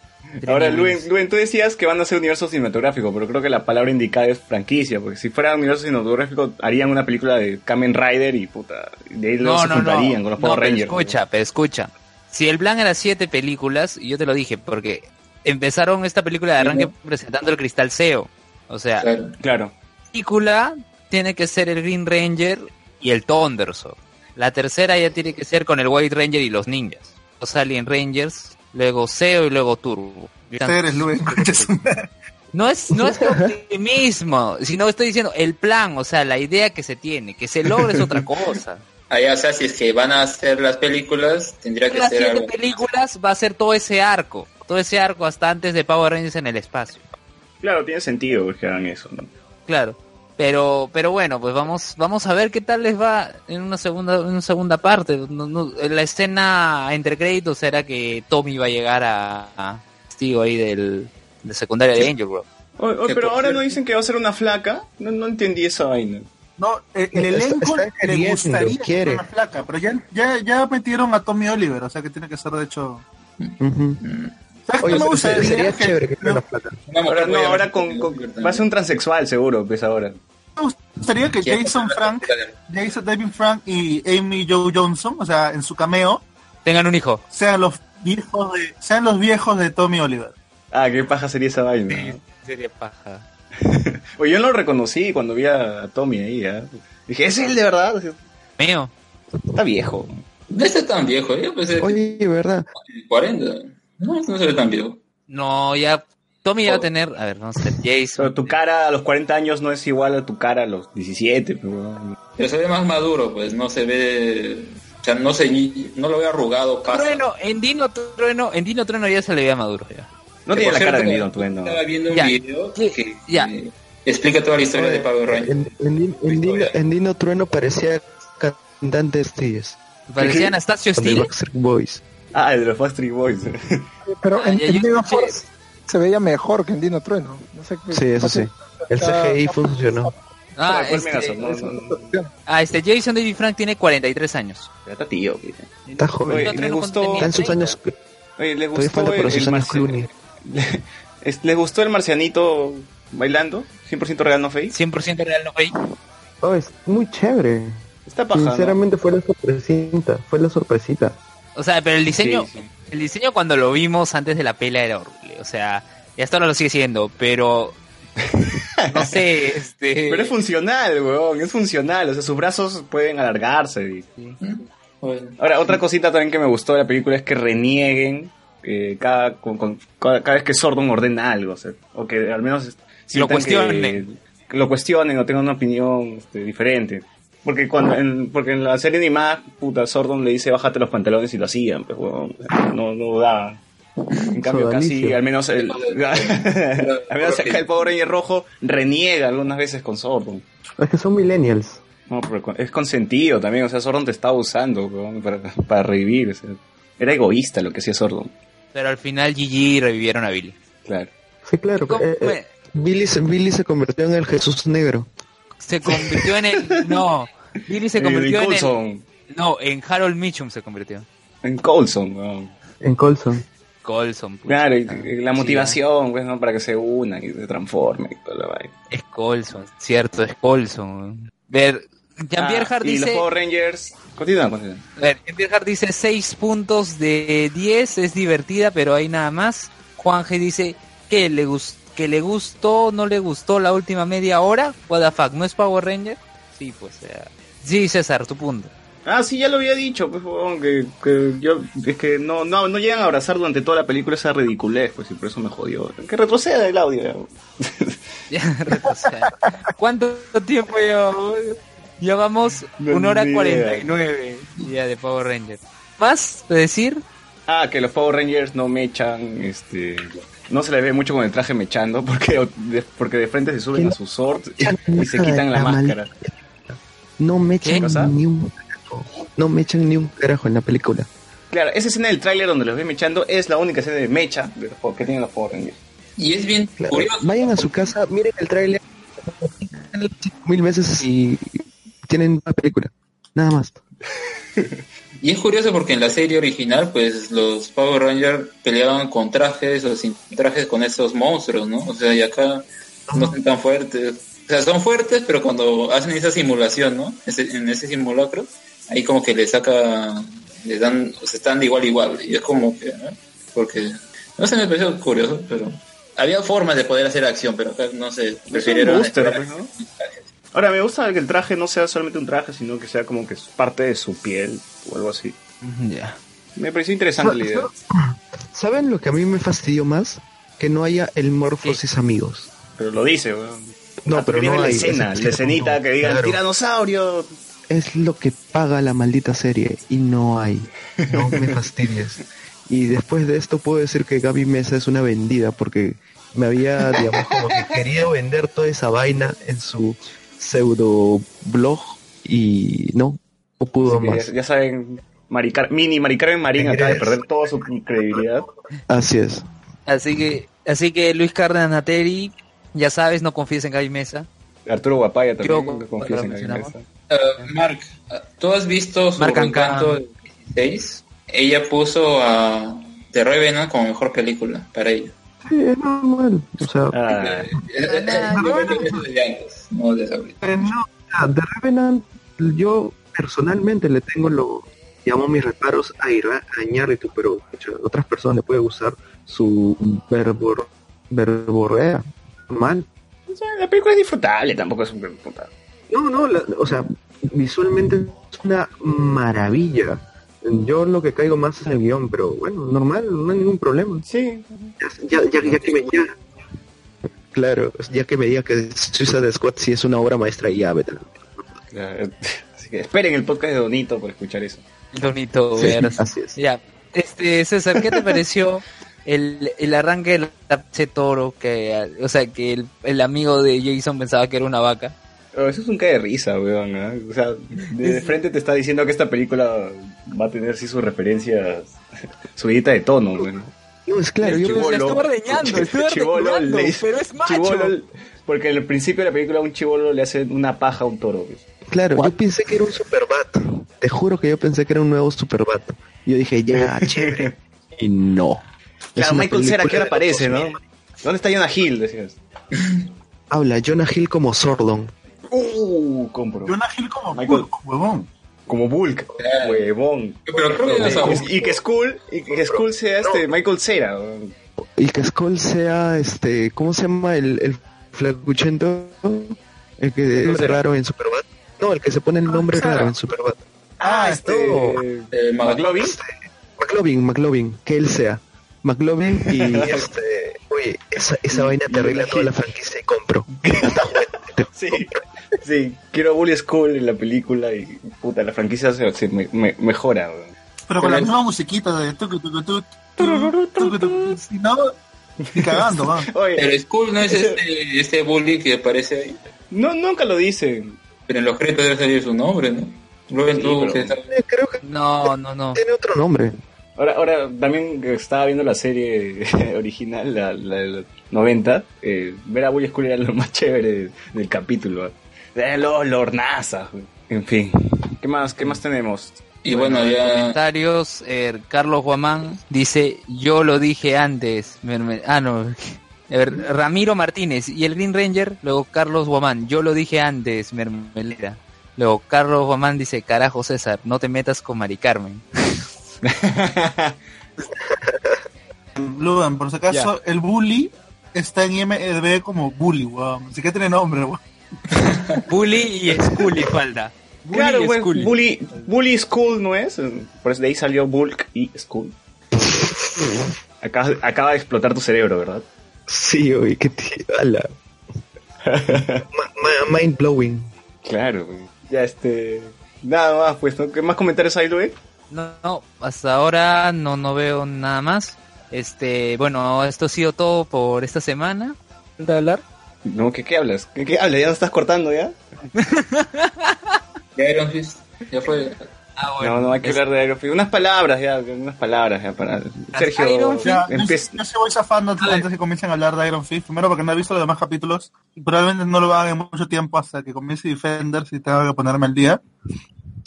Ahora, Luen, Luen, tú decías que van a ser universo cinematográfico, pero creo que la palabra indicada es franquicia, porque si fuera universo cinematográfico harían una película de Kamen Rider y puta, de ahí No, se no, no. juntarían con los No, Power pero Rangers. escucha, pero escucha. Si el plan era siete películas, y yo te lo dije, porque empezaron esta película de arranque presentando el Cristal Seo. O sea, la Claro. Claro. película tiene que ser el Green Ranger y el Thundersword. La tercera ya tiene que ser con el White Ranger y los ninjas. Los Alien Rangers, luego Seo y luego Turbo. Eres Luis. [LAUGHS] No es, no es optimismo, sino estoy diciendo el plan, o sea, la idea que se tiene, que se logre es otra cosa. [LAUGHS] Allá, o sea, si es que van a hacer las películas, tendría que las ser siete algo. películas va a ser todo ese arco, todo ese arco hasta antes de Power Rangers en el espacio. Claro, tiene sentido que hagan eso, ¿no? Claro. Pero, pero bueno, pues vamos, vamos a ver qué tal les va en una segunda, en una segunda parte. No- no- la escena entre créditos era que Tommy iba a llegar a, a testigo ahí del, de secundaria de Angel Grove. Oye, oye, Que pero ahora no dicen que va a ser una flaca. No, no entendí esa vaina. No, eh, el elenco está le gustaría que una flaca, pero ya, ya, ya metieron a Tommy Oliver, o sea que tiene que ser de hecho. Ujú. ¿Sabes Oye, qué me pero gustaría? sería Que- chévere que una Ahora no, ahora con- va a ser un transexual seguro, pues ahora. Me gustaría que. Jason Frank, Jason David Frank y Amy Joe Johnson, o sea, en su cameo, Tengan un hijo. sean los viejos de, sean los viejos de Tommy Oliver. Ah, qué paja sería esa vaina. ¿no? Sería paja. [LAUGHS] Oye, yo no lo reconocí cuando vi a Tommy ahí, ¿ah? Dije, ¿es él de verdad? Mío. Está viejo. No está tan viejo, yo pensé Oye, ¿verdad? 40. No, no se ve tan viejo. No, ya. Tommy ya va a tener. A ver, vamos a ver. Pero Jason. tu cara a los 40 años no es igual a tu cara a los 17. Pero... Pero se ve más maduro, pues no se ve. O sea, no se no lo ve arrugado, pasa. Trueno, en Dino Trueno, en Dino Trueno ya se le veía maduro ya. No Que, tiene la cara de Nino Trueno. Estaba viendo un Ya. video que, ya. que explica toda la historia de Power Rangers. En, en- en Dino, en Dino Trueno parecía cantante Steve. Parecía Anastasio Boys. Ah, el de los Backstreet Boys. Pero en, Ah, en Dino Force se veía mejor que en Dino Trueno. No sé qué- Sí, eso sí. El CGI funcionó. Ah, ¿Cuál me este, No, no, no. ah, este Jason David Frank tiene 43 años. Ya está tío. Está joven. Oye, Dino me Trueno gustó- Está en sus 30. años. Oye, ¿le gustó falta el, el años marci- Clooney. [LAUGHS] es- ¿Les gustó el marcianito bailando? ¿100% real no fake? 100% real no fake. Oh, es muy chévere. Está paja, ¿no? Sinceramente fue la sorpresita. Fue la sorpresita. O sea, pero el diseño, Sí, sí. El diseño cuando lo vimos antes de la pela era horrible. O sea, y hasta ahora lo sigue siendo, pero [LAUGHS] no sé, este. Pero es funcional, weón, es funcional. O sea, sus brazos pueden alargarse. y- Bueno, Ahora, otra cosita también que me gustó de la película es que renieguen eh, cada, con- con- cada, cada vez que Sordon ordena algo. O, sea, o que al menos sientan cuestionen. Que lo cuestionen o tengan una opinión este, diferente. Porque cuando en, porque en la serie animada, puta, Sordon le dice bájate los pantalones y lo hacían, pues, weón. no, no da. En cambio, casi, al menos el, [LAUGHS] al menos acá el Power Ranger rojo reniega algunas veces con Sordon. Es que son millennials. No, pero es consentido también, o sea, Sordon te estaba usando para, para revivir. o sea, era egoísta lo que hacía Sordon, Pero al final GG revivieron a Billy. claro. Sí, claro. ¿Cómo eh, eh? Billy, se- Billy se convirtió en el Jesús negro. Se convirtió en el. No, Billy se Eh, convirtió en en el. No, en Harold Mitchum se convirtió. en Coulson, weón. En Colson. Colson. pucha. Claro, y, y la Sí, motivación, pues, ¿no? Para que se unan y se transformen y toda la vaina. Es Colson, cierto, es Colson. Ver, Jean-Pierre Ah, Hart y los dice. Power Rangers... Continúa, continúa. A ver, Jean-Pierre Hart dice 6 puntos de 10, es divertida, pero hay nada más. Juan G dice que le, que le gustó, no le gustó la última media hora. What the fuck, ¿no es Power Ranger? Sí, pues, o sea. Sí, César, tu punto. Ah, sí, ya lo había dicho, pues, que, que yo, es que no, no, no llegan a abrazar durante toda la película esa ridiculez, pues, y por eso me jodió. Que retroceda el audio. Ya, [LAUGHS] retroceda. ¿Cuánto tiempo llevamos? Llevamos No, una hora ni idea. 49 ya de Power Ranger. ¿Más de decir? Ah, que los Power Rangers no mechan, este... No se le ve mucho con el traje mechando, porque de, porque de frente se suben a su sword y, y se quitan la La máscara. No me ¿Qué echan ni un carajo. No me echan ni un carajo en la película. Claro, esa escena del tráiler donde los ve mechando es la única escena de mecha de los, que tienen los Power Rangers. y es bien Claro, curioso. Vayan a su casa, miren el tráiler mil veces y tienen una película. Nada más. [LAUGHS] Y es curioso porque en la serie original, pues los Power Rangers peleaban con trajes o sin trajes con estos monstruos, ¿no? O sea, y acá no son tan fuertes. O sea, son fuertes, pero cuando hacen esa simulación, ¿no? Ese- en ese simulacro, ahí como que le saca, le dan, o sea, están de igual a igual. Y es como que, ¿no? Porque, no sé, me pareció curioso, pero había formas de poder hacer acción, pero acá no sé, prefirieron pues, ¿no? Ahora, me gusta que el traje no sea solamente un traje, sino que sea como que es parte de su piel o algo así. Ya. Me pareció interesante la idea. ¿Saben lo que a mí me fastidió más? Que no haya el Morphosis amigos. Pero lo dice, weón. No, Ah, pero viene no la hay. escena, es- la escenita que diga el Claro. tiranosaurio. Es lo que paga la maldita serie y no hay. No me fastidies. [LAUGHS] Y después de esto puedo decir que Gaby Mesa es una vendida porque me había, digamos, como que [LAUGHS] querido vender toda esa vaina en su pseudo blog y no, no pudo más. ya, ya saben, Maricar- mini Mari Carmen Marín acaba de perder toda su credibilidad. Así es. Así que, así que Luis Cárdenas Nateri, ya sabes, no confíes en Gaby Mesa. Arturo Guapaya también, Yo, no confías en mencionamos. mesa. Uh, Mark, ¿tú has visto su Mark encanto Ancán. 16? Ella puso a The Revenant como mejor película para ella. Sí, es normal. O sea, Ah, Eh, eh, eh, no. Eh, The Revenant, yo personalmente le tengo lo, llamo mis reparos a, Ira- a Iñárritu, pero a otras personas le puede gustar su verbor, verborrea. Mal. o sea, la película es disfrutable, tampoco es un puta. No, no, la- o sea, visualmente es una maravilla. Yo lo que caigo más es el guion, pero bueno, normal, no hay ningún problema. Sí, Ya, ya, ya que me ya- Claro, ya que me diga que Suicide Squad sí es una obra maestra y ya, vete. [LAUGHS] Así que esperen el podcast de Donito por escuchar eso. Bonito, Sí, ver. así es. Ya, este, César, ¿qué te pareció el, el arranque del Tapche Toro, que, o sea, que el, el amigo de Jason pensaba que era una vaca. Eso es un cae de risa, weón. O sea, de frente te está diciendo que esta película va a tener sí sus referencias, subidita de tono, weón. No, es claro, yo Chibolo. La estuve ordeñando, le pero es macho. chibolo- porque en el principio de la película a un chivolo le hace una paja a un toro. pues. Claro, yo pensé que era un Superbat. Te juro que yo pensé que era un nuevo Superbat. Yo dije, ya, [LAUGHS] chévere. Y no. Claro, Michael Cera, ¿qué hora aparece, no? 2000. ¿Dónde está Jonah Hill? Decías. [LAUGHS] Habla Jonah Hill como Sordon. Uh, compro. Jonah Hill como Michael. Hulk, huevón. Como Bulk, Claro. huevón. Pero creo que no sabemos. Y que Skull, y que Skull sea este Michael Cera. Y que Skull sea, este, ¿cómo se llama el, el flacuchento? El que es raro en Superbat. No, el que se pone el nombre Cera. raro en Superbat. Ah, este. Eh, Mag- McLovin. McLovin, McLovin, que él sea. McLovin y este, oye, esa, esa vaina te arregla toda la franquicia y compro. Sí, sí, quiero a Bully Skull en la película y puta, la franquicia se, se me- me- mejora. Pero con la misma musiquita de tucu, tucu, tu, tucu, tucu, tucu, si no, cagando, va. Oye, Pero Skull no es este, este bully que aparece ahí. no, nunca lo dicen. Pero en los créditos debe salir su nombre, ¿no? Sí, tú, pero- Eh, Creo que No, no, no. tiene otro nombre. Ahora, ahora también estaba viendo la serie [LAUGHS] original, la, la de los 90, eh, ver a Bully Skull era lo más [LAUGHS] chévere del, del capítulo. Eh, los lornazas, en fin. ¿Qué más, qué más tenemos? Y bueno, ya... Comentarios, eh, Carlos Guamán dice, yo lo dije antes. Ah, no. [LAUGHS] A ver, Ramiro Martínez y el Green Ranger, luego Carlos Guamán, yo lo dije antes, mermelera. Luego Carlos Guamán dice, carajo César, no te metas con Mari Carmen. Lugan, por si acaso, el bully está en IMDb como bully, weón. Así que tiene nombre, weón. [LAUGHS] Bully y Scully falta. Bully claro, y Scully. Bully, Bully Skull no es. Por eso de ahí salió Bulk y Skull. Acaba, acaba de explotar tu cerebro, ¿verdad? Sí, oye, qué tío. Ala. [LAUGHS] Ma- ma- mind blowing. Claro, güey. Ya este. Nada más, pues, ¿no? ¿Qué más comentarios hay, Luis? No, no, hasta ahora no, no veo nada más. Este, bueno, esto ha sido todo por esta semana. ¿Falta hablar? No, ¿qué, qué hablas? ¿Qué, qué hablas? ¿Ya no estás cortando ya? [LAUGHS] Ya Iron Fist, ya fue. Ah, no, no hay que hablar de Iron Fist. Unas palabras ya, unas palabras ya para. Sergio, Iron Fist, yo, yo sí voy zafando antes, antes que comiencen a hablar de Iron Fist. Primero porque no he visto los demás capítulos. Y probablemente no lo hagan en mucho tiempo hasta que comience Defenders y tengo que ponerme al día.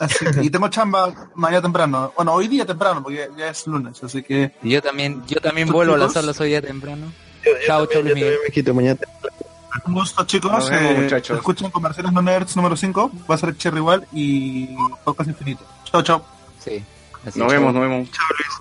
Así que- y tengo chamba mañana temprano. Bueno, hoy día temprano, porque ya, ya es lunes. Así que Yo también, yo también ¿Tú, vuelvo a las salas hoy día temprano. Yo, yo Chao, también, chao, Luis yo me quito mañana. un gusto, chicos. Nos vemos, Eh, muchachos. Escuchen Comerciales No Nerds número 5. Va a ser Cherry igual y Podcast Infinito. Chao, chao. Sí. así, Nos chao. vemos, nos vemos.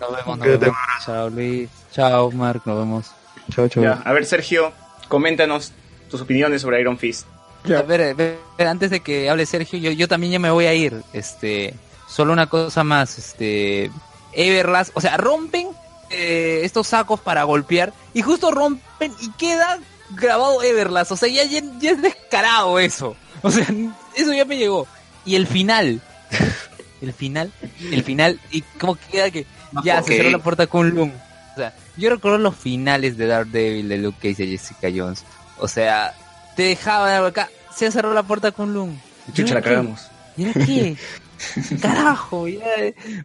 Nos vemos, nos vemos. Chao, Luis. Chao, Mark, nos vemos. Chao, chao. Ya, a ver, Sergio, coméntanos tus opiniones sobre Iron Fist. Ya. A ver, a ver, antes de que hable Sergio, yo, yo también ya me voy a ir. Este, solo una cosa más, este, Everlast, o sea, rompen eh, estos sacos para golpear y justo rompen y queda grabado Everlast, o sea, ya, ya, ya es descarado eso. O sea, eso ya me llegó. Y el final, [LAUGHS] el final, el final, y cómo queda que ya se cerró la puerta con Lung. O sea, yo recuerdo los finales de Daredevil, de Luke Cage y de Jessica Jones. O sea, te dejaba acá, se cerró la puerta con Lung. Chucha, la cagamos. ¿Y ahora qué? [LAUGHS] Carajo, ya-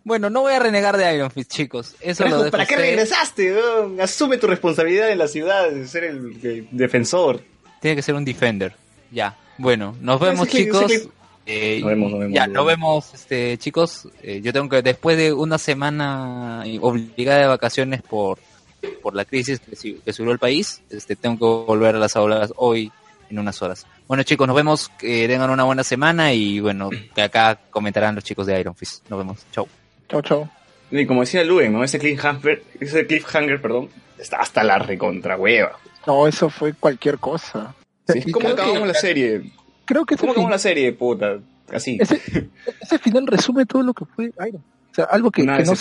Bueno, no voy a renegar de Iron Fist, chicos. Eso lo Carajo, dejo ¿Para qué regresaste? Asume tu responsabilidad en la ciudad de ser el, el defensor. Tiene que ser un defender. Ya. Bueno, nos No, vemos, chicos. Eh, Nos vemos, nos vemos, Ya, nos vemos. este, chicos. Eh, yo tengo que, después de una semana obligada de vacaciones por, por la crisis que, que subió el país, este, tengo que volver a las aulas hoy en unas horas. Bueno, chicos, nos vemos. Que tengan una buena semana y bueno, que acá comentarán los chicos de Iron Fist. Nos vemos. Chau. Chao, chao. Y como decía Luen, ¿no? Ese cliffhanger, ese cliffhanger, perdón, está hasta la recontra hueva. No, eso fue cualquier cosa. ¿Sí? ¿Cómo que- acabamos la serie? Creo que ¿Cómo acabamos fin- la serie, puta? Así. ese, ese final resume todo lo que fue Iron. O sea, algo que, Una que no,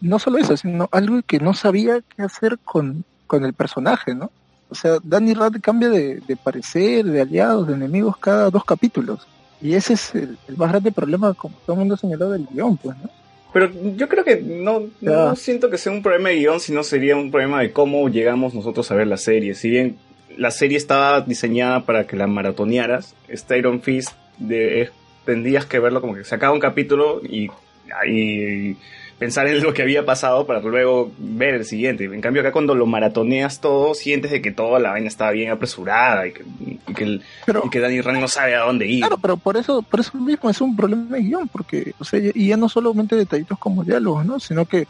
no solo eso, sino algo que no sabía qué hacer con, con el personaje, ¿no? O sea, Danny Rand cambia de, de parecer, de aliados, de enemigos cada dos capítulos. Y ese es el, el más grande problema, como todo el mundo señaló, del guion, pues, ¿no? Pero yo creo que no, no siento que sea un problema de guion, sino sería un problema de cómo llegamos nosotros a ver la serie. Si bien la serie estaba diseñada para que la maratonearas, este Iron Fist de, es- tendrías que verlo como que se acaba un capítulo y, y pensar en lo que había pasado para luego ver el siguiente. En cambio acá cuando lo maratoneas todo, sientes de que toda la vaina estaba bien apresurada y que, y que, el- Pero, y que Danny Rand no sabe a dónde ir. claro, pero por eso, por eso mismo es un problema de guion, porque, o sea, y ya no solamente detallitos como diálogos, ¿no? Sino que,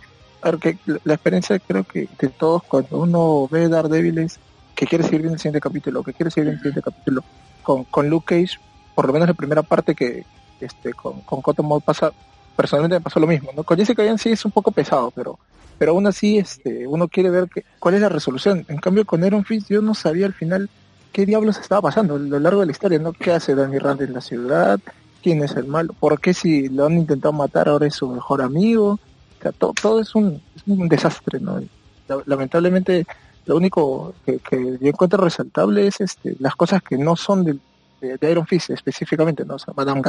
la experiencia creo que de todos cuando uno ve Daredevil es que quiere seguir viendo el siguiente capítulo, que quiere seguir viendo el siguiente capítulo. Con, con Luke Cage, por lo menos la primera parte que este con, con Cottonmouth pasa, personalmente me pasó lo mismo, ¿no? Con Jessica Jones sí es un poco pesado, pero pero aún así este uno quiere ver que, cuál es la resolución. En cambio con Iron Fist yo no sabía al final qué diablos estaba pasando a lo largo de la historia, ¿no? ¿Qué hace Danny Rand en la ciudad? ¿Quién es el malo? ¿Por qué si lo han intentado matar ahora es su mejor amigo? O sea, to- todo es un, es un desastre, ¿no? Lamentablemente lo único que, yo encuentro resaltable es este las cosas que no son de, de, Iron Fist específicamente, ¿no? O sea, Madame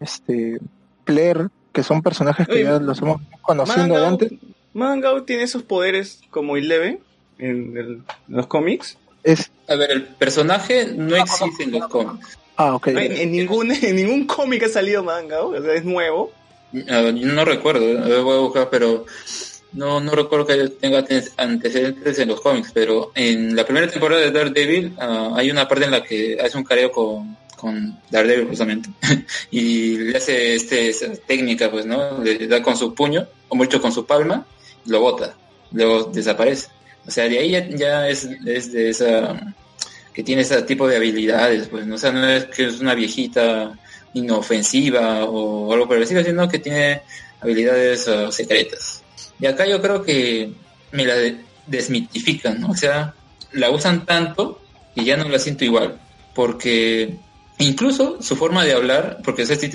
este, Claire, que son personajes que Oye, ya los hemos conociendo de antes. Mangao tiene esos poderes como Eleven en, el- en los cómics. Es, A ver, el personaje no existe en los cómics. ah, ok. No, en, en ningún, [LAUGHS] en ningún cómic ha salido Mangao, o sea, es nuevo. Ver, no recuerdo, a ver, voy a buscar, pero no, no recuerdo que tenga ante- antecedentes en los cómics, pero en la primera temporada de Daredevil ah, hay una parte en la que hace un careo con, con Daredevil justamente [LAUGHS] y le hace este, esa técnica, pues, ¿no? Le da con su puño, o mucho con su palma, lo bota, luego desaparece. O sea, de ahí ya, es, es de esa que tiene ese tipo de habilidades, pues, ¿no? O sea, no es que es una viejita inofensiva o algo por el estilo, sino que tiene habilidades ah, secretas. Y acá yo creo que me la de- desmitifican. O sea, la usan tanto que ya no la siento igual, porque incluso su forma de hablar, porque sea, si,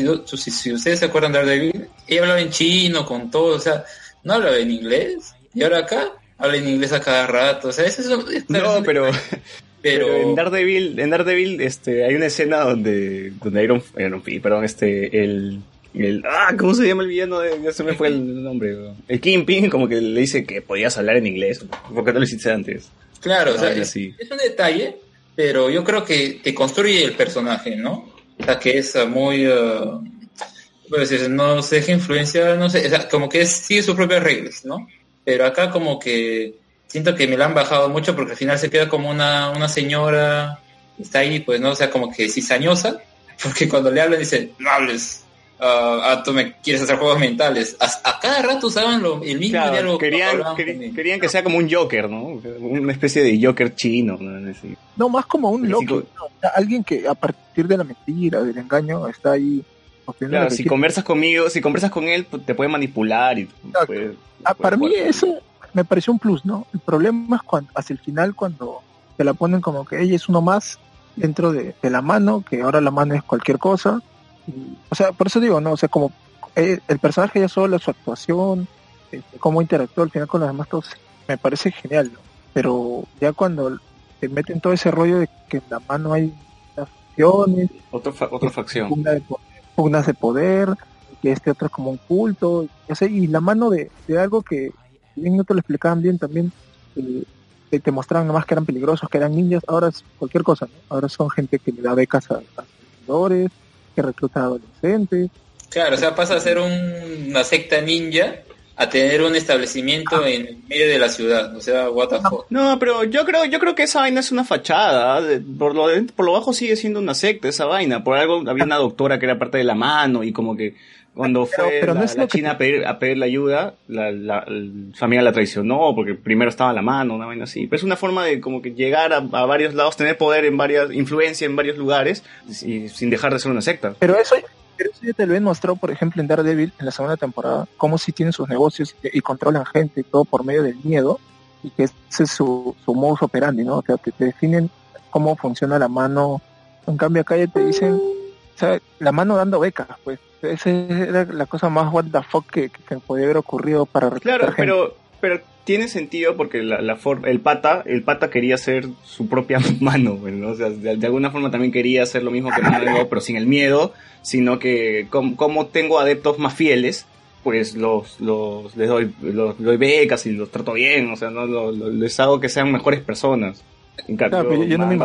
si- ustedes se acuerdan de Daredevil, ella hablaba en chino, con todo, o sea, no hablaba en inglés, y ahora acá habla en inglés a cada rato, o sea, eso es, No, pero, [LAUGHS] pero, pero en Daredevil, en Daredevil este, hay una escena donde, donde Iron, Iron perdón, este, el, el, ah, ¿cómo se llama el villano? De, ya se me fue el nombre. El Kingpin como que le dice que podías hablar en inglés, ¿por qué no lo hiciste antes? Claro, o sea, es un detalle, pero yo creo que te construye el personaje, ¿no? O sea, que es uh, muy... uh, pues, es- no se deja influenciar, no sé, o sea, como que es, sigue sus propias reglas, ¿no? Pero acá como que siento que me la han bajado mucho porque al final se queda como una, una señora, está ahí, pues, ¿no? O sea, como que cizañosa, [LAUGHS] porque cuando le hablan dice, no hables, ah, ah, tú me quieres hacer juegos mentales. A, a cada rato usaban lo, el mismo Claro, diálogo querían, querían que sea como un Joker, ¿no? Una especie de Joker chino, ¿no? Más como un loco, co- ¿no? O sea, alguien que a partir de la mentira, del engaño, está ahí. Claro, si quiere. conversas conmigo, si conversas con él, pues, te puede manipular y puede- Ah, para mí eso me pareció un plus, ¿no? El problema es cuando, hacia el final cuando te la ponen como que ella es uno más dentro de, de la mano, que ahora la mano es cualquier cosa. O sea, por eso digo, ¿no? O sea, como eh, el personaje ya solo, su actuación, este, cómo interactúa al final con los demás, todos, me parece genial, ¿no? Pero ya cuando te meten todo ese rollo de que en la mano hay las funciones, Otro fa- otra facción. pugna de poder, pugnas de poder, que este otro es como un culto, y, la mano de, de algo que bien no te lo explicaban bien también, eh, te, te mostraban nomás que eran peligrosos, que eran ninjas, ahora es cualquier cosa, ¿no? Ahora son gente que le da becas a, a seguidores, que recluta a adolescentes, Claro, o sea, pasa a ser un- una secta ninja a tener un establecimiento en medio de la ciudad. O sea, what the fuck. No, pero yo creo, yo creo que esa vaina es una fachada. de- Por lo, de- por lo bajo sigue siendo una secta esa vaina. Por algo había una doctora que era parte de la mano y como que cuando Pero- fue pero no la, es la lo que China a pedir, a pedir la ayuda, la, la- su amiga la traicionó porque primero estaba la mano, una vaina así. Pero es una forma de como que llegar a, a varios lados, tener poder en varias, influencia en varios lugares y sin dejar de ser una secta. Pero eso, pero eso ya te lo han mostrado, por ejemplo, en Daredevil, en la segunda temporada, cómo si tienen sus negocios y, y controlan gente y todo por medio del miedo, y que ese es su, su modus operandi, ¿no? O sea, que te definen cómo funciona la mano. En cambio, acá ya te dicen, sea, la mano dando becas, pues. Esa era la cosa más what the fuck que, que, podía haber ocurrido para Claro, gente. pero, pero tiene sentido porque la, la for- el pata, el pata quería ser su propia [LAUGHS] mano, ¿no? O sea, de, de alguna forma también quería hacer lo mismo que Mano, pero sin el miedo, sino que como, como tengo adeptos más fieles, pues los, los les doy, los, doy becas y los trato bien, o sea, no Lo- lo- les hago que sean mejores personas. En cambio, Claro, pero yo- yo no me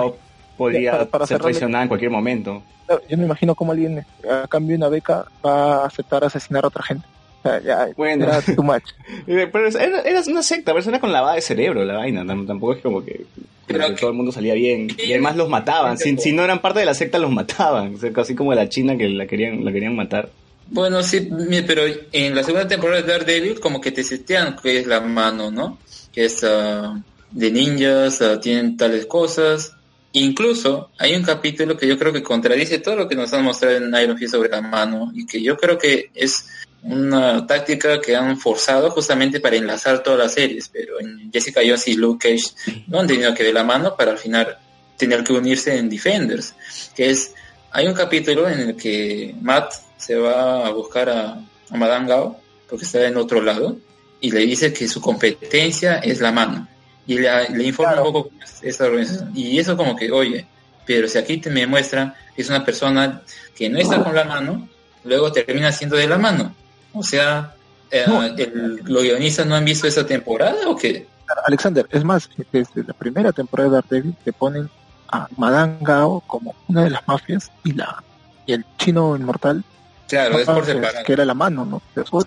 podría para- para ser traicionada en cualquier momento. Yo me imagino cómo alguien a cambio de una beca va a aceptar asesinar a otra gente. O sea, ya Bueno. era too much. [LAUGHS] Eh, Pero era, era una secta, pero era con lavada de cerebro la vaina. tam- Tampoco es como que, Pero que que- todo el mundo salía bien. Y además los mataban. Si, si no eran parte de la secta, los mataban. O sea, casi como la China que la querían, la querían matar. Bueno, sí, pero en la segunda temporada de Daredevil como que te setean que es la mano, ¿no? Que es ah, de ninjas, ah, tienen tales cosas. Incluso hay un capítulo que yo creo que contradice todo lo que nos han mostrado en Iron Fist sobre la mano y que yo creo que es una táctica que han forzado justamente para enlazar todas las series, pero en Jessica Jones y Luke Cage no han tenido que ver la mano para al final tener que unirse en Defenders, que es hay un capítulo en el que Matt se va a buscar a, a Madame Gao porque está en otro lado y le dice que su competencia es la mano y le, le informa Claro. un poco esta organización y eso como que oye pero si aquí te me muestra que es una persona que no está con la mano luego termina siendo de la mano o sea eh, No. el- los guionistas no han visto esa temporada o qué Alexander, es más, desde la primera temporada de Daredevil te ponen a Madame Gao como una de las mafias y la y el chino inmortal claro es por separado que era la mano, ¿no? Después,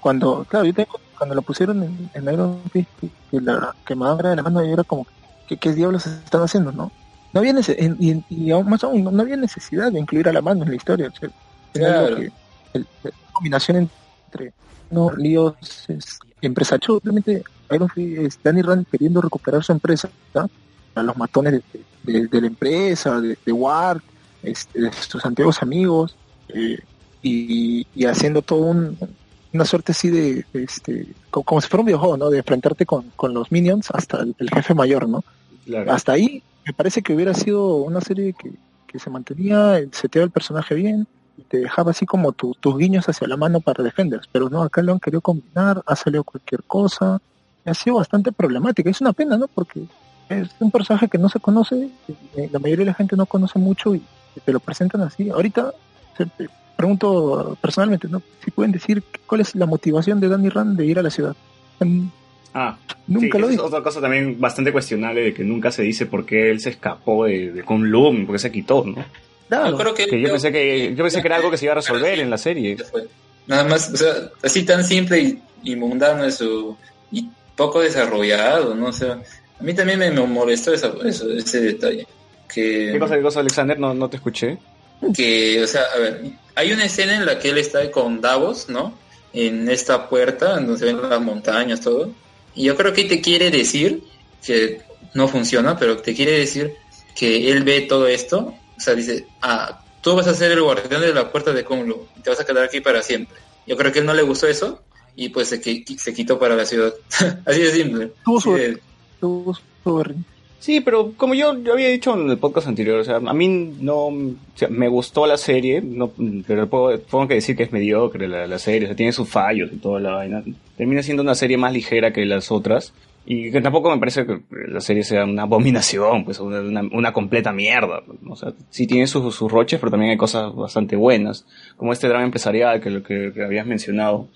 cuando, claro, yo tengo, cuando lo pusieron en, en Iron Fist, que, la que Madame era de la mano, yo era como, ¿qué, qué diablos están haciendo, no? No había en- y, y aún más aún, no, no había necesidad de incluir a la mano en la historia. o sea, Claro. que- el- la combinación entre no líos es, empresarios. Simplemente Iron Fist, es Danny Rand queriendo recuperar su empresa, ¿tá? a los matones de, de- de la empresa, de, de Ward, este, de sus antiguos amigos, eh, y, y haciendo todo un, una suerte así de, este, como, como si fuera un videojuego, ¿no? De enfrentarte con, con los minions hasta el, el jefe mayor, ¿no? Claro. Hasta ahí me parece que hubiera sido una serie que, que se mantenía, el seteo del personaje bien, y te dejaba así como tu- tus guiños hacia la mano para Defenders, pero no, acá lo han querido combinar, ha salido cualquier cosa, y ha sido bastante problemática, es una pena, ¿no? Porque es un personaje que no se conoce, eh, la mayoría de la gente no conoce mucho y te lo presentan así. Ahorita pregunto personalmente, ¿no? Si pueden decir cuál es la motivación de Danny Rand de ir a la ciudad. Ah, Nunca sí, lo esa es dijo. otra cosa también bastante cuestionable de que nunca se dice por qué él se escapó de, de Kunlun, por qué se quitó, ¿no? Claro. yo creo que, Que yo pensé que yo pensé que era algo que se iba a resolver en la serie. Nada más, o sea, así tan simple y, y mundano eso, y poco desarrollado, ¿no? O sea, a mí también me, molestó esa- eso, ese detalle. ¿Qué Que, cosa, qué cosa, Alexander? No, no te escuché. que, o sea, a ver, hay una escena en la que él está con Davos, ¿no? En esta puerta, donde se ven las montañas, todo. Y yo creo que te quiere decir que no funciona, pero te quiere decir que él ve todo esto. O sea, dice, ah, tú vas a ser el guardián de la puerta de Kunlu y te vas a quedar aquí para siempre. Yo creo que él no le gustó eso y pues se, qui- se quitó para la ciudad. [LAUGHS] Así de simple. Tuvo Tuvo. Sí, pero como yo, había dicho en el podcast anterior, o sea, a mí no, o sea, me gustó la serie, no, pero puedo, tengo que decir que es mediocre la, la serie, o sea, tiene sus fallos y toda la vaina. Termina siendo una serie más ligera que las otras y que tampoco me parece que la serie sea una abominación, pues una, una, completa mierda. O sea, sí tiene sus, sus roches, pero también hay cosas bastante buenas, como este drama empresarial que, que, que habías mencionado.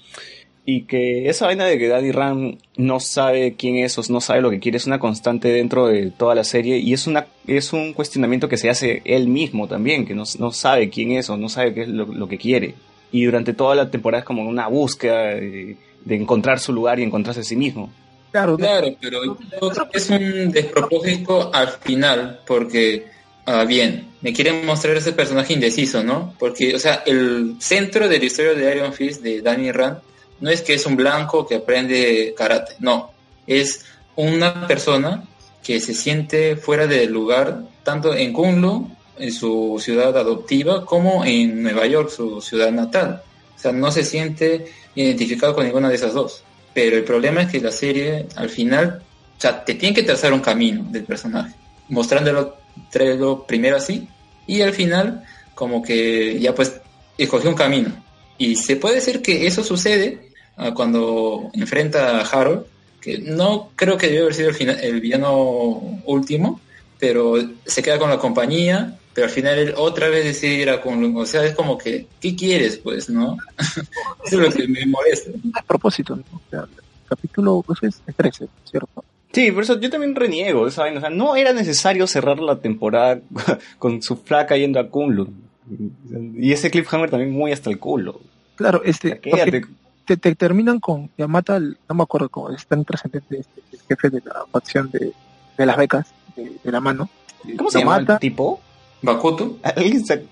Y que esa vaina de que Daddy Ram no sabe quién es o no sabe lo que quiere es una constante dentro de toda la serie y es una es un cuestionamiento que se hace él mismo también, que no, no sabe quién es o no sabe qué es lo, lo que quiere. Y durante toda la temporada es como una búsqueda de, de encontrar su lugar y encontrarse a sí mismo. Claro, Claro, pero yo creo que es un despropósito al final, porque, ah, bien, me quieren mostrar ese personaje indeciso, ¿no? Porque, o sea, el centro de la historia de Iron Fist de Danny Rand no es que es un blanco que aprende karate, no, es una persona que se siente fuera del lugar, tanto en Kunlun, en su ciudad adoptiva, como en Nueva York, su ciudad natal. O sea, no se siente identificado con ninguna de esas dos. Pero el problema es que la serie, al final, o sea, te tiene que trazar un camino del personaje, mostrándolo primero así, y al final, como que ya pues escogió un camino. Y se puede decir que eso sucede ah, cuando enfrenta a Harold, que no creo que debe haber sido el, fina- el villano último, pero se queda con la compañía pero al final él otra vez decide ir a Kunlun. O sea, es como que, ¿qué quieres, pues, no? [LAUGHS] Eso es lo que me molesta. A propósito, ¿no? O sea, el capítulo pues, es 13, ¿cierto? Sí, por eso yo también reniego esa vaina. O sea, no era necesario cerrar la temporada [LAUGHS] con su flaca yendo a Kunlun. Y ese cliffhanger también muy hasta el culo. Claro, este, te, te terminan con, ya mata al, no me acuerdo cómo, es tan trascendente este, el jefe de la facción de, de las becas, de, de la mano. ¿Cómo se Lo llama mata, el tipo? Bakuto, Alguien se...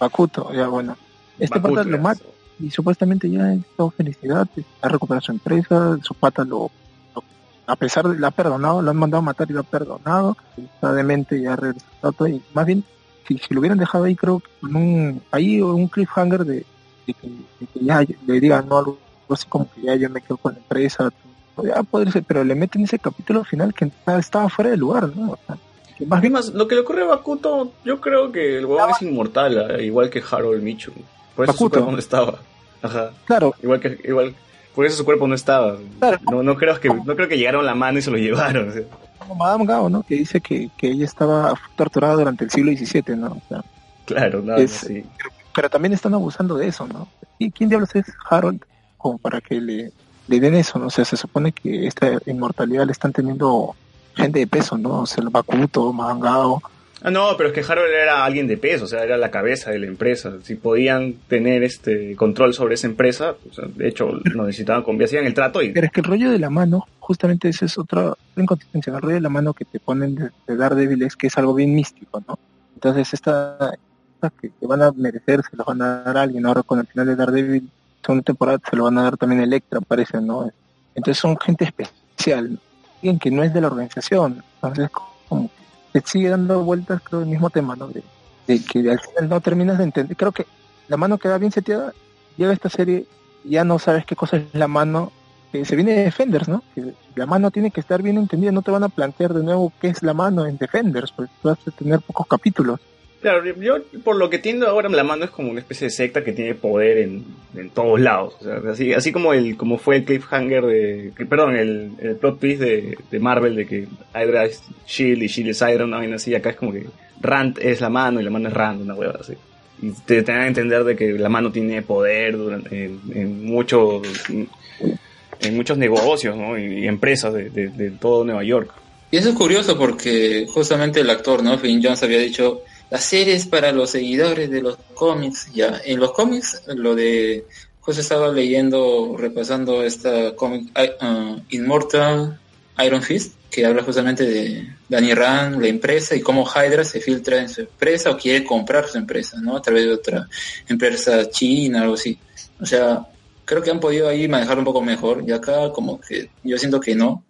Bakuto, ya bueno. Este Bakuto, pata lo mata y supuestamente ya es todo felicidad, ha recuperado su empresa, su pata lo, lo- a pesar de lo ha perdonado, lo han mandado a matar y lo ha perdonado, está demente y ha regresado todo, y más bien, si, si lo hubieran dejado ahí, creo un, ahí un cliffhanger de, de que, de que ya le digan no algo así como que ya yo me quedo con la empresa, ya ser, pero le meten ese capítulo final que estaba fuera de lugar, ¿no? O sea, que más bien lo que le ocurre a Bakuto, yo creo que el huevón es inmortal, eh, igual que Harold Michu. Por eso su cuerpo no estaba. Ajá. claro, Igual que, igual, por eso su cuerpo no estaba. Claro. No, no creo que, no creo que llegaron la mano y se lo llevaron. Madame Gao, ¿no? Que dice que, que ella estaba torturada durante el siglo XVII, ¿no? O sea, Claro, Es- sí. pero también están abusando de eso, ¿no? ¿Y quién diablos es Harold como para que le, le den eso, ¿no? O sea, se supone que esta inmortalidad le están teniendo gente de peso, ¿no? O sea, el Bakuto, Madame Ah, no, pero es que Harold era alguien de peso, o sea, era la cabeza de la empresa. Si podían tener este control sobre esa empresa, de hecho, no necesitaban hacían el trato Pero es que el rollo de la mano, justamente ese es otra inconsistencia. El rollo de la mano que te ponen de, de Daredevil es que es algo bien místico, ¿no? Entonces, esta, esta que, van a merecer, se lo van a dar a alguien. Ahora, con el final de Daredevil, segunda temporada, se lo van a dar también Electra, parece, ¿no? Entonces, son gente especial, alguien que no es de la organización. Entonces, como que te sigue dando vueltas, creo, el mismo tema, ¿no? De, que al final no terminas de entender. Creo que la mano queda bien seteada. Llega esta serie, ya no sabes qué cosa es la mano que se viene de Defenders, ¿no? Que la mano tiene que estar bien entendida, no te van a plantear de nuevo qué es la mano en Defenders, porque vas a tener pocos capítulos. Claro, yo por lo que entiendo ahora la mano es como una especie de secta que tiene poder en, en todos lados. O sea, así, así como el como fue el cliffhanger de, que- perdón, el, el plot twist de, de Marvel de que Hydra es Shield y Shield es Hydra, una vaina así. Acá es como que Rand es la mano y la mano es Rand, una hueva así. Y te, te dan a entender de que la mano tiene poder durante, en, en muchos en muchos negocios ¿no? y, y empresas de, de- de todo Nueva York. Y eso es curioso porque justamente el actor, ¿no? Finn Jones había dicho, la serie es para los seguidores de los cómics. Ya, en los cómics, lo de... José estaba leyendo, repasando esta cómic uh, Immortal Iron Fist, que habla justamente de Danny Rand, la empresa, y cómo Hydra se filtra en su empresa o quiere comprar su empresa, ¿no? A través de otra empresa china, algo así. O sea, creo que han podido ahí manejar un poco mejor, y acá como que yo siento que no.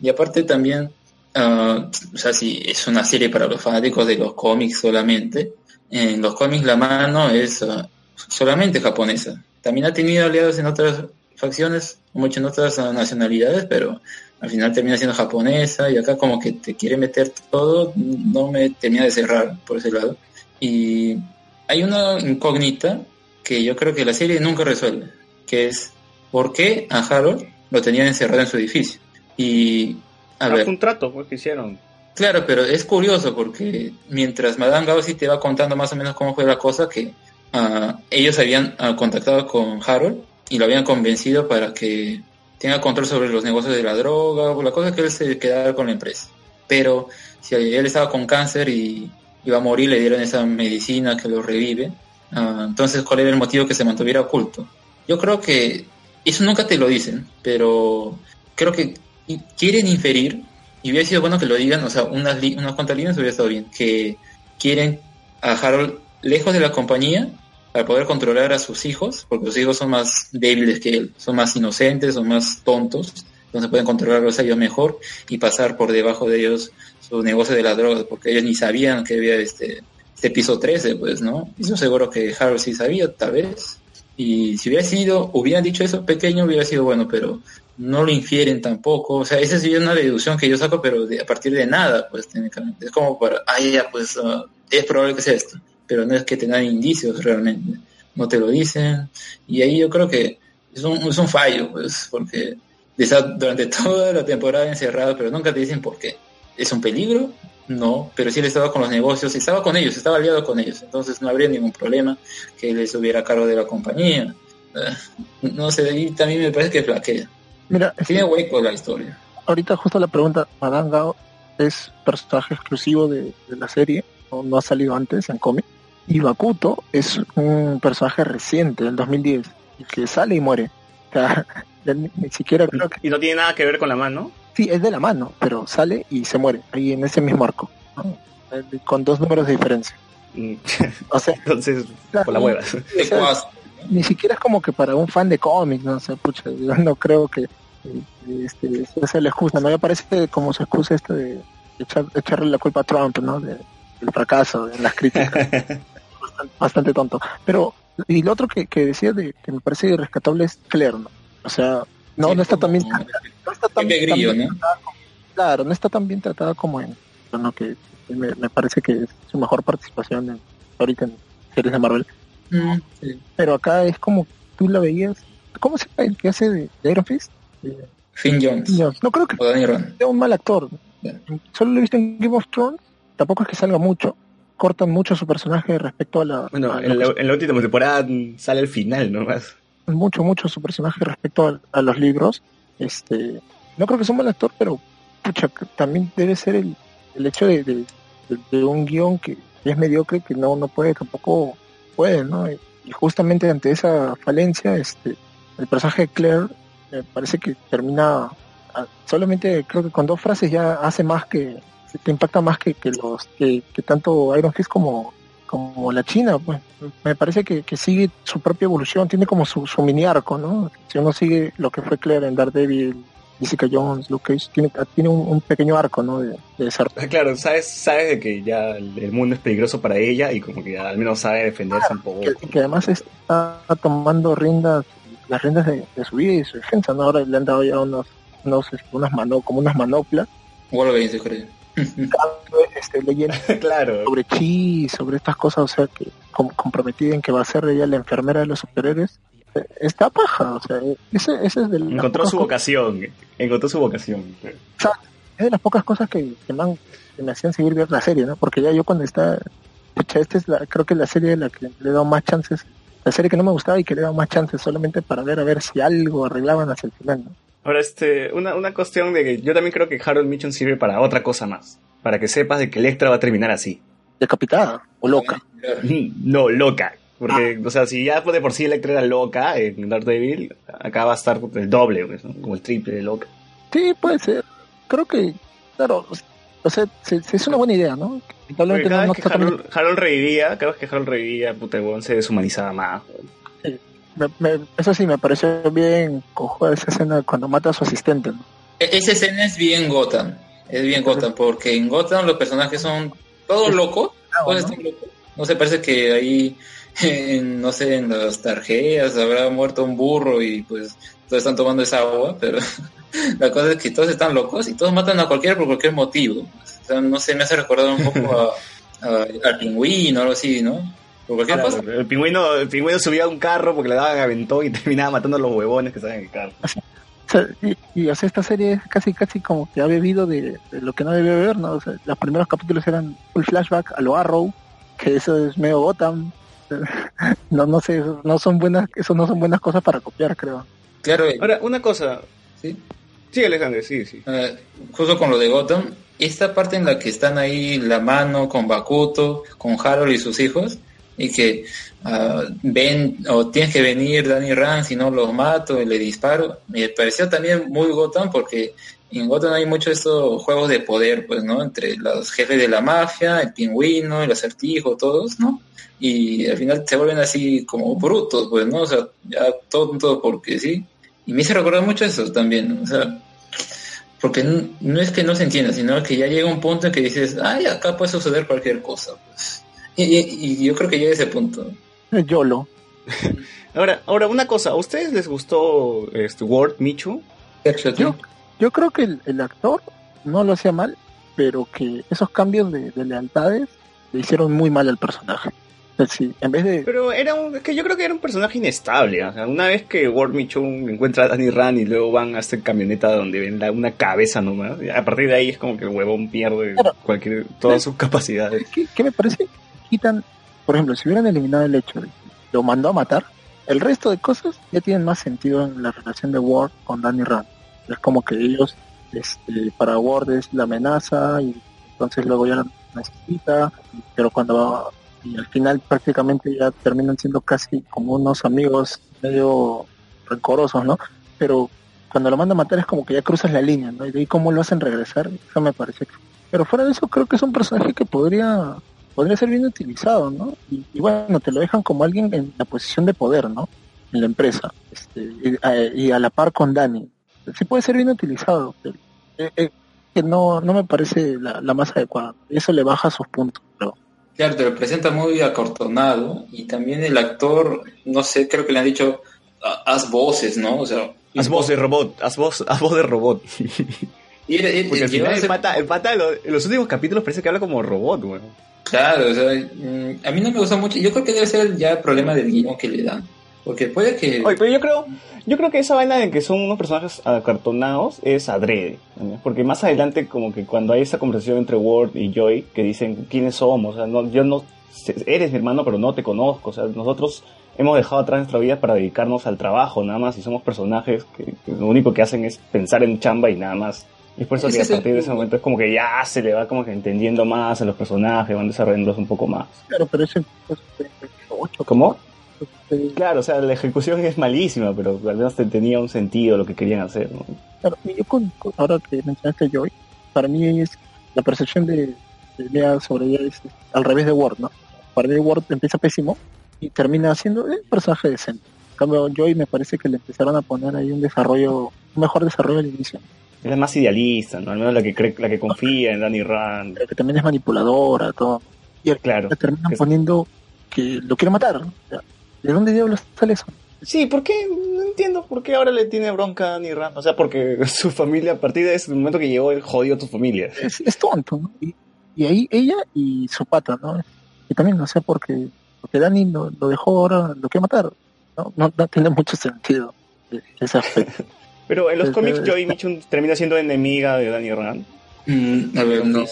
Y aparte también, ah, o sea, si es una serie para los fanáticos de los cómics solamente, en los cómics la mano es ah, solamente japonesa. También ha tenido aliados en otras facciones, mucho en otras ah, nacionalidades, pero al final termina siendo japonesa y acá como que te quiere meter todo, no me termina de cerrar por ese lado. Y hay una incógnita que yo creo que la serie nunca resuelve, que es ¿por qué a Harold lo tenían encerrado en su edificio? Y a ver, fue un trato pues, que hicieron. Claro, pero es curioso porque mientras Madame sí te va contando más o menos cómo fue la cosa, que ah, ellos habían ah, contactado con Harold y lo habían convencido para que tenga control sobre los negocios de la droga, o la cosa que él se quedara con la empresa. Pero si él estaba con cáncer y iba a morir, le dieron esa medicina que lo revive, ah, entonces ¿cuál era el motivo que se mantuviera oculto? Yo creo que eso nunca te lo dicen, pero creo que y- quieren inferir y hubiera sido bueno que lo digan, o sea, unas, li- unas cuantas líneas hubiera estado bien, que quieren a Harold lejos de la compañía para poder controlar a sus hijos, porque sus hijos son más débiles que él, son más inocentes, son más tontos, entonces pueden controlarlos a ellos mejor y pasar por debajo de ellos su negocio de la droga, porque ellos ni sabían que había este, este piso 13, pues, ¿no? Y yo seguro que Harold sí sabía, tal vez. Y si hubiera sido, hubieran dicho eso pequeño, hubiera sido bueno, pero no lo infieren tampoco. O sea, esa sí es una deducción que yo saco, pero de- a partir de nada, pues técnicamente. Es como para, ah, ya, pues ah, es probable que sea esto, pero no es que tengan indicios realmente. No te lo dicen. Y ahí yo creo que es un, es un fallo, pues, porque durante [LAUGHS] toda la temporada encerrado, pero nunca te dicen por qué. ¿Es un peligro? no, pero sí él estaba con los negocios, estaba con ellos, estaba aliado con ellos, entonces no habría ningún problema que él estuviera a cargo de la compañía. Eh, no sé, ahí también me parece que flaquea. Mira, Tiene hueco la historia. ahorita justo la pregunta, Madame Gao es personaje exclusivo de, de la serie, no, no ha salido antes en cómic. Y Bakuto es un personaje reciente, del 2010, y que sale y muere. O sea, [LAUGHS] ni, siquiera creo que... Y no tiene nada que ver con la mano. Sí, es de la mano, pero sale y se muere, ahí en ese mismo arco. ¿no? Eh, Con dos números de diferencia. Mm, O sea, [LAUGHS] Entonces, por la hueva. [LAUGHS] Ni siquiera es como que para un fan de cómics, no sé, pucha, yo no creo que este, esa sea la excusa, ¿no? Me parece como su excusa esto de echar- echarle la culpa a Trump, ¿no? De- del fracaso en las críticas. [LAUGHS] bastante, bastante tonto. Pero, y lo otro que, que decía de que me parece rescatable es Claire, ¿no? O sea, no, Sí, no está tan bien, no está tan, Grillo, bien ¿no? tratada como- claro, no está tan bien tratada como en, bueno, que me, me parece que es su mejor participación en, ahorita en series de Marvel Mm, sí. pero acá es como tú la veías. ¿Cómo se llama el que hace de, de Iron Fist? Eh, Finn Jones no, no creo que sea un mal actor. Solo lo he visto en Game of Thrones. Tampoco es que salga mucho. Cortan mucho su personaje respecto a la. Bueno, a en la, en la última temporada sale el final nomás. mucho, mucho su personaje respecto a, a los libros. Este, no creo que sea un mal actor, pero pucha, también debe ser el, el hecho de, de, de- de un guion que es mediocre que no, no puede tampoco puede, ¿no? Y, y justamente ante esa falencia, este, el personaje de Claire me parece que termina solamente creo que con dos frases ya hace más que te impacta más que, que los que, que tanto Iron Fist como como la China pues me parece que, que sigue su propia evolución tiene como su, su mini arco no si uno sigue lo que fue Claire en Daredevil Jessica Jones Luke Cage tiene, tiene un, un pequeño arco no de, de desarrollo Ah, Claro, sabes, sabes de que ya el mundo es peligroso para ella y como que al menos sabe defenderse un poco. que, que además está tomando riendas las riendas de, de su vida y su defensa no ahora le han dado ya unos unos este, unas mano como unas manoplas Wolverine, se cree. este, leyendo [LAUGHS] claro. sobre chi sobre estas cosas o sea que com- comprometida en que va a ser ella la enfermera de los superhéroes está paja o sea ese, ese es de las Encontró su cosas- vocación. Encontró su vocación. es de las pocas cosas que, que me, han- que me hacían seguir ver la serie, ¿no? Porque ya yo cuando está, pucha, esta es la, creo que la serie de la que le he dado más chances, la serie que no me gustaba y que le he dado más chances solamente para ver a ver si algo arreglaban hacia el final, ¿no? Ahora, este, una, una cuestión de que yo también creo que Harold Mitchum sirve para otra cosa más. Para que sepas de que Electra va a terminar así. Decapitada o loca. No, loca. Porque, o sea, si ya de por sí Electra era loca en Daredevil, acá va a estar el doble, pues, ¿no? como el triple de loca. Sí, puede ser. Creo que, claro, o sea, se- se- es una buena idea, ¿no? Probablemente cada no, no que Harold, Harold revivía, cada vez que Harold revivía, puta, se deshumanizaba más. me- me- eso sí, me pareció bien cojuda esa escena cuando mata a su asistente, ¿no? E- Esa escena es bien Gotham. Es bien Gotham, porque en Gotham los personajes son todos locos. Todos ¿no? están locos. No se parece que ahí, en, no sé, en las tarjetas habrá muerto un burro y pues todos están tomando esa agua, pero [LAUGHS] la cosa es que todos están locos y todos matan a cualquiera por cualquier motivo. O sea, no sé, me hace recordar un poco a, a- al pingüino o algo así, ¿no? Por cualquier Claro, cosa. el pingüino, el pingüino subía a un carro porque le daban aventón y [LAUGHS] terminaba matando a los huevones que estaban en el carro. O sea, y, y, o sea, esta serie es casi casi como que ha bebido de, de lo que no debe beber, ¿no? O sea, los primeros capítulos eran full flashback a lo Arrow, que eso es medio Gotham. [LAUGHS] No, no sé, eso no son buenas, eso no son buenas cosas para copiar, creo. Claro, Ahora, una cosa. sí. Sí, Alejandro, sí, sí. Eh, justo con lo de Gotham, esta parte en la que están ahí la mano con Bakuto, con Harold y sus hijos, y que ah, ven o tienes que venir Danny Rand si no los mato y le disparo, me pareció también muy Gotham porque en Gotham hay muchos estos juegos de poder, pues, ¿no? Entre los jefes de la mafia, el pingüino, el acertijo, todos, ¿no? Y al final se vuelven así como brutos, pues, ¿no? O sea, ya tontos porque sí. Y me hizo recordar mucho eso también, o sea, porque no es que no se entienda, sino que ya llega un punto en que dices, ay, acá puede suceder cualquier cosa. pues. Y, y- y yo creo que llega a ese punto. YOLO. [LAUGHS] Ahora, ahora una cosa, ¿a ustedes les gustó este Ward Michu? Sergio, ¿tú? Yo, yo creo que el, el actor no lo hacía mal, pero que esos cambios de, de lealtades le hicieron muy mal al personaje. Sí, en vez de... Pero era un, es que yo creo que era un personaje inestable. O sea, una vez que Ward Michon encuentra a Danny Rand y luego van a esta camioneta donde ven la- una cabeza nomás, a partir de ahí es como que el huevón pierde cualquier, todas sus capacidades. ¿Qué, qué me parece? Quitan, por ejemplo, si hubieran eliminado el hecho de que lo mandó a matar, el resto de cosas ya tienen más sentido en la relación de Ward con Danny Rand. Es como que ellos, este, para Ward es la amenaza y entonces luego ya la necesita, pero cuando y al final prácticamente ya terminan siendo casi como unos amigos medio rencorosos, ¿no? Pero cuando lo manda a matar es como que ya cruzas la línea, ¿no? Y de ahí cómo lo hacen regresar, eso me parece que... Pero fuera de eso creo que es un personaje que podría podría ser bien utilizado, ¿no? Y, bueno, te lo dejan como alguien en la posición de poder, ¿no? En la empresa. Este, y, a, y a la par con Dani. Sí puede ser bien utilizado. pero, eh, eh, que no, no me parece la, la más adecuada. Eso le baja sus puntos, pero Claro, te lo presenta muy acortonado y también el actor, no sé, creo que le han dicho, "Ha- haz voces, ¿no? O sea, Haz voz de robot, haz voz, haz voz de robot. [LAUGHS] y Porque al final el ser- pata, el pata en lo- en los últimos capítulos parece que habla como robot, weón. Claro, o sea, mm, a mí no me gusta mucho. Yo creo que debe ser ya problema del guion que le dan. Porque puede que... Oye, pero yo creo, yo creo que esa vaina de que son unos personajes acartonados es adrede. ¿no? Porque más adelante, como que cuando hay esa conversación entre Ward y Joy, que dicen quiénes somos, o sea, no, yo no, eres mi hermano, pero no te conozco, o sea, nosotros hemos dejado atrás nuestra vida para dedicarnos al trabajo, nada más, y somos personajes que, que lo único que hacen es pensar en chamba y nada más. Y es por eso que a es el partir de ese momento es como que ya se le va como que entendiendo más a los personajes, van desarrollándolos un poco más. claro, pero ese pues, eh, ocho, Claro, o sea, la ejecución es malísima, pero al menos te- tenía un sentido lo que querían hacer, ¿no? Claro, yo con, con- ahora que mencionaste Joy, para mí es la percepción de, de Lea sobre ella es al revés de Ward, ¿no? Para mí Ward empieza pésimo y termina siendo un personaje decente. En cambio, Joy me parece que le empezaron a poner ahí un desarrollo, un mejor desarrollo al inicio, Es la más idealista, ¿no? Al menos la que cree, la que confía en Danny Rand. pero que también es manipuladora, todo. Y al Claro. la terminan que- poniendo que lo quiere matar. ¿no? O sea, ¿De dónde diablos sale eso? Sí, ¿por qué? No entiendo por qué ahora le tiene bronca a Danny Rand. O sea, porque [LAUGHS] su familia, a partir de ese momento que llegó, él jodió a tu familia. Es, es tonto, ¿no? Y, y ahí ella y su pata, ¿no? Y también, no sé, porque, porque Dani lo, lo dejó ahora, lo quiere matar. No, no, no tiene mucho sentido ese aspecto. [LAUGHS] Pero en los Pues, cómics, Joy Michun termina siendo enemiga de Danny Rand. Mm, a ver, no. O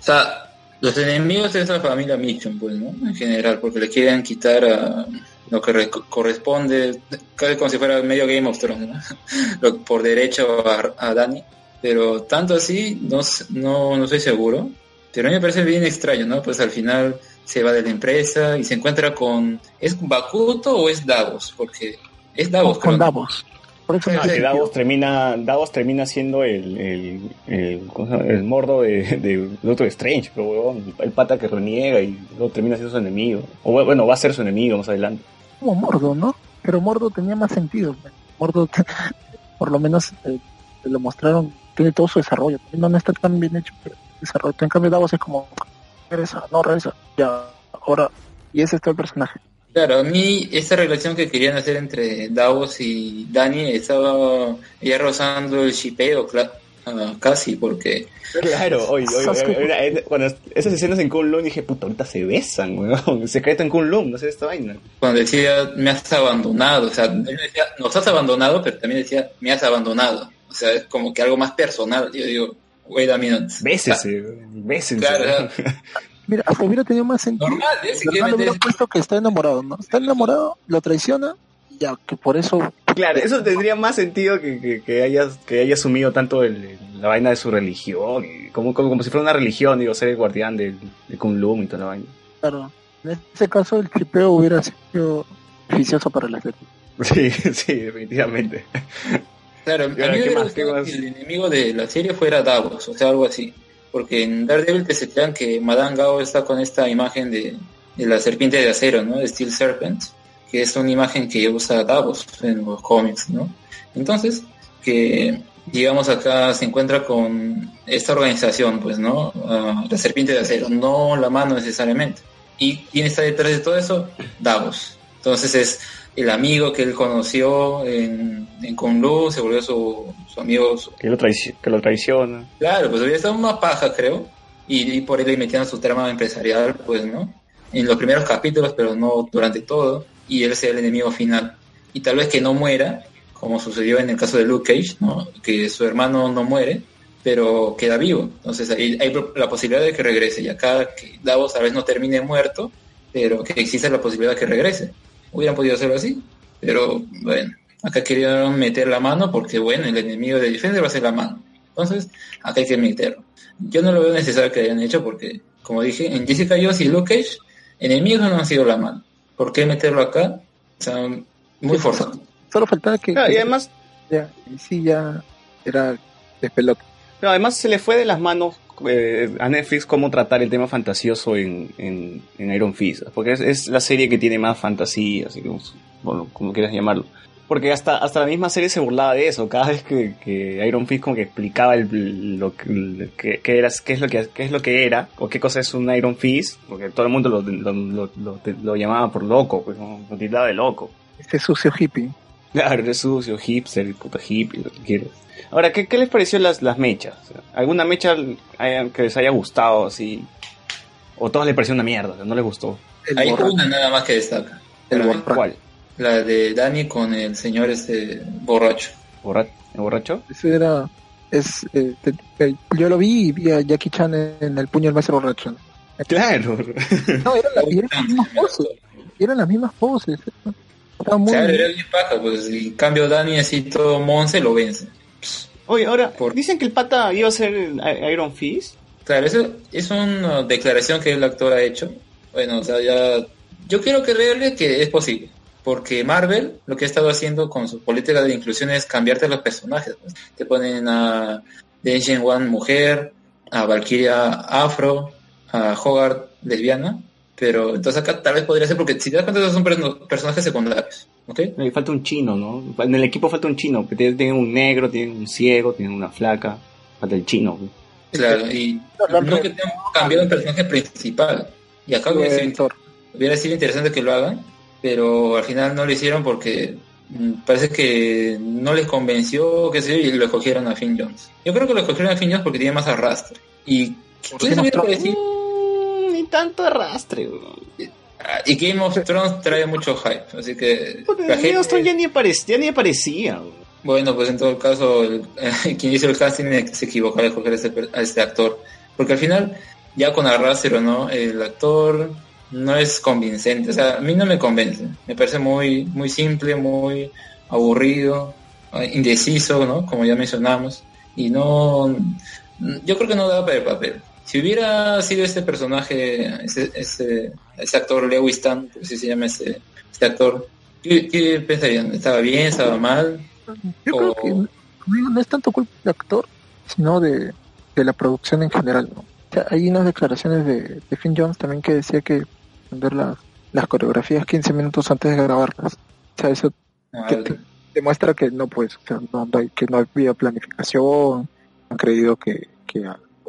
sea, los enemigos es la familia Mitchum, pues, ¿no? En general, porque le quieren quitar a lo que re- corresponde, casi como si fuera medio Game of Thrones, ¿no? [LAUGHS] Lo- por derecho a, a Dani. Pero tanto así, no, no, no estoy seguro. Pero a mí me parece bien extraño, ¿no? Pues al final se va de la empresa y se encuentra con... ¿Es Bakuto o es Davos? Porque es Davos, con creo, ¿no? Davos. Por eso Sí, no Ah, que. Davos termina, Davos termina siendo el, el, el, mordo de, de Doctor Strange, pero huevón, el pata que reniega y luego termina siendo su enemigo. O bueno, va a ser su enemigo más adelante. como Mordo, ¿no? Pero Mordo tenía más sentido. Mordo, [LAUGHS] por lo menos, eh, te lo mostraron, tiene todo su desarrollo. No, no está tan bien hecho, pero desarrollo. En cambio, Davos es como, regresa, no regresa, ya, ahora. Y ese es todo el personaje. Claro, a mí esta relación que querían hacer entre Davos y Dani estaba ya rozando el shipeo ah, casi, porque Claro, era- [LAUGHS] era- cuando esas escenas en Kunlun dije, puta, ahorita se besan, weón. [LAUGHS] Secreto en Kunlun, no sé esta vaina. cuando decía me has abandonado, o sea, él decía nos has abandonado, pero también decía me has abandonado, o sea, es como que algo más personal. Yo digo, wait a minute. Bésese, bésense. Claro, [LAUGHS] Mira, hasta hubiera tenido más sentido. Normal, ¿eh? Si quieren hubiera meter- puesto que está enamorado, ¿no? Está enamorado, lo traiciona, y ya, que por eso Claro, eso tendría más sentido que, que, que hayas, que haya asumido tanto el- la vaina de su religión, y como, como, como si fuera una religión, digo, ser el guardián del, de Kunlun y toda la vaina. Claro, en ese caso el tripeo hubiera sido beneficioso para la serie. Sí, [LAUGHS] sí, definitivamente. Claro, a mí el enemigo de la serie fuera Davos, o sea, algo así. Porque en Daredevil te setean que Madame Gao está con esta imagen de, la serpiente de acero, ¿no? De Steel Serpent, que es una imagen que usa Davos en los cómics, ¿no? Entonces, que digamos acá se encuentra con esta organización, pues, ¿no? Ah, la serpiente de acero, no la mano necesariamente. ¿Y quién está detrás de todo eso? Davos. Entonces es el amigo que él conoció en, en Kunlun, se volvió su, su amigo. su- Que lo, que lo traiciona. Claro, pues había estado una paja, creo. Y, y por ahí le metían su trama empresarial, pues, ¿no? en los primeros capítulos, pero no durante todo, y él sea el enemigo final. Y tal vez que no muera, como sucedió en el caso de Luke Cage, ¿no? que su hermano no muere, pero queda vivo. Entonces ahí hay la posibilidad de que regrese. Y acá que Davos tal vez no termine muerto, pero que existe la posibilidad de que regrese. Hubieran podido hacerlo así, pero bueno, acá querían meter la mano porque bueno, el enemigo de Defender va a ser la mano. Entonces, acá hay que meterlo. Yo no lo veo necesario que hayan hecho porque, como dije, en Jessica Jones y Luke Cage, enemigos no han sido la mano. ¿Por qué meterlo acá? O sea, muy forzado. Solo faltaba que. Claro, y además. Ya, sí, ya era de pelota. No, además se le fue de las manos eh, a Netflix cómo tratar el tema fantasioso en, en, en Iron Fist. Porque es, es, la serie que tiene más fantasía, así como, bueno, como quieras llamarlo. Porque hasta, hasta la misma serie se burlaba de eso. Cada vez que, que Iron Fist como que explicaba el, lo que, que, que era, qué, es lo que, qué es lo que era, o qué cosa es un Iron Fist, porque todo el mundo lo, lo, lo, lo, lo llamaba por loco, pues, lo tildaba de loco. Este sucio hippie. Claro, es sucio, hipster, puto hippie, lo que quieras. Ahora, ¿qué, ¿qué, les pareció las, las mechas? ¿Alguna mecha que les haya gustado así? ¿O todas les pareció una mierda? ¿No les gustó? El Hay borracho. una nada más que destaca. El borracho. ¿Cuál? La de Dani con el señor este borracho. ¿Borra ¿El borracho? Ese era... Es, eh, te, te, yo lo vi y vi a Jackie Chan en el puño del maestro borracho. Claro. No, eran, la, eran las mismas [LAUGHS] poses. Eran las mismas poses. Muy... Claro, era bien paja, pues en cambio Dani así todo Monse lo vence. Oye, ahora, Por... dicen que el pata iba a ser Iron Fist. Claro, eso es una declaración que el actor ha hecho. Bueno, o sea, ya... Yo quiero creerle que es posible. Porque Marvel lo que ha estado haciendo con su política de inclusión es cambiarte los personajes. Pues. Te ponen a Denshin One mujer, a Valkyria afro, a Hogarth lesbiana. Pero entonces acá tal vez podría ser porque si te das cuenta esos son personajes secundarios. ¿okay? Y falta un chino, ¿no? En el equipo falta un chino. Tienen un negro, tienen un ciego, tienen una flaca. Falta el chino. ¿no? Claro, y no, no que tengan cambiado el personaje principal. Y acá hubiera sido, hubiera sido interesante que lo hagan, pero al final no lo hicieron porque parece que no les convenció, qué sé yo, y lo escogieron a Finn Jones. Yo creo que lo escogieron a Finn Jones porque tiene más arrastre. Y ¿quién hubiera decir? Tanto arrastre, y Game of Thrones trae mucho hype, así que... Game of Thrones ya ni, aparecía, ya ni aparecía. Bueno, pues en todo caso, el, [LAUGHS] quien hizo el casting se equivocó al escoger a este, a este actor. Porque al final, ya con arrastre o no, el actor no es convincente. O sea, a mí no me convence. Me parece muy, muy simple, muy aburrido, indeciso, ¿no? Como ya mencionamos. Y no... Yo creo que no da para el papel. Si hubiera sido este personaje, ese, ese, ese actor Lewis Tan, si se llama ese, este actor, ¿qué, ¿qué, pensarían? ¿Estaba bien? ¿Estaba mal? Yo o... creo que no, no es tanto culpa del actor, sino de, de, la producción en general. ¿no? O sea, hay unas declaraciones de, de, Finn Jones también que decía que ver las, las coreografías 15 minutos antes de grabarlas. O sea, eso ah, que, te, demuestra que no, pues, o sea, no, no, que no había planificación, han creído que, que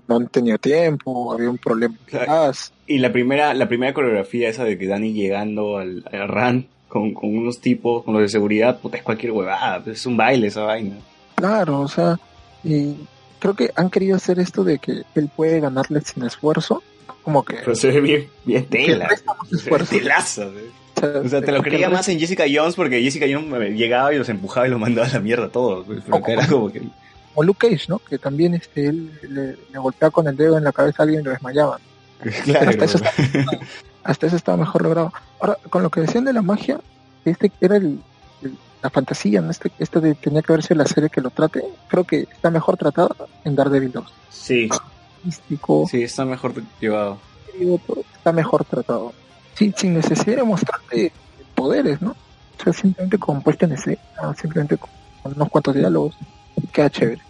no han tenido tiempo, había un problema. Claro. Y la primera, la primera coreografía esa de que Dani llegando al, al RAN con, con, unos tipos, con los de seguridad, puta, es cualquier huevada, es un baile esa vaina. Claro, o sea, y creo que han querido hacer esto de que él puede ganarle sin esfuerzo, como que... Pero se ve bien, bien tela. Telazo, ¿eh? o, sea, o sea, te lo creía más en Jessica Jones porque Jessica Jones llegaba y los empujaba y los mandaba a la mierda todos. Pero acá era como que o Luke Cage, ¿no? Que también este, él le, le golpeaba con el dedo en la cabeza a alguien y lo desmayaba. [LAUGHS] Claro. Hasta eso, estaba, hasta eso estaba mejor logrado. Ahora, con lo que decían de la magia, este era el, el, la fantasía, ¿no? Este, este de, tenía que verse la serie que lo trate. Creo que está mejor tratado en Daredevil 2. Sí. Místico. Sí, está mejor llevado. Está mejor tratado. Sí, sin necesidad de mostrarte poderes, ¿no? O sea, simplemente con puesta en escena, simplemente con unos cuantos diálogos. Queda chévere.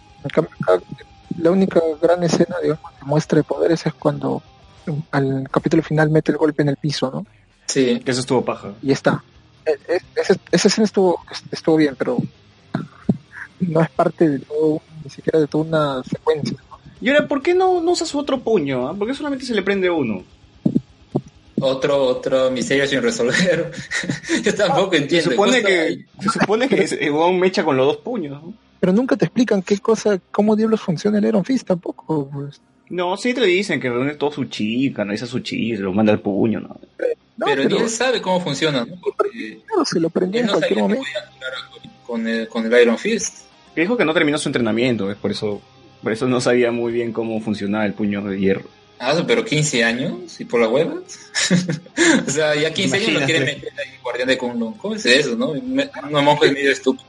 La única gran escena, digamos, que muestra poderes es cuando al capítulo final mete el golpe en el piso, ¿no? Sí. Que eso estuvo paja. Y está. Esa, esa escena estuvo, estuvo bien, pero no es parte de todo, ni siquiera de toda una secuencia. ¿no? Y ahora, ¿por qué no, no usas otro puño? ¿eh? ¿Por qué solamente se le prende uno? Otro, otro misterio sin resolver. [LAUGHS] Yo tampoco entiendo. Se supone que, se supone que es un mecha con los dos puños, ¿no? Pero nunca te explican qué cosa, cómo diablos funciona el Iron Fist tampoco. Pues. No, sí te lo dicen, que reúne todo su chi, canaliza su chi, se lo manda al puño, ¿no? No, pero, ni él sabe cómo funciona, ¿no? Porque claro, se lo prendió él en no cualquier momento. con el, con el Iron Fist. Que dijo que no terminó su entrenamiento, es por eso, por eso no sabía muy bien cómo funcionaba el puño de hierro. Ah, pero 15 años y por la hueva. o sea, ya 15 años lo Imagínate. quieren meter ahí guardián de Kunlun. ¿Cómo es eso, no? Una monja es medio estúpida.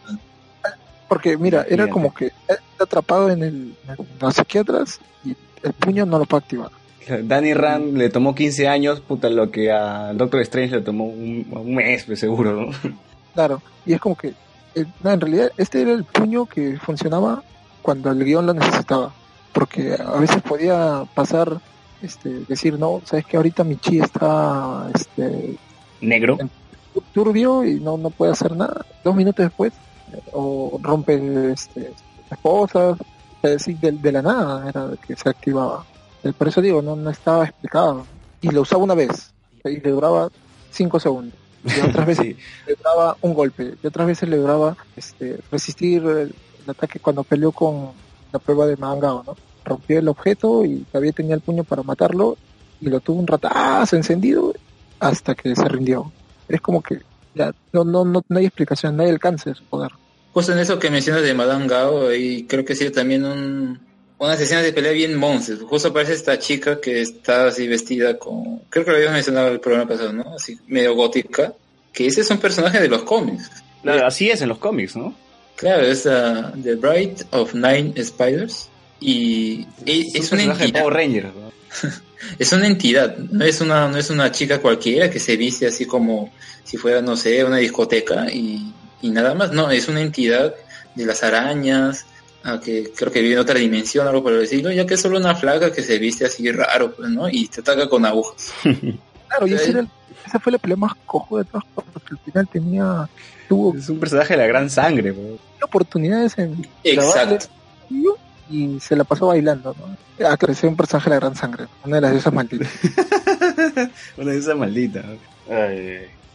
Porque mira, era como que él está atrapado en, el, psiquiatras y el puño no lo puede activar. [LAUGHS] Danny Rand le tomó 15 años, puta, lo que a Doctor Strange le tomó un, un mes, pues, seguro, ¿no? [LAUGHS] Claro, y es como que, eh, no, en realidad este era el puño que funcionaba cuando el guion lo necesitaba, porque a veces podía pasar, este, decir, no, sabes que ahorita mi chi está este, Negro. turbio y no, no puede hacer nada. Dos minutos después, eh, o rompe este, las cosas, es decir, de, de la nada era que se activaba. Eh, Por eso digo, no, no estaba explicado. Y lo usaba una vez, y le duraba cinco segundos. Y otras [LAUGHS] veces Sí. le duraba un golpe, y otras veces le duraba este, resistir el, el ataque cuando peleó con la prueba de Mangao, ¿no? Rompió el objeto y todavía tenía el puño para matarlo y lo tuvo un ratazo encendido hasta que se rindió. Es como que ya no, no, no, no hay explicación, no hay alcance de su poder. Justo en eso que mencionas de Madame Gao, ahí creo que sí también un, unas escenas de pelea bien monces. Justo aparece esta chica que está así vestida con, creo que lo habíamos mencionado el programa pasado, ¿no? Así medio gótica, que ese es un personaje de los cómics. Claro, así es en los cómics, ¿no? Claro, es uh, The Bride of Nine Spiders y e- un es una entidad, Power Rangers, ¿no? [LAUGHS] es una entidad, no es una, no es una chica cualquiera que se viste así como si fuera, no sé, una discoteca y, y nada más, no, es una entidad de las arañas, ah, que creo que vive en otra dimensión, algo por el estilo, ya que es solo una flaca que se viste así raro, pues, ¿no? Y te ataca con agujas. [LAUGHS] Claro, y ese era el- esa fue la pelea más cojo de todas, porque al final tenía, tuvo Es un personaje de la gran sangre, ¿no? oportunidades en Exacto. y se la pasó bailando, ¿no? Ah, claro, ese es un personaje de la gran sangre, una de las diosas malditas. [LAUGHS] Una de esas malditas.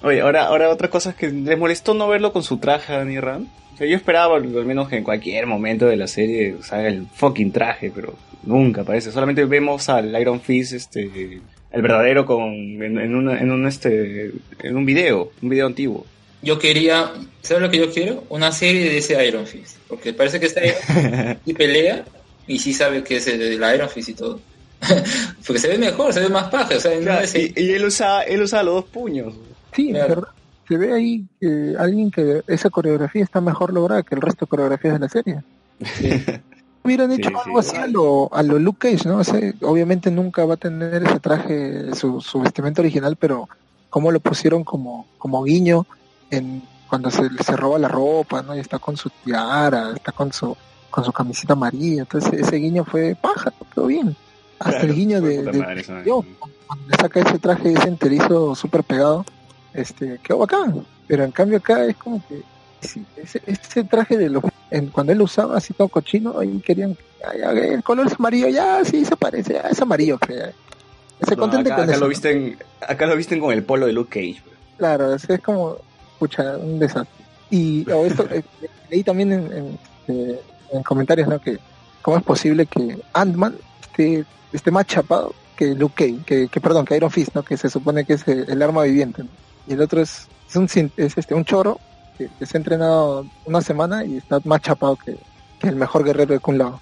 Oye, ahora, ahora otra cosa es que les molestó no verlo con su traje a Danny Rand. O sea, yo esperaba al menos que en cualquier momento de la serie salga el fucking traje, pero nunca parece. Solamente vemos al Iron Fist, este, el verdadero con, en, en una- en un este, en un video, un video antiguo. Yo quería, ¿sabes lo que yo quiero? Una serie de ese Iron Fist, porque parece que está Iron [LAUGHS] y pelea y sí sabe que es el Iron Fist y todo. [LAUGHS] porque se ve mejor, se ve más paja, o sea, no es y, y él usa, él usa los dos puños. Sí, Claro. ¿verdad? Se ve ahí que alguien que esa coreografía está mejor lograda que el resto de coreografías de la serie. [LAUGHS] Hubieran hecho sí. algo así a lo, a lo Luke Cage, ¿no? O sea, obviamente nunca va a tener ese traje, su, su vestimenta original, pero cómo lo pusieron como, como guiño en cuando se, se roba la ropa, ¿no? Y está con su tiara, está con su, con su camiseta amarilla. Entonces ese guiño fue paja, quedó bien. Hasta Claro, el guiño de, madre yo, cuando le saca ese traje ese enterizo súper pegado, este, quedó bacán. Pero en cambio acá es como que sí, ese, ese traje de los en, cuando él lo usaba así todo cochino, ahí querían ay, ay, el color es amarillo, ya sí se parece, ya es amarillo, se No, contente acá, con acá eso. lo visten, acá lo visten con el polo de Luke Cage. Claro, es, es como, pucha, un desastre. Y o esto, eh, [LAUGHS] leí también en, en, eh, en comentarios, ¿no? Que cómo es posible que Ant-Man esté, esté más chapado que Luke Cage, que, que perdón, que Iron Fist, ¿no? Que se supone que es el, el arma viviente, ¿no? Y el otro es, es un es este un choro que, que se ha entrenado una semana y está más chapado que, que el mejor guerrero de Kun Lao.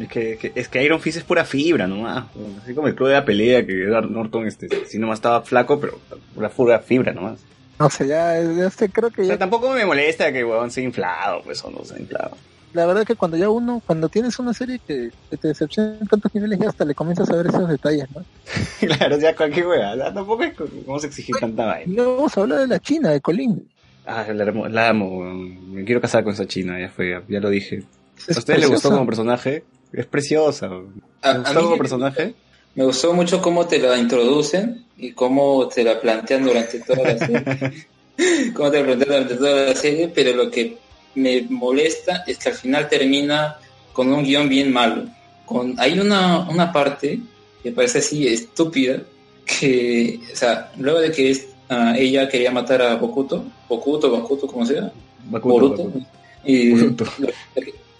Es que, que- es que Iron Fist es pura fibra nomás. Así como el club de la pelea que Edward Norton, este, si nomás estaba flaco, pero pura pura fibra nomás. No sé, ya, ya sé, creo que O sea, ya, tampoco me molesta que weón sea inflado, pues o no sea inflado. La verdad que cuando ya uno, cuando tienes una serie que, que te decepciona en tantos niveles, ya hasta le comienzas a ver esos detalles, ¿no? [LAUGHS] claro, ya cualquier wea. ya tampoco es como vamos a exigir tanta vaina. Vamos a hablar de la China, de Colin. Ah, la, amo- la amo, weón. Me quiero casar con esa china, ya fue, ya, lo dije. Es ¿A ustedes les gustó como personaje? Es preciosa. weón. A- ¿Les a gustó mí como me- personaje? Me gustó mucho cómo te la introducen y cómo te la plantean durante toda la serie. [LAUGHS] [LAUGHS] cómo te la plantean durante toda la serie, pero lo que me molesta es que al final termina con un guion bien malo. Con, hay una, una parte que parece así estúpida, que, o sea, luego de que es- ah, ella quería matar a Bokuto, Bokuto, Bokuto, como sea, Bakuto, Boruto, Bakuto. y Boruto. lo,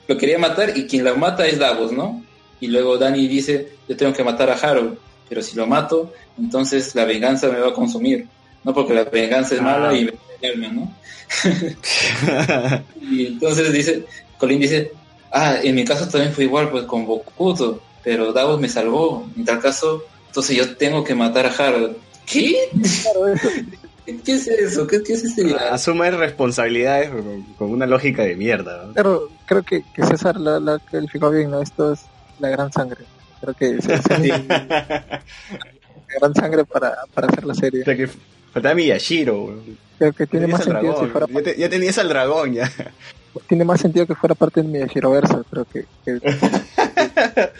lo quería matar y quien la mata es Davos, ¿no? Y luego Danny dice, yo tengo que matar a Harold, pero si lo mato, entonces la venganza me va a consumir. No porque la venganza es mala Ah. y me ¿no? [LAUGHS] y entonces dice, Colin dice, ah, en mi caso también fue igual, pues con Bokuto, pero Davos me salvó. En tal caso, entonces yo tengo que matar a Harold. ¿Qué? ¿Qué, es eso? ¿Qué, qué es ese? Asume responsabilidades con, una lógica de mierda. ¿no? Claro, creo que, que César la, la calificó bien, ¿no? Esto es la gran sangre. Creo que la gran sangre para, para hacer la serie. O sea que faltaba Miyashiro. Creo que tiene más sentido si dragón, fuera ya, te- ya tenías al dragón ya. [LAUGHS] tiene más sentido que fuera parte de mi Giroverso, creo que, que- [LAUGHS]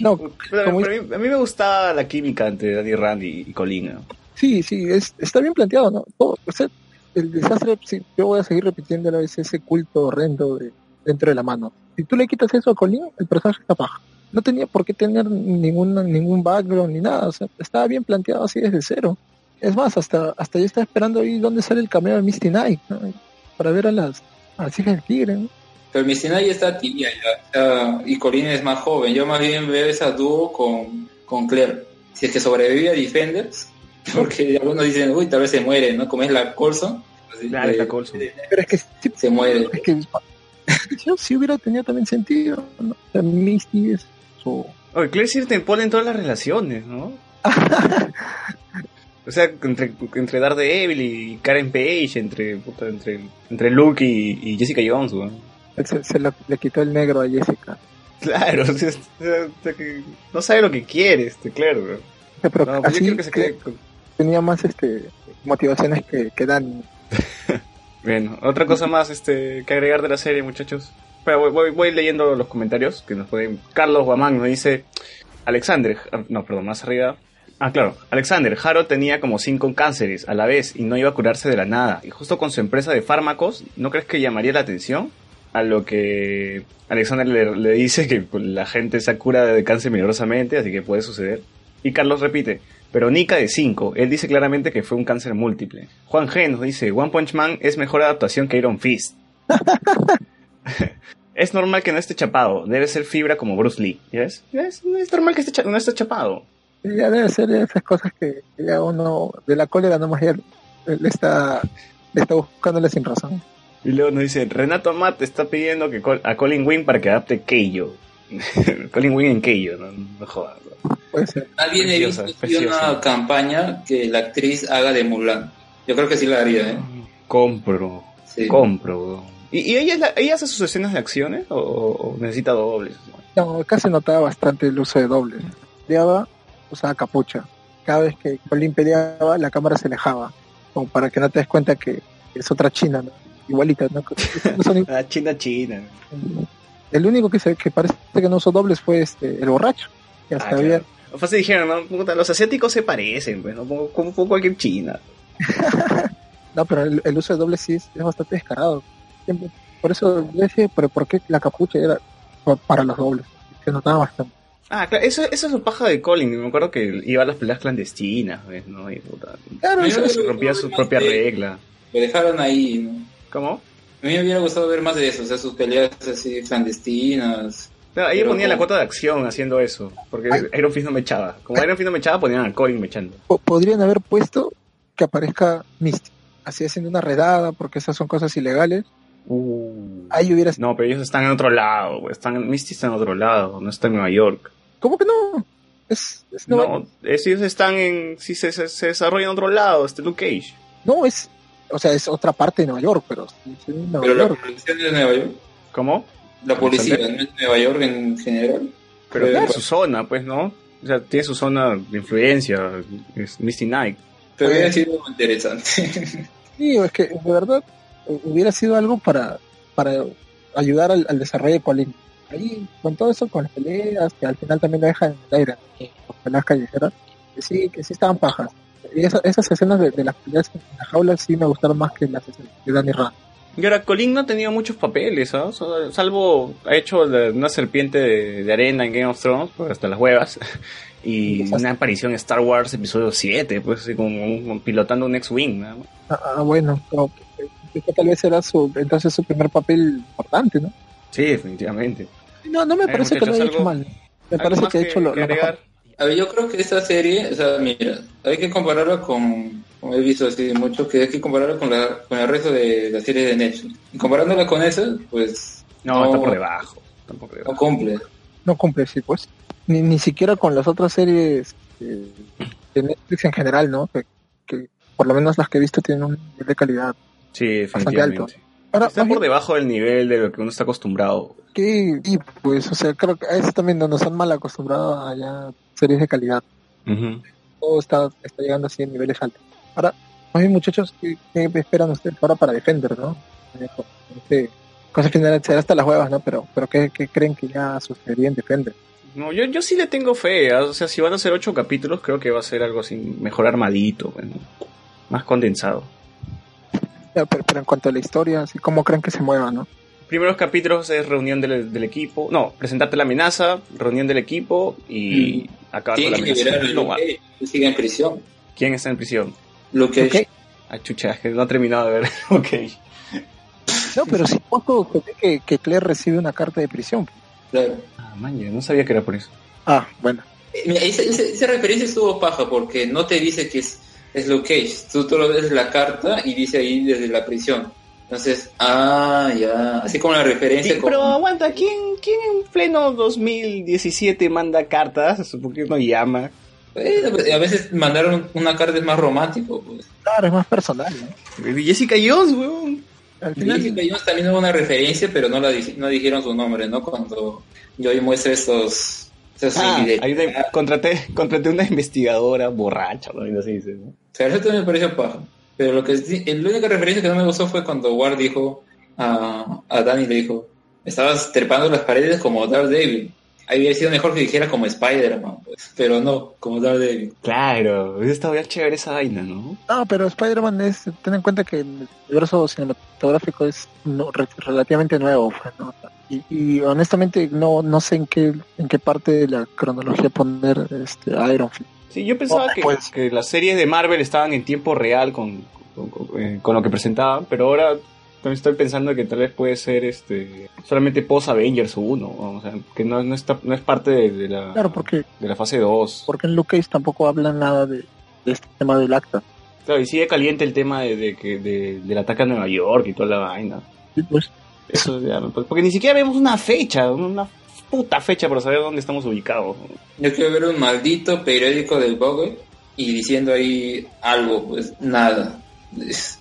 no, Pero- como- pero a, mí, a mí me gustaba la química entre Danny Rand y, y Colin. ¿no? sí, sí, es, está bien planteado, ¿no? Todo, o sea, el desastre, sí, yo voy a seguir repitiendo es ese culto horrendo de, dentro de la mano. Si tú le quitas eso a Colin, el personaje está paja. No tenía por qué tener ningún, ningún background ni nada, o sea, estaba bien planteado así desde cero. Es más, hasta, hasta yo estaba esperando ahí dónde sale el cameo de Misty Knight, ¿no? para ver a las, a las hijas del tigre, ¿no? Pero Mistina ya está tibia ya, y Colin es más joven. Yo más bien veo esa dúo con, con Claire. Si es que sobrevive a Defenders, [LAUGHS] porque algunos dicen, uy, tal vez se muere, ¿no? Como es la Colson, Claro, eh, está Coulson. Pero es que sí, se muere. es que yo sí hubiera tenido también sentido, ¿no? O sea, Misty es su... Oye, Claire sí te impone en todas las relaciones, ¿no? [LAUGHS] O sea, entre, entre Daredevil y Karen Page, entre, puta, entre, entre Luke y, y Jessica Jones, weón. se, se lo- le quitó el negro a Jessica. Claro, [LAUGHS] o sea, no sabe lo que quiere, este, claro, weón. Pero No, pues yo quiero que se que quede con... tenía más este motivaciones que, que Dani. [LAUGHS] Bien, otra cosa más este, que agregar de la serie, muchachos. Pero voy, voy, voy leyendo los comentarios que nos pueden. Carlos Guamán nos dice: Alexander, ah, no, perdón, más arriba. Ah, claro, Alexander, Haro tenía como cinco cánceres a la vez y no iba a curarse de la nada. Y justo con su empresa de fármacos, ¿no crees que llamaría la atención? A lo que Alexander le, dice que la gente se cura de cáncer milagrosamente, así que puede suceder. Y Carlos repite, pero Nika de 5, él dice claramente que fue un cáncer múltiple. Juan G nos dice, One Punch Man es mejor adaptación que Iron Fist. [LAUGHS] es normal que no esté chapado, debe ser fibra como Bruce Lee. ¿Ya ves? Es, es normal que no esté chapado. Ya debe ser de esas cosas que ya uno de la cólera nomás ya le está, le está buscándole sin razón. Y luego nos dice, Renato Amat está pidiendo que Col- a Colin Wing para que adapte Keijo. [LAUGHS] Colin Wing en Keijo, no, no jodas. Puede ser. Alguien he Preciosa, visto una campaña que la actriz haga de Mulan. Yo creo que sí la haría, ¿eh? Compro, Sí. compro. ¿Y, y ella, la- ella hace sus escenas de acciones o, o necesita dobles? No, acá se notaba bastante el uso de dobles. Peleaba, usaba capucha. Cada vez que Colin peleaba, la cámara se alejaba. Como para que no te des cuenta que es otra china, ¿no? Igualita, ¿no? [LAUGHS] Son Ah, China, China. El único que se que parece que no usó dobles fue este el borracho. Que hasta Ah, había- claro. Fácil dijeron, ¿no? Los asiáticos se parecen, pues, ¿no? Como, como- cualquier china. [LAUGHS] No, pero el, el uso de dobles sí es, es bastante descarado. Siempre- por eso yo decía, pero ¿por qué la capucha era pa- para los dobles? Se notaba bastante. Ah, claro, eso, eso es su paja de Colin. Me acuerdo que iba a las peleas clandestinas, ¿ves? ¿no? Y puta, Claro, eso que rompía su propia regla. Lo dejaron ahí, ¿no? ¿Cómo? A mí me hubiera gustado ver más de eso, o sea, sus peleas así clandestinas. No, ahí Pero ponía la cuota de acción haciendo eso. Porque Ay. Iron Fist no me echaba. Como Iron Fist no me echaba, ponían a Colin me echando. po- podrían haber puesto que aparezca Misty, así haciendo una redada, porque esas son cosas ilegales. Ahí hubiera sido. No, pero ellos están en otro lado. Están, Misty está en otro lado, no está en Nueva York. ¿Cómo que no? Es, es No, es- ellos están en. Sí, se, se, se desarrolla en otro lado, este Luke Cage. no, es, o sea, es otra parte de Nueva York, pero Nueva Pero la policía es Nueva York. ¿Cómo? La policía no es Nueva York en general. Pero Pero- tiene su zona, pues, ¿no? O sea, tiene su zona de influencia. Es Misty Knight. Pero Oye. hubiera sido interesante. Sí, es que de verdad eh, hubiera sido algo para, para ayudar al, al desarrollo de Colin. Ahí, con todo eso, con las peleas, que al final también lo dejan en el aire, ¿no? con peleas callejeras, que sí, que sí estaban pajas. Y esa- esas escenas de, de las peleas en la jaula sí me gustaron más que las escenas de Danny Rand. Y ahora, Colin no ha tenido muchos papeles, ¿ah? So- Salvo ha hecho una serpiente de, de arena en Game of Thrones, pues hasta las huevas. [LAUGHS] Y una aparición en Star Wars episodio 7, pues así como un- pilotando un X-Wing, más. Ah, ah, bueno, que- que tal vez era su, entonces su primer papel importante, ¿no? Sí, definitivamente. No, no me ver, parece que lo haya hecho mal. Me ¿Algo parece que ha hecho lo, que lo mejor. A ver, yo creo que esta serie, o sea, mira, hay que compararla con, como he visto así mucho, que hay que compararla con, la, con el resto de la serie de Netflix. Y comparándola con esa, pues No, está por debajo. Está por debajo. no cumple. No cumple, sí, pues. Ni, ni siquiera con las otras series eh, de Netflix en general, ¿no? Que, que por lo menos las que he visto tienen un nivel de calidad. Sí, Bastante alto. Ahora, Está por debajo del nivel de lo que uno está acostumbrado. que, y pues, o sea, creo que a eso también no nos han mal acostumbrado a ya series de calidad. Ujú. Todo está, está llegando así en niveles altos. Ahora, más bien, muchachos, ¿qué, qué esperan ustedes ahora para Defender, no? Eh, con- con este- Cosa final será hasta las huevas, ¿no? Pero, pero ¿qué, qué creen que ya sucedería en Defender? No, yo, yo sí le tengo fe. ¿ah? O sea, si van a ser ocho capítulos, creo que va a ser algo así mejor armadito, bueno, más condensado. Ya, pero, pero en cuanto a la historia, así, ¿cómo creen que se mueva, no? Primeros capítulos es reunión del, del equipo. No, presentarte la amenaza, reunión del equipo y acabar con la que amenaza. No, que sigue en prisión. ¿Quién está en prisión? Luke Cage, Ok. Ah, chucha, que no ha terminado de ver. [LAUGHS] ok. No, pero sí poco que, que Claire recibe una carta de prisión. claro. Ah, man, yo no sabía que era por eso. Ah, bueno. Eh, Mira, esa, esa- esa referencia estuvo paja porque no te dice que es, es Luke Cage. Tú solo ves la carta y dice ahí desde la prisión. Entonces, ah, ya. Así como la referencia. pero como- aguanta, ¿quién, ¿quién en pleno 2017 manda cartas? ¿Por qué no llama? Bueno, pues, a veces mandaron una carta es más romántico. Pues. Claro, es más personal, ¿no? Jessica Jones, weón. Al final, Jessica Jones también hubo una referencia, pero no la di- no dijeron su nombre, ¿no? Cuando Joy muestra estos... Ah, una- contraté, contraté una investigadora borracha, ¿no? Y así dice, ¿no? O sea, eso también me pareció paja. Pero lo que la única referencia que no me gustó fue cuando Ward dijo a, a Danny, le dijo, estabas trepando las paredes como Daredevil. Ahí hubiera sido mejor que dijera como Spider-Man, pues. Pero no, como Daredevil. Claro, está bien chévere esa vaina, ¿no? no, pero Spider-Man es, ten en cuenta que el universo cinematográfico es no- re- relativamente nuevo, pues, ¿no? Y, y honestamente no, no sé en qué, en qué parte de la cronología poner este a Iron Fist. Sí, yo pensaba Oh, que, pues. que las series de Marvel estaban en tiempo real con, con, con- eh, con lo que presentaban, pero ahora también estoy pensando que tal vez puede ser este solamente post Avengers 1, o sea, que no, no, está, no es parte de, de la, Claro, porque, de la fase 2. porque en Luke Cage tampoco hablan nada de, de este tema del acta. Claro, y sigue caliente el tema de, de que de- del ataque a Nueva York y toda la vaina. Sí, pues, Eso ya, pues, porque ni siquiera vemos una fecha, una puta fecha para saber dónde estamos ubicados. Yo quiero ver un maldito periódico del Vogue y diciendo ahí algo, pues nada. [LAUGHS]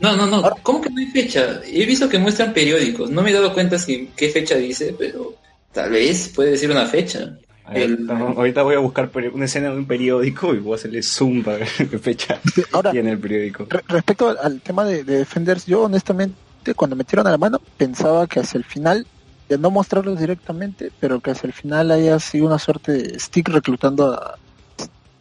No, no, no. ¿Cómo que no hay fecha? He visto que muestran periódicos. No me he dado cuenta si qué fecha dice, pero tal vez puede decir una fecha. A ver, El- ahorita voy a buscar una escena de un periódico y voy a hacerle zoom para ver [LAUGHS] qué fecha ahora, tiene el periódico. Re- respecto al, al tema de, de Defenders, yo honestamente cuando metieron a la mano pensaba que hacia el final, de no mostrarlos directamente, pero que hacia el final haya sido una suerte de stick reclutando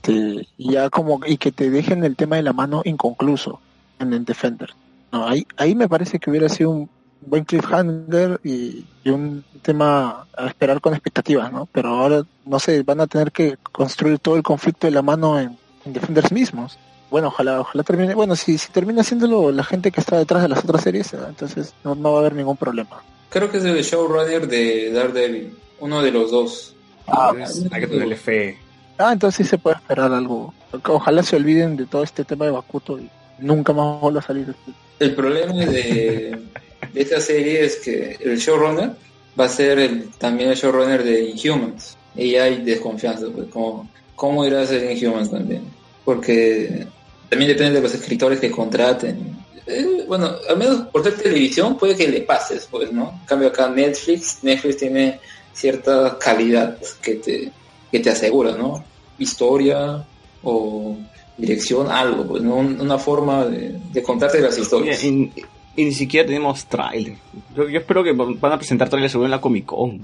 este, ya como y que te dejen el tema de la mano inconcluso en el Defender. No, ahí, ahí me parece que hubiera sido un buen cliffhanger y, y un tema a esperar con expectativas, ¿no? Pero ahora, no sé, van a tener que construir todo el conflicto de la mano en, en Defenders mismos bueno, ojalá, ojalá termine. Bueno, si, si termina haciéndolo la gente que está detrás de las otras series, eh, entonces no, no va a haber ningún problema. Creo que es el showrunner de Daredevil. Uno de los dos. Entonces, hay que tenerle fe. Ah, entonces sí se puede esperar algo. Ojalá se olviden de todo este tema de Bakuto y nunca más vuelva a salir. El problema de, de esta serie es que el showrunner va a ser el, también el showrunner de Inhumans. Y hay desconfianza, pues, ¿cómo, cómo irá a ser Inhumans también? Porque también depende de los escritores que contraten. Eh, bueno, al menos por ser televisión puede que le pases, pues, ¿no? En cambio acá Netflix, Netflix tiene cierta calidad que te, que te asegura, ¿no? Historia o dirección, algo, pues, ¿no? Un- Una forma de, de contarte las historias. Y- ni siquiera tenemos trailer. Yo, yo espero que van a presentar trailer seguro en la Comic Con.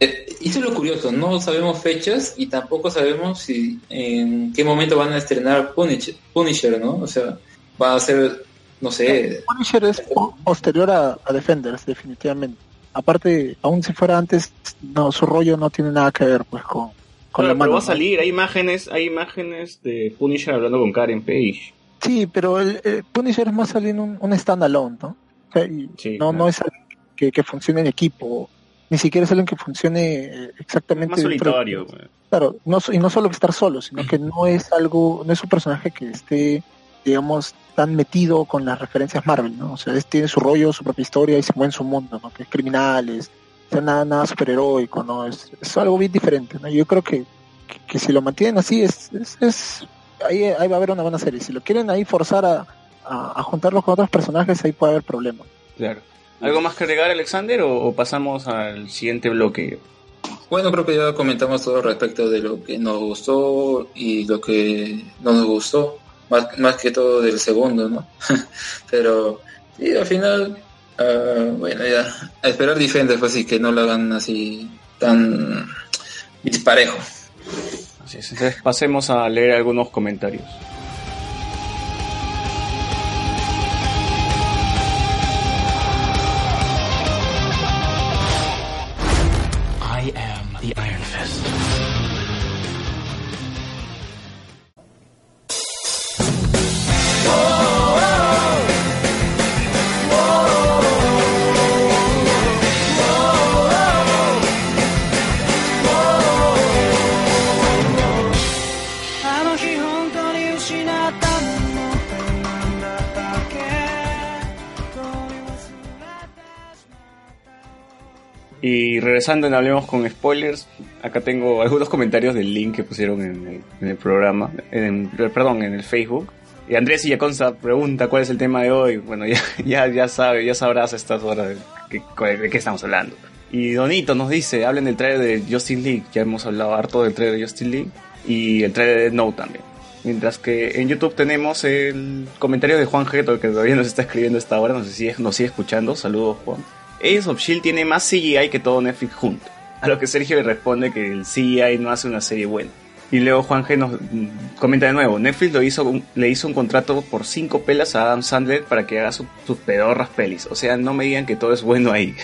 Eh, Eso es lo curioso, no sabemos fechas y tampoco sabemos si en qué momento van a estrenar Punisher, Punisher ¿no? O sea, va a ser, no sé, Punisher es po- posterior a, a Defenders, definitivamente. Aparte, aún si fuera antes, no, su rollo no tiene nada que ver pues con, con Claro, la pero mano. va a salir, hay imágenes, hay imágenes de Punisher hablando con Karen Page. Sí, pero el, el Punisher es más salir un, un standalone, ¿no? O sea, y Sí, no, claro. no es alguien que, que funcione en equipo. ni siquiera es alguien que funcione exactamente. Más dentro- solitario. güey. Claro, no, y no solo estar solo, sino que no es algo, no es un personaje que esté, digamos, tan metido con las referencias Marvel, ¿no? O sea, es- tiene su rollo, su propia historia y se mueve en su mundo, ¿no? Que es criminales, o sea, nada, nada superheroico, ¿no? Es, es algo bien diferente, ¿no? Yo creo que, que, que si lo mantienen así, es, es, es- ahí, ahí va a haber una buena serie. Si lo quieren ahí forzar a, a, a juntarlo con otros personajes, ahí puede haber problemas. Claro. ¿Algo más que agregar, Alexander, o, o pasamos al siguiente bloque? Bueno, creo que ya comentamos todo respecto de lo que nos gustó y lo que no nos gustó, más, más que todo del segundo, ¿no? [LAUGHS] Pero sí, al final, ah, bueno, ya, a esperar Defenders, pues sí, que no lo hagan así tan disparejo. Así es. Entonces pasemos a leer algunos comentarios. Regresando en Hablemos con Spoilers, acá tengo algunos comentarios del link que pusieron en el, en el programa, en, perdón, en el Facebook. Y Andrés Illaconza pregunta cuál es el tema de hoy. Bueno, [LAUGHS] ya, ya, ya sabe, ya sabrás a estas horas de, de qué estamos hablando. Y Donito nos dice, hablen del trailer de Justin League. Ya hemos hablado harto del trailer de Justin League y el trailer de Note también. Mientras que en YouTube tenemos el comentario de Juan Geto, que todavía nos está escribiendo a esta hora, no sé si nos sigue escuchando. Saludos, Juan. Agents of Shield tiene más CGI que todo Netflix junto. A lo que Sergio le responde que el CGI no hace una serie buena. Y luego Juan G nos comenta de nuevo, Netflix lo hizo, un- le hizo un contrato por cinco pelas a Adam Sandler para que haga su- sus pedorras pelis. O sea, no me digan que todo es bueno ahí.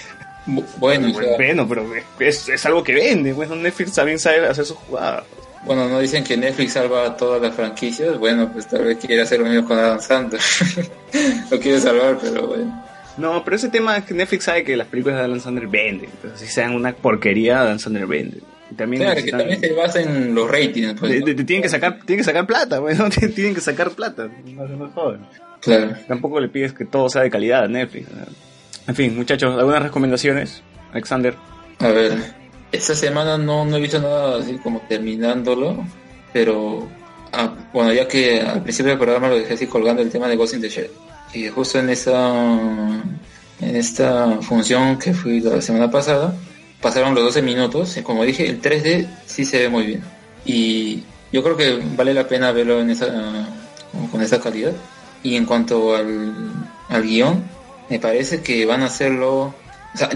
Bu- Bueno, o sea, Bueno, pero es, es algo que vende. Bueno, Netflix también sabe hacer sus jugadas. bueno, no dicen que Netflix salva todas las franquicias. Bueno, pues tal vez quiere hacer lo mismo con Adam Sandler. [LAUGHS] lo quiere salvar, pero bueno. No, pero ese tema es que Netflix sabe que las películas de Adam Sandler venden. Entonces, si sean una porquería, Adam Sandler vende. Y también Claro, que también se basa en los ratings. Pues, de- ¿no? de- de- tienen que sacar tienen que sacar plata bueno [LAUGHS] tienen que sacar plata no, no jodan. Claro. tampoco le pides que todo sea de calidad a Netflix ¿no? en fin muchachos algunas recomendaciones Alexander A ver, esta semana no, no he visto nada así como terminándolo, pero ah, bueno, ya que al principio del programa lo dejé así colgando el tema de Ghost in the Shell. Y justo en esa, en esta función que fui la semana pasada, pasaron los 12 minutos y como dije, el 3D sí se ve muy bien. Y yo creo que vale la pena verlo en esa, con esa calidad. Y en cuanto al, al guion, me parece que van a hacerlo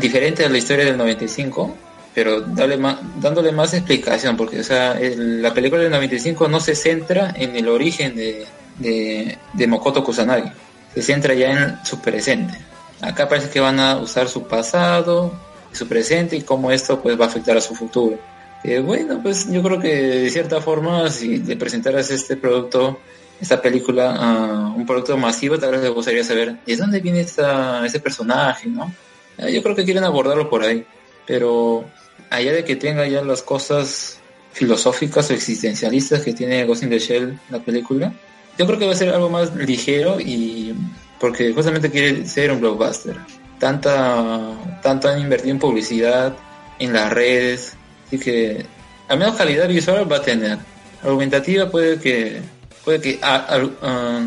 diferente a la historia del 95, pero más, dándole más explicación, porque o sea, la película del 95 no se centra en el origen de, de, de Mokoto Kusanagi, se centra ya en su presente. Acá parece que van a usar su pasado, su presente y cómo esto pues va a afectar a su futuro. Eh, bueno, pues yo creo que de cierta forma, si le presentaras este producto, esta película un producto masivo, tal vez le gustaría saber de dónde viene esta, este personaje, ¿no? Eh, Yo creo que quieren abordarlo por ahí, pero allá de que tenga ya las cosas filosóficas o existencialistas que tiene Ghost in the Shell, la película, yo creo que va a ser algo más ligero y porque justamente quiere ser un blockbuster. Tanta, tanto han invertido en publicidad, en las redes, así que al menos calidad visual va a tener. Argumentativa puede que, puede que ah, ah,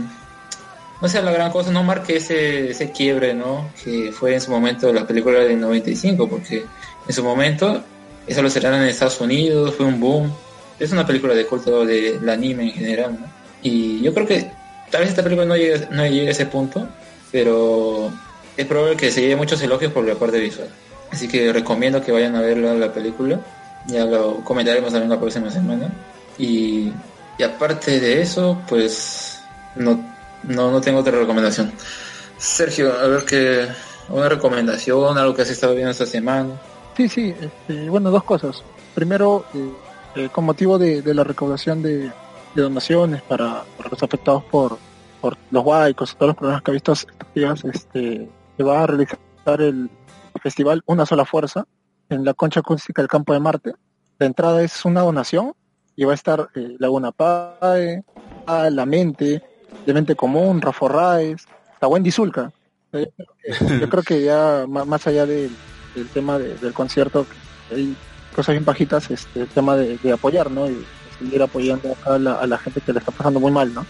no sea la gran cosa, no marque ese, ese quiebre, ¿no? Que fue en su momento la película del 95, porque en su momento eso lo cerraron en Estados Unidos, fue un boom. Es una película de culto del anime en general, ¿no? Y yo creo que tal vez esta película no llegue, no llegue a ese punto, pero es probable que se lleve muchos elogios por la parte visual. Así que recomiendo que vayan a ver la, la película. Ya lo comentaremos también la próxima semana. Y, y aparte de eso, pues no, no, no tengo otra recomendación. Sergio, a ver qué, una recomendación, algo que has estado viendo esta semana. Sí, sí, este, bueno, dos cosas. Primero, eh, eh, con motivo de, de la recaudación de, de donaciones para, los afectados por, por los huaicos todos los problemas que ha visto estos días, este, se va a realizar el festival Una Sola Fuerza, en la concha acústica del campo de Marte. La entrada es una donación y va a estar eh, Laguna Pae, a La Mente, De Mente Común, Rafa Raes, la Wendy Zulka. Eh, que, yo creo que ya más allá del, tema de- del concierto, hay cosas bien bajitas, este, el tema de, de apoyar, ¿no? Y seguir apoyando acá a la, a la gente que le está pasando muy mal, ¿no?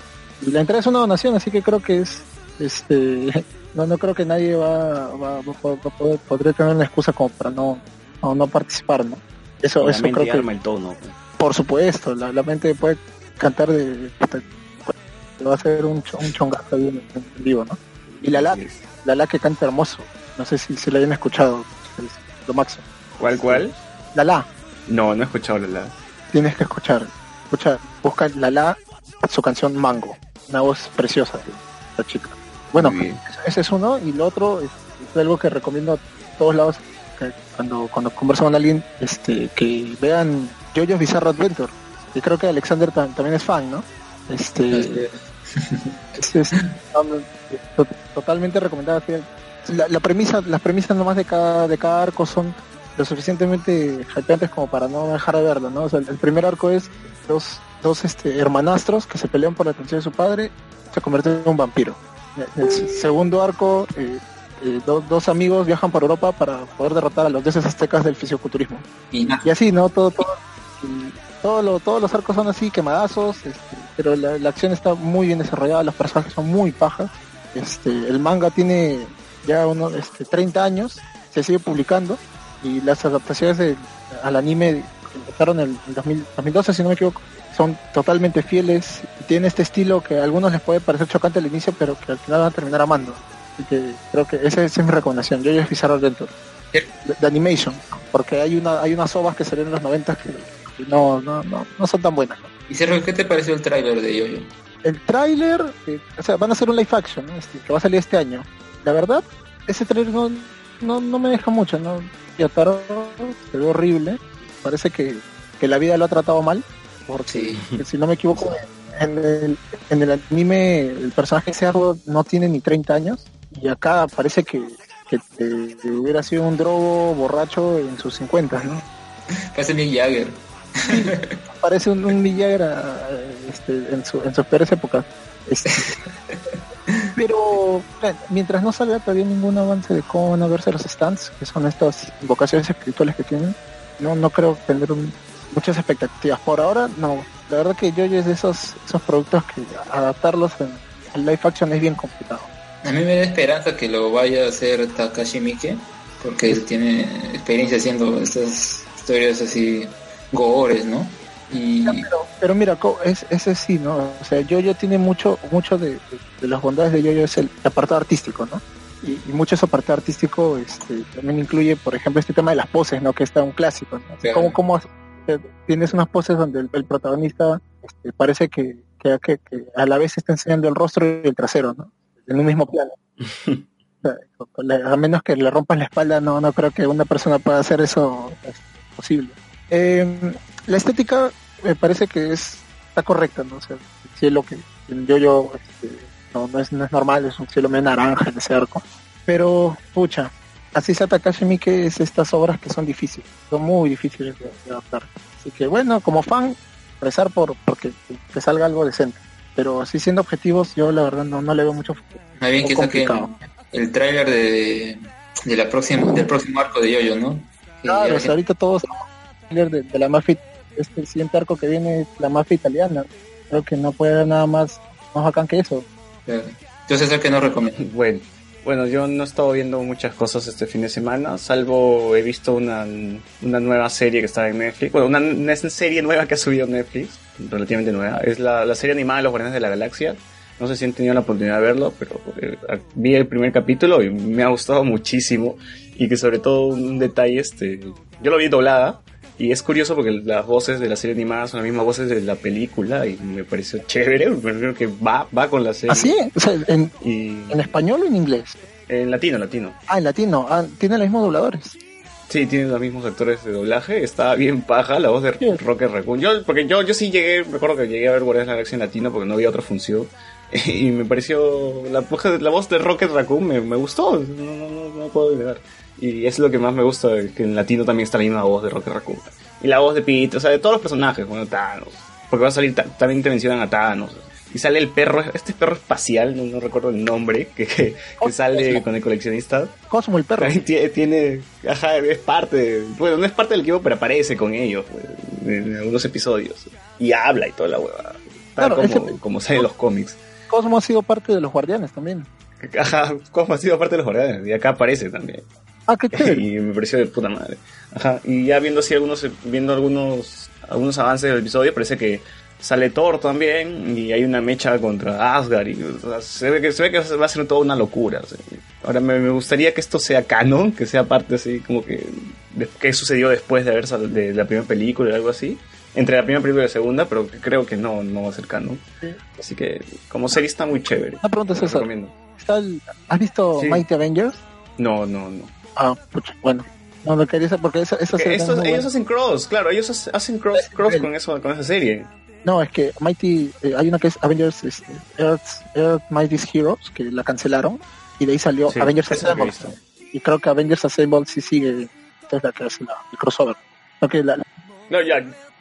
Y la entrada es una donación, así que creo que es, este, [LAUGHS] no, no creo que nadie va, va, va a poder, va poder- podría tener una excusa como para no, no, no participar, ¿no? Eso, eso creo que, arma el tono. por supuesto, la, la mente puede cantar de, va a ser un, un chongazo ahí en, vivo, ¿no? Y la la, la la que canta hermoso, no sé si, si la hayan escuchado, es lo máximo. ¿Cuál, cuál? La la, No, no he escuchado la la. Tienes que escuchar, escucha, busca la la, su canción Mango, una voz preciosa, la chica. Bueno, ese es uno y lo otro es, es algo que recomiendo a todos lados que cuando cuando converso con alguien este que vean JoJo's Bizarre Adventure y creo que Alexander tam- también es fan no este es, [LAUGHS] es, um, to- totalmente recomendada la, la premisa las premisas nomás de cada de cada arco son lo suficientemente hypeantes como para no dejar de verlo no o sea, el, primer arco es dos dos este hermanastros que se pelean por la atención de su padre se convierten en un vampiro el segundo arco, eh, eh, do- dos amigos viajan por Europa para poder derrotar a los dioses aztecas del fisioculturismo. Y así, ¿no? Todo, todo, y todo lo- todos los arcos son así, quemadazos, este, pero la, la acción está muy bien desarrollada, los personajes son muy pajas. Este, el manga tiene ya unos este, 30 años, se sigue publicando y las adaptaciones de- al anime que empezaron en el 2000 2012, si no me equivoco, son totalmente fieles y tienen este estilo que a algunos les puede parecer chocante al inicio, pero que al final van a terminar amando. Así que creo que esa, esa es mi recomendación. Yo es Bizarro Adventure. De, de animation, porque hay una hay unas ovas que salieron en los 90 que, que no, no, no, no son tan buenas. ¿no? Y Sergio, ¿qué te pareció el tráiler de Yoyo? El tráiler, eh, o sea, van a hacer un live action, ¿no? Este, que va a salir este año. La verdad, ese tráiler no, no, no me deja mucho, ¿no? Yotaro se ve horrible. Parece que, que la vida lo ha tratado mal. Porque, Sí. [LAUGHS] si no me equivoco, en el, en el anime el personaje cerdo no tiene ni 30 años. Y acá parece que, que, eh, hubiera sido un drogo borracho en sus 50, ¿no? Parece Mick Jagger. parece un, un Villagra este, en, su, en sus peores épocas. [LAUGHS] Este, pero mientras no salga todavía ningún avance de cómo van a verse los stands, que son estas invocaciones espirituales que tienen, no, no creo tener muchas expectativas. Por ahora, no. La verdad que yo es de esos, esos productos que adaptarlos en, en live action es bien complicado. A mí me da esperanza que lo vaya a hacer Takashi Miike, porque él tiene experiencia haciendo estas historias así gores, ¿no? Y Pero, pero mira, es, ese sí, ¿no? O sea, Yoyo tiene mucho, mucho de, de- de las bondades de Yoyo es el apartado artístico, ¿no? Y, y mucho ese apartado artístico este, también incluye, por ejemplo, este tema de las poses, ¿no? Que está un clásico, ¿no? Claro. Como, como tienes unas poses donde el, el protagonista este, parece que, que, que- que a la vez está enseñando el rostro y el trasero, ¿no? En un mismo plano. [LAUGHS] O sea, a menos que le rompas la espalda, no, no creo que una persona pueda hacer eso es posible. Eh, la estética me parece que es está correcta, ¿no? O sea, el cielo que yo yo este, no, no es, no es normal, es un cielo medio naranja en ese arco. Pero, pucha, así se Takashi Miike es estas obras que son difíciles, son muy difíciles de, de adaptar. Así que bueno, como fan, rezar por porque que salga algo decente. Pero así siendo objetivos, yo la verdad no, no le veo mucho futuro. más bien que Muy saquen complicado. el tráiler de, de la próxima, del próximo arco de Yoyo, ¿no? Que Claro, o sea, ahorita todos de, de la mafia, este el siguiente arco que viene es la mafia italiana. Creo que no puede haber nada más, más bacán que eso. Entonces es el que no recomiendo. [LAUGHS] Bueno, bueno, yo no he estado viendo muchas cosas este fin de semana, salvo he visto una, una nueva serie que está en Netflix. Bueno, una, una serie nueva que ha subido Netflix, relativamente nueva. Es la, la serie animada de los Guardianes de la Galaxia. No sé si han tenido la oportunidad de verlo, pero eh, vi el primer capítulo y me ha gustado muchísimo. Y que sobre todo un detalle, este, yo lo vi doblada. Y es curioso porque las voces de la serie animada son las mismas voces de la película y me pareció chévere, pero creo que va, va con la serie. Así, o sea, en, Y en español o en inglés. en latino, latino. Ah, en latino. Ah, tiene los mismos dobladores. Sí, tienen los mismos actores de doblaje. Está bien paja la voz de Sí. Rocket Raccoon. Yo, porque yo, yo sí llegué, recuerdo que llegué a ver Guardianes de la Galaxia en latino porque no había otra función. [LAUGHS] Y me pareció, la, voz de- la voz de Rocket Raccoon me, me gustó, no, no, no, no puedo negar. Y es lo que más me gusta, que en latino también está la misma voz de Rocket Raccoon. Y la voz de Pete, o sea, de todos los personajes, bueno, Thanos. Porque va a salir, ta- también te mencionan a Thanos. Y sale el perro, este perro espacial, no, no recuerdo el nombre, que, que, que sale con el coleccionista. Cosmo el perro. Tiene, tiene- ajá, es parte, bueno, no es parte del equipo, pero aparece con ellos pues, en algunos episodios. Y habla y toda la hueva. Tal Claro, como, ese- como sale en los cómics. Cosmo ha sido parte de los guardianes también. Ajá, Cosmo ha sido parte de los guardianes y acá aparece también. Ah, qué [LAUGHS] chévere. y me pareció de puta madre. Ajá, y ya viendo así algunos, viendo algunos, algunos avances del episodio, parece que sale Thor también y hay una mecha contra Asgard y o sea, se ve que se ve que va a ser toda una locura. o sea. Ahora me, me gustaría que esto sea canon, que sea parte así como que de qué sucedió después de haber sal- de la primera película o algo así. Entre la primera película y la segunda, pero creo que no, no va a ser canon. Así que como serie está muy chévere. Una pregunta, César. ¿Has visto Sí. Mighty Avengers? No, no, no. Ah, pucha, bueno. No lo quería saber porque esa, esa Que serie estos- ellos hacen cross, claro, ellos hace- hacen cross, cross con eso, con esa serie. No, es que Mighty, eh, hay una que es Avengers este, Earth, Earth Mighty's Heroes, que la cancelaron, y de ahí salió Sí, Avengers Assemble. Y creo que Avengers Assemble sí sigue, esta es la que hace la, el crossover. Que la- No, ya,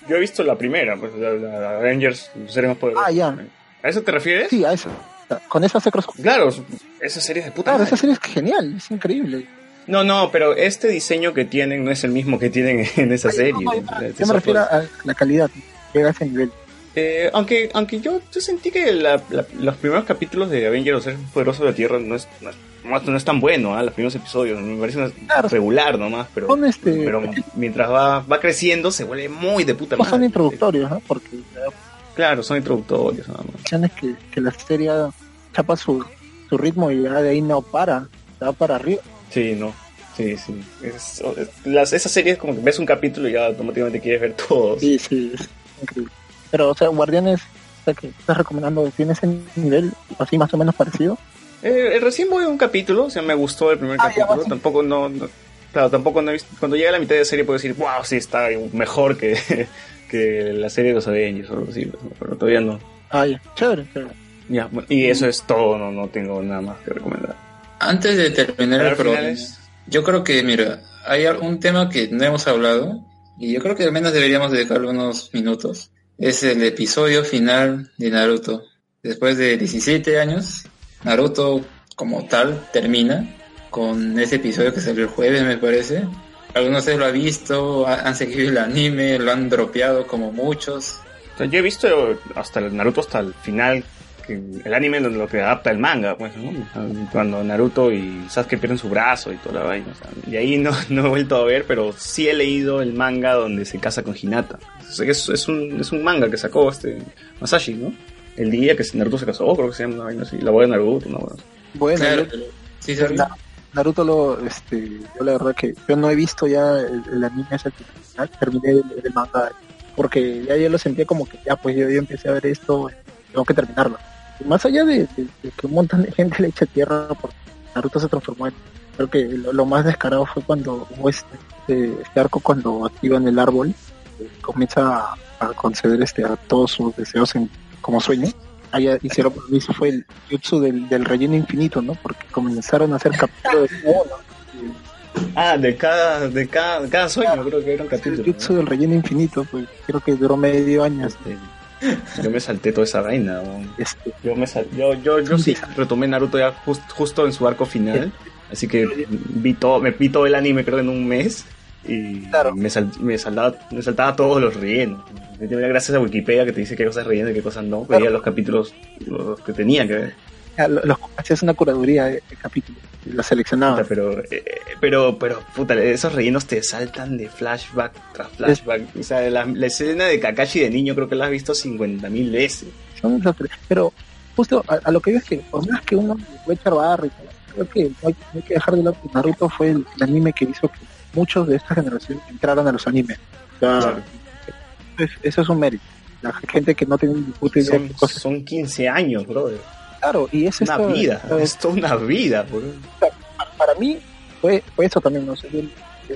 yo he visto la primera, pues la, la Avengers, más poderosos. Ah, ya. ¿A eso te refieres? sí, a esa. Con esa hace crossover. Claro, esa serie es de puta Claro, madre. esa serie es genial, es increíble. No, no, pero este diseño que tienen no es el mismo que tienen [LAUGHS] en esa Ay, serie. no, no, Es Yo me refiero a la calidad, llega a ese nivel. Eh, aunque, aunque yo, yo sentí que la- la- los primeros capítulos de Avengers, más poderosos de la Tierra, no es, no es, no es- no tan bueno, ¿ah? los primeros episodios, me parece una- Claro. regular nomás, pero, Son este, pero mientras va, va creciendo se vuelve muy de puta no son madre. introductorios, ¿no? Porque la Claro, son introductorios nada más. que, que la serie chapa su, su ritmo y ya de ahí no para, va para arriba. Sí, no. Sí, sí. Es, es- las, esas series como que ves un capítulo y ya automáticamente quieres ver todos. Sí, sí. Pero, o sea, Guardianes, o sea, que estás recomendando, ¿tiene ese nivel así más o menos parecido? Eh, recién voy a un capítulo, o sea, me gustó el primer Ah, capítulo. Tampoco no, no- Claro, tampoco no he visto. Cuando llegue a la mitad de la serie puedo decir, wow, sí, está mejor que, [LAUGHS] que la serie de los Avengers o algo así. Pero todavía no. Ah, ya, chévere, chévere. Ya, y eso es todo, no, no tengo nada más que recomendar. Antes de terminar el programa, yo creo que, mira, hay un tema que no hemos hablado y yo creo que al menos deberíamos dedicarle unos minutos. Es el episodio final de Naruto. Después de 17 años, Naruto como tal termina con ese episodio que salió el jueves, me parece. Algunos de lo han visto, ha- han seguido el anime, lo han dropeado como muchos. Yo he visto hasta el Naruto hasta el final, que el anime lo, lo que adapta el manga, pues, ¿no? Cuando Naruto y Sasuke pierden su brazo y toda la vaina. o sea, y ahí no, [LAUGHS] no he vuelto a ver, pero sí he leído el manga donde se casa con Hinata. O sea, es, es, un, es un manga que sacó este Masashi, ¿no? El día que Naruto se casó, creo que se llama una vaina así. La boda de Naruto, ¿no? Bueno, Claro, yo- sí, Naruto lo, este, yo la verdad que yo no he visto ya el, el anime ese que terminé el, el manga porque ya yo lo sentía como que ya pues yo, yo empecé a ver esto, tengo que terminarlo. Más allá de, de- de que un montón de gente le echa tierra porque Naruto se transformó en, creo que lo, lo más descarado fue cuando este, este, este arco cuando activan el árbol, eh, comienza a, a conceder este a todos sus deseos en, como sueño. Allá hicieron, eso fue el jutsu del, del relleno infinito, ¿no? Porque comenzaron a hacer [LAUGHS] capítulos de uno, Ah, de cada, de cada, cada sueño, creo que era un El jutsu del relleno infinito, pues creo que duró medio año. Este, yo me salté toda esa vaina. Este, Yo me sal- yo, yo, yo sí retomé Naruto ya jus- justo en su arco final. Así que vi todo, me vi todo el anime creo en un mes. Y Claro. me, sal- me, saltaba, me saltaba todos los rellenos. Gracias a Wikipedia que te dice qué cosas rellenas y qué cosas no. Veía los capítulos los que tenía que ver. [LAUGHS] los, hacías una curaduría de, de capítulos, y los seleccionabas. Pero, eh, pero, pero, puta, esos rellenos te saltan de flashback tras flashback. O sea, la, la escena de Kakashi de niño creo que la has visto 50.000 veces. Pero justo a, a lo que veo es que, por más que uno puede echar barro creo que no hay, no hay que dejar de lado que Naruto fue el, el anime que hizo que muchos de esta generación entraran a los animes. O sea, Claro. es- eso es un mérito. La gente que no tiene ni puta idea de Son, son 15 años, brother. Claro, y es Una vida. Es toda una vida, bro. para mí fue, fue eso también, no sé, yo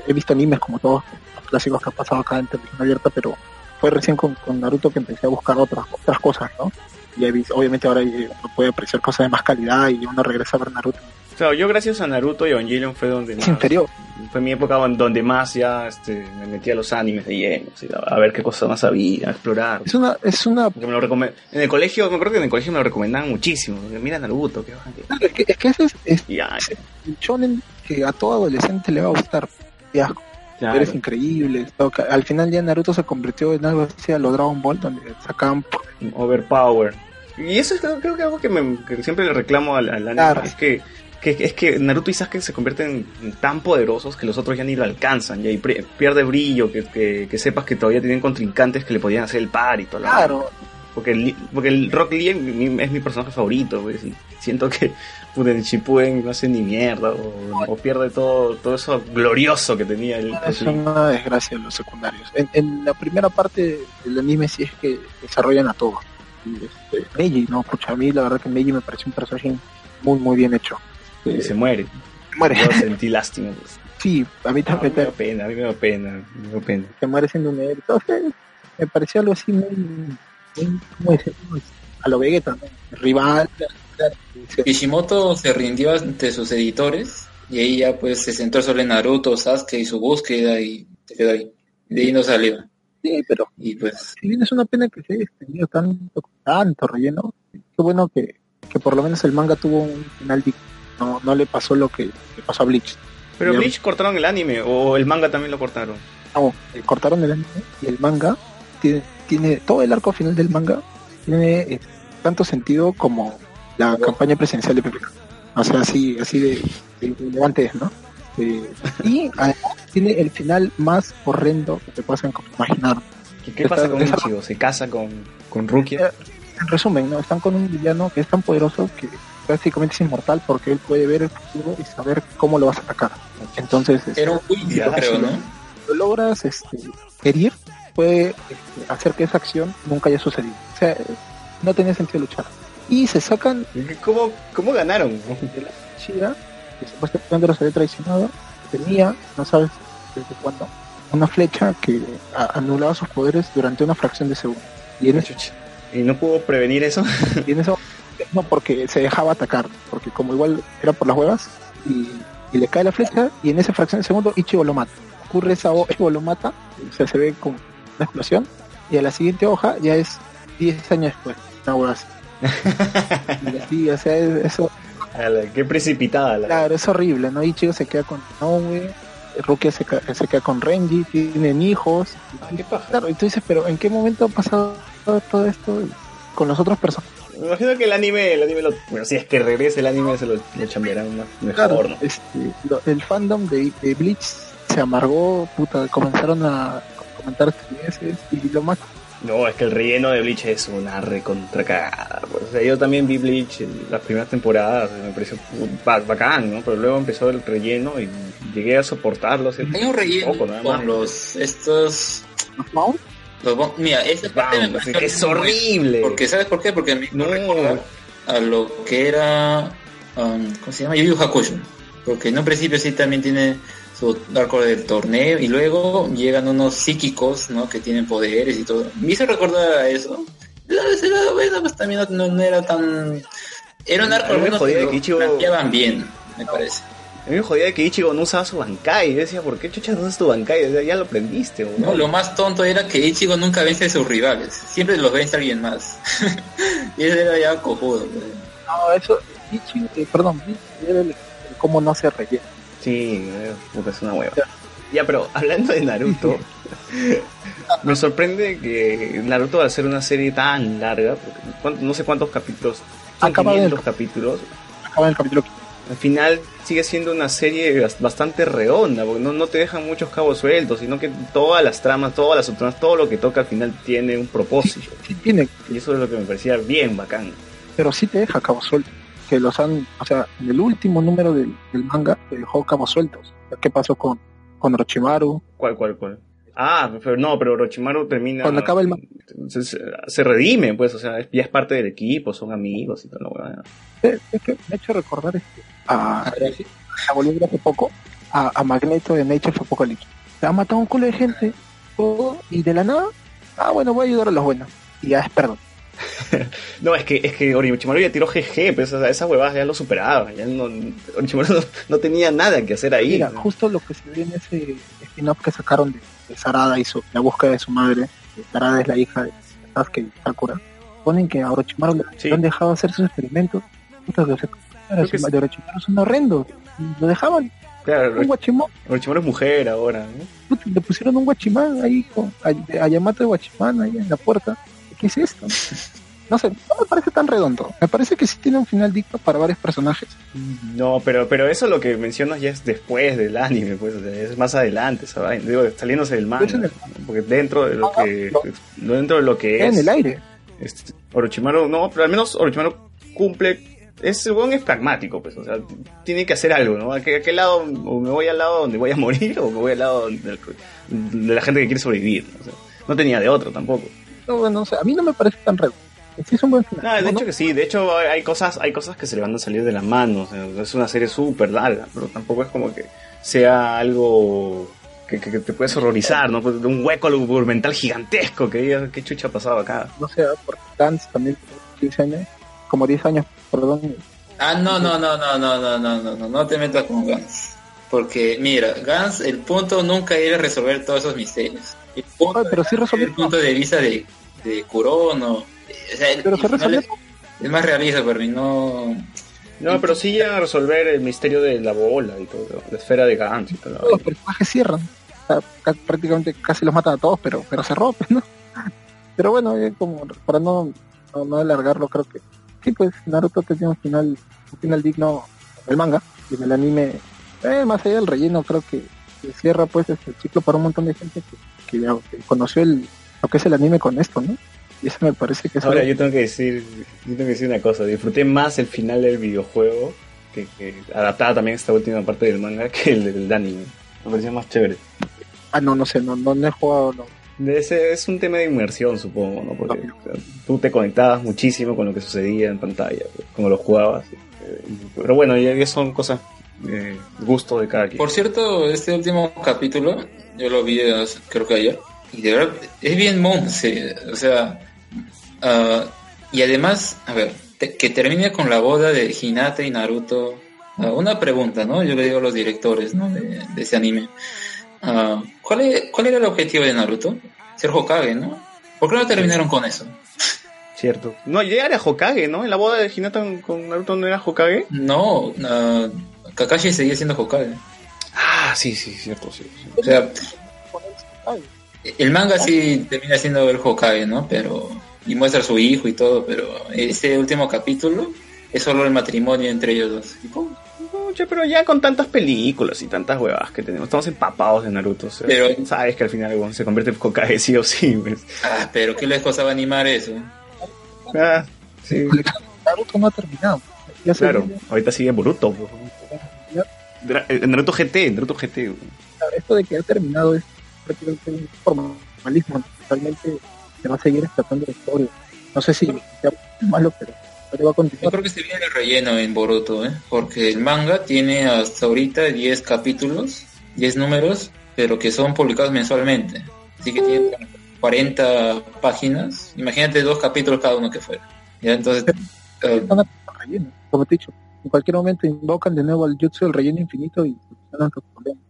he visto animes como todos los clásicos que han pasado acá en televisión abierta, pero fue recién con, con Naruto que empecé a buscar otras otras cosas, ¿no? Y he visto- obviamente ahora eh, uno puede apreciar cosas de más calidad y uno regresa a ver Naruto. Claro, yo gracias a Naruto y Evangelion fue donde Es más, fue mi época donde más ya este, me metí a los animes de lleno, a, ver qué cosas más había, a explorar. Es una, es una, me lo recome- en el colegio, me acuerdo que en el colegio me lo recomendaban muchísimo. Mira Naruto, qué claro, es que, es que ese es, es ya, el shonen que a todo adolescente le va a gustar. Ya, claro. eres increíble. Al final ya Naruto se convirtió en algo así a lo Dragon Ball, donde sacaban Overpower. Y eso es creo, creo que algo que, me, que siempre le reclamo al, al anime. Claro. Es que, que, es que Naruto y Sasuke se convierten en tan poderosos que los otros ya ni lo alcanzan. Ya, y pierde brillo, que, que, que sepas que todavía tienen contrincantes que le podían hacer el par y todo. Claro, Porque el, porque el Rock Lee es mi, es mi personaje favorito, pues, y siento que [LAUGHS] puta, en Shippuden no hace ni mierda, o, o pierde todo, todo eso glorioso que tenía el es una desgracia los secundarios. En, en la primera parte del anime sí es que desarrollan a todos. Este, Meiji, no, pucha, a mí la verdad que Meiji me pareció un personaje muy, muy bien hecho. Y se muere. Muere. Yo sentí lástima. Pues. Sí, a mí también me da pena, a mí me da pena, me da pena. se muere siendo un héroe. Entonces, me pareció algo así muy, muy ¿cómo decirlo? a lo Vegeta, ¿no? Rival. Kishimoto se rindió ante sus editores y ahí ya pues se centró solo en Naruto, Sasuke y su búsqueda y se quedó ahí. De ahí no salió. Sí, pero Y pues si bien es una pena que se haya extendido tanto, tanto relleno, qué bueno que, que por lo menos el manga tuvo un final digno. No, no le pasó lo que le pasó a Bleach. Pero Yo- Bleach cortaron el anime, o el manga también lo cortaron. No, eh, cortaron el anime y el manga tiene, tiene todo el arco final del manga tiene eh, tanto sentido como la campaña presidencial de Pepe. O sea, así, así de, de relevante es, ¿no? Eh, y además tiene el final más horrendo que te puedan imaginar. ¿Qué, qué pasa con Ichigo? ¿Se casa con, con Rukia? En resumen, ¿no? Están con un villano que es tan poderoso que básicamente es inmortal porque él puede ver el futuro y saber cómo lo vas a atacar. Entonces, este, era un creo, lo logras este, herir, puede este, hacer que esa acción nunca haya sucedido. O sea, no tenía sentido luchar. Y se sacan ¿Cómo, cómo ganaron? de la Shira, que supuestamente los había traicionado, tenía, no sabes desde cuándo, una flecha que a- anulaba sus poderes durante una fracción de segundo. Y en, ¿Y no pudo prevenir eso? y en eso, no porque se dejaba atacar, porque como igual era por las huevas, y, y le cae la flecha, y en esa fracción de segundo Ichigo lo mata. Ocurre esa hoja, Ichigo lo mata, o sea, se ve como una explosión, y a la siguiente hoja ya es 10 años después, una hueva así. [LAUGHS] Y así, o sea, es- eso, Ala, qué precipitada la. Claro, es horrible, ¿no? Ichigo se queda con Noe, Rukia se, se queda con Renji, tienen hijos. ¿Qué paja? Claro, y tú dices, pero ¿en qué momento ha pasado todo, todo esto con los otros personajes? Me imagino que el anime, el anime lo, bueno, si es que regrese el anime se lo, lo chambearán más mejor, Claro, ¿no? este, lo- el fandom de, de Bleach se amargó, puta, comenzaron a comentar estupideces y lo más No, es que el relleno de Bleach es una recontra cagada. pues. O sea, yo también vi Bleach en las primeras temporadas, me pareció ba- bacán, ¿no? Pero luego empezó el relleno y llegué a soportarlo. Hay un relleno poco, nada con los estos Mount, los mira, parte Vamos, pareció que es horrible. Porque ¿sabes por qué? Porque me No. recuerda a lo que era um, ¿cómo se llama? Yu Yu Hakusho. Porque en un principio sí también tiene su arco del torneo y luego llegan unos psíquicos, ¿no? Que tienen poderes y todo. Me hizo recordar a eso. La vez era bueno, pues también no, no- era tan... Era un arco A mí me algunos jodía que lo bien, me parece. A mí me jodía que Ichigo no usaba su Bankai. Yo decía, ¿por qué chuchas no usas tu Bankai? O sea, ya lo aprendiste, ¿o No, lo más tonto era que Ichigo nunca vence a sus rivales. Siempre los vence a alguien más. [LAUGHS] y ese era ya cojudo. pues. no, eso, Ichigo, eh, perdón, Bleach era el, el cómo no se rellena. Sí, eh, puta, es una hueva. Ya, pero [LAUGHS] hablando de Naruto, [LAUGHS] me sorprende que Naruto, al ser una serie tan larga, porque ¿cuánto- no sé cuántos capítulos, son Acaba 500 capítulos, Acaba en el capítulo al final sigue siendo una serie bas- bastante redonda, porque no, no te dejan muchos cabos sueltos, sino que todas las tramas, todas las subtramas, todo lo que toca al final tiene un propósito. sí tiene, Y eso es lo que me parecía bien bacán. pero sí te deja cabos sueltos. Que los han, o sea, en el último número del, del manga te dejó cabos sueltos. ¿Qué pasó con, con Orochimaru? ¿Cuál, cuál, cuál? Ah, pero no, pero Orochimaru termina... Cuando acaba el se, se- se redime, pues, o sea, ya es parte del equipo, son amigos y todo lo. Eh, Es que me ha hecho recordar este, a, a volví a hace poco a, a Magneto de Nature of Apocalypse. Se ha matado un culo de gente todo, y de la nada, ah, bueno, voy a ayudar a los buenos. Y ya es perdón. [LAUGHS] No, es que, es que Orochimaru ya tiró GG, pues o sea, esas huevadas ya lo superaba. Ya no, Orochimaru no, no tenía nada que hacer ahí. Mira, justo lo que se ve en ese spin-off que sacaron de, de Sarada y su, la búsqueda de su madre, Sarada es la hija de Sasuke y Sakura, ponen que a Orochimaru le Sí. lo han dejado hacer sus experimentos. Puta, los que de Orochimaru son horrendos. Lo dejaban Claro, un guachimán, Orochimaru es mujer ahora. puta, le pusieron un guachimán ahí, con, a, a Yamato de guachimán ahí en la puerta. ¿Qué es esto? [LAUGHS] No sé, no me parece tan redondo. Me parece que sí tiene un final digno para varios personajes. No, pero, pero eso lo que mencionas ya es después del anime, pues, o sea, es más adelante, esa vaina. Digo, saliéndose del manga. En. Porque dentro de lo Ah, que, no. dentro de lo que En es, el aire. este, Orochimaru, no, pero al menos Orochimaru cumple, es, el weón es pragmático, pues, o sea, tiene que hacer algo, ¿no? ¿A qué, a qué lado, o me voy al lado donde voy a morir, o me voy al lado donde- de la gente que quiere sobrevivir, ¿no? O sea, no tenía de otro tampoco. No, bueno, o sea, a mí no me parece tan redondo. Sí es un buen final. No, de ¿no? hecho que sí, de hecho hay cosas, hay cosas que se le van a salir de las manos, o sea, es una serie súper larga, pero tampoco es como que sea algo que, que- que te puedes horrorizar, ¿no? Pues, un hueco argumental gigantesco que digas, qué chucha ha pasado acá. no sé, porque Gantz también tiene 15 años, como 10 años, perdón. Ah, no, no, no, no, no, no, no, no, no, no te metas con Gans. Porque, mira, Gans, el punto nunca era resolver todos esos misterios. El punto Ay, pero sí era resolvió el punto de vista de, de Kurono. O sea, el- Pero se resolvió. es, más realista para mí, no... No, pero sí llegan a resolver el misterio de la bola y todo, la esfera de Gantz y todo. Los personajes cierran. O sea, ca- prácticamente casi los matan a todos, pero, pero se rompen, ¿no? [LAUGHS] Pero bueno, eh, como para no, no, no alargarlo, creo que sí, pues Naruto tenía un final, un final digno el manga y en el anime, eh, más allá del relleno, creo que, cierra pues este ciclo para un montón de gente que, que ya que conoció el, lo que es el anime con esto, ¿no? Y eso me parece que es Ahora algo- yo tengo que decir, yo tengo que decir una cosa, disfruté más el final del videojuego que, que adaptada también esta última parte del manga que el del anime. Me pareció más chévere. Ah, no, no sé, no, no, no he jugado, no. De ese, es un tema de inmersión, supongo, ¿no? Porque o sea, tú te conectabas muchísimo con lo que sucedía en pantalla, como lo jugabas. Pero bueno, ya, son cosas, eh, gusto de cada quien. Por cierto, este último capítulo, yo lo vi creo que ayer, y de verdad es bien monse, o sea, ah, y además, a ver, te- que termine con la boda de Hinata y Naruto. Ah, una pregunta, ¿no? Yo le digo a los directores, ¿no? De, ese anime. Ah, ¿cuál, ¿Cuál era el objetivo de Naruto? Ser Hokage, ¿no? ¿Por qué no terminaron con eso? Cierto. No, ya era Hokage, ¿no? En la boda de Hinata con Naruto no era Hokage. No, Kakashi seguía siendo Hokage. Ah, sí, sí, cierto, sí. sí. O sea, El manga sí termina siendo el Hokage, ¿no? Pero y muestra a su hijo y todo, pero este último capítulo es solo el matrimonio entre ellos dos. Y pum. Pero ya con tantas películas y tantas huevas que tenemos, estamos empapados de Naruto. o sea, Pero- sabes que al final bueno, se convierte en Hokage sí o sí. pues. Ah, pero qué les costaba animar eso. Ah, sí. Naruto no ha terminado. Ya Claro, ahorita sigue Boruto. pues. eh, Naruto GT, Naruto GT. güey. esto de que ha terminado es prácticamente un formalismo. Realmente se va a seguir explotando la historia. No sé si sea malo, pero, pero va a Yo continuar. creo que se viene el relleno en Boruto, ¿eh? Porque el manga tiene hasta ahorita 10 capítulos, 10 números, pero que son publicados mensualmente. Así que tiene 40 páginas. Imagínate dos capítulos cada uno que fuera. Ya, entonces... eh, como te he dicho. En cualquier momento invocan de nuevo al jutsu del relleno infinito y problemas.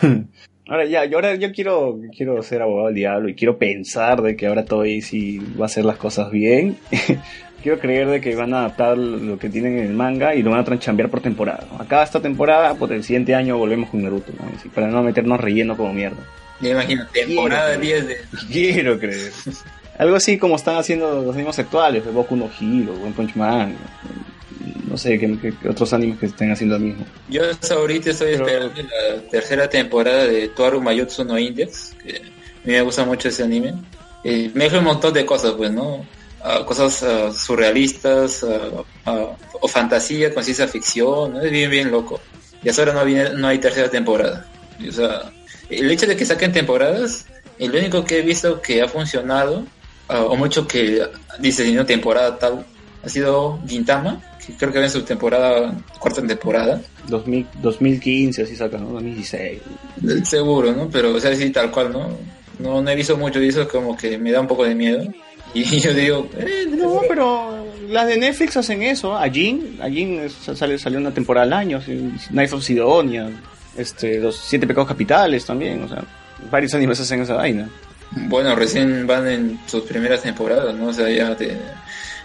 [LAUGHS] Ahora ya, yo ahora yo quiero, quiero ser abogado del diablo y quiero pensar de que ahora Toei sí va a hacer las cosas bien. [LAUGHS] quiero creer de que van a adaptar lo que tienen en el manga y lo van a tranchambear por temporada. Acá esta temporada, pues el siguiente año volvemos con Naruto, ¿no? Así, para no meternos relleno como mierda. ya imagino, temporada Quiero, 10 de... [LAUGHS] Quiero creer. Algo así como están haciendo los animes actuales, de Boku no Hero, One Punch Man, no sé qué, otros animes que estén haciendo lo mismo. Yo hasta ahorita estoy Pero- esperando la tercera temporada de Toaru Mayutsu no Index, que a mí me gusta mucho ese anime. Eh, me deja un montón de cosas, pues, ¿no? Ah, cosas ah, surrealistas, ah, o fantasía con ciencia ficción, ¿no? Es bien, bien loco. Y hasta ahora no, viene, no hay tercera temporada. Y, o sea, el hecho de que saquen temporadas, el único que he visto que ha funcionado, o mucho que dice, no temporada tal, ha sido Gintama, que creo que va en su temporada, cuarta temporada. 2000, 2015, así sacan, ¿no? 2016. Seguro, ¿no? Pero, o sea, sí, tal cual, ¿no? No, no he visto mucho de eso, como que me da un poco de miedo. Y yo digo, eh, No, pero las de Netflix hacen eso. A Jin, a es- sale, salió una temporada al año. Knife of Sidonia, este, los siete pecados capitales también. O sea, varios animes hacen esa vaina. Bueno, recién van en sus primeras temporadas, ¿no? O sea, ya te...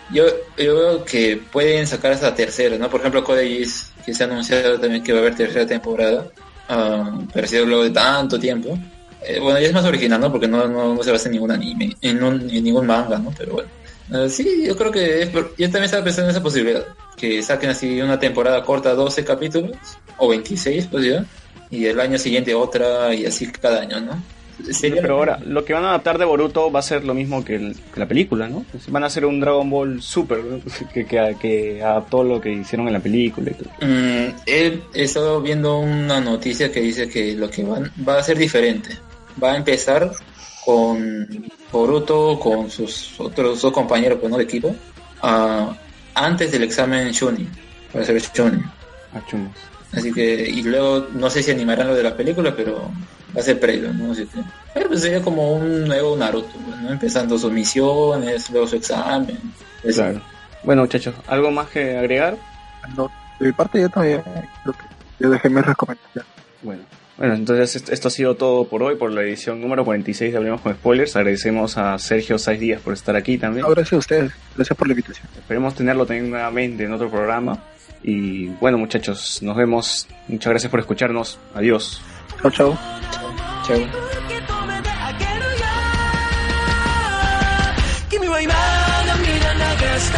Yo, yo veo que pueden sacar hasta tercera, ¿no? Por ejemplo, Code Geass, que se ha anunciado también que va a haber tercera temporada, ah, pero ha sido luego de tanto tiempo. Eh, bueno, ya es más original, ¿no? Porque no, no, se basa en ningún anime, en, un- en ningún manga, ¿no? Pero bueno. Ah, sí, yo creo que es yo también estaba pensando en esa posibilidad, que saquen así una temporada corta, 12 capítulos, o 26, pues ya, y el año siguiente otra, y así cada año, ¿no? Pero ahora, lo que van a adaptar de Boruto va a ser lo mismo que, el- que la película, ¿no? Van a hacer un Dragon Ball Super, ¿no? que, que, que adaptó lo que hicieron en la película y todo. Mm, he estado viendo una noticia que dice que lo que van, va a ser diferente. Va a empezar con Boruto, con sus otros dos compañeros pues, ¿no? de equipo, ah, antes del examen Chunin, para ser Chunin. Ah. Así que, y luego no sé si animarán lo de la película, pero va a ser previo, ¿no? Así que, pues sería como un nuevo Naruto, ¿no? Empezando sus misiones, luego su examen. Eso. Claro. Bueno, muchachos, ¿algo más que agregar? No, de mi parte yo también creo que yo dejé mis recomendaciones. Bueno. Bueno, entonces est- esto ha sido todo por hoy, por la edición número 46 de Hablemos con Spoilers. Agradecemos a Sergio Saiz Díaz por estar aquí también. No, gracias a ustedes, gracias por la invitación. Esperemos tenerlo también nuevamente en otro programa. Y bueno, muchachos, nos vemos. Muchas gracias por escucharnos. Adiós. Chao, chao. Chao. 君は今涙流し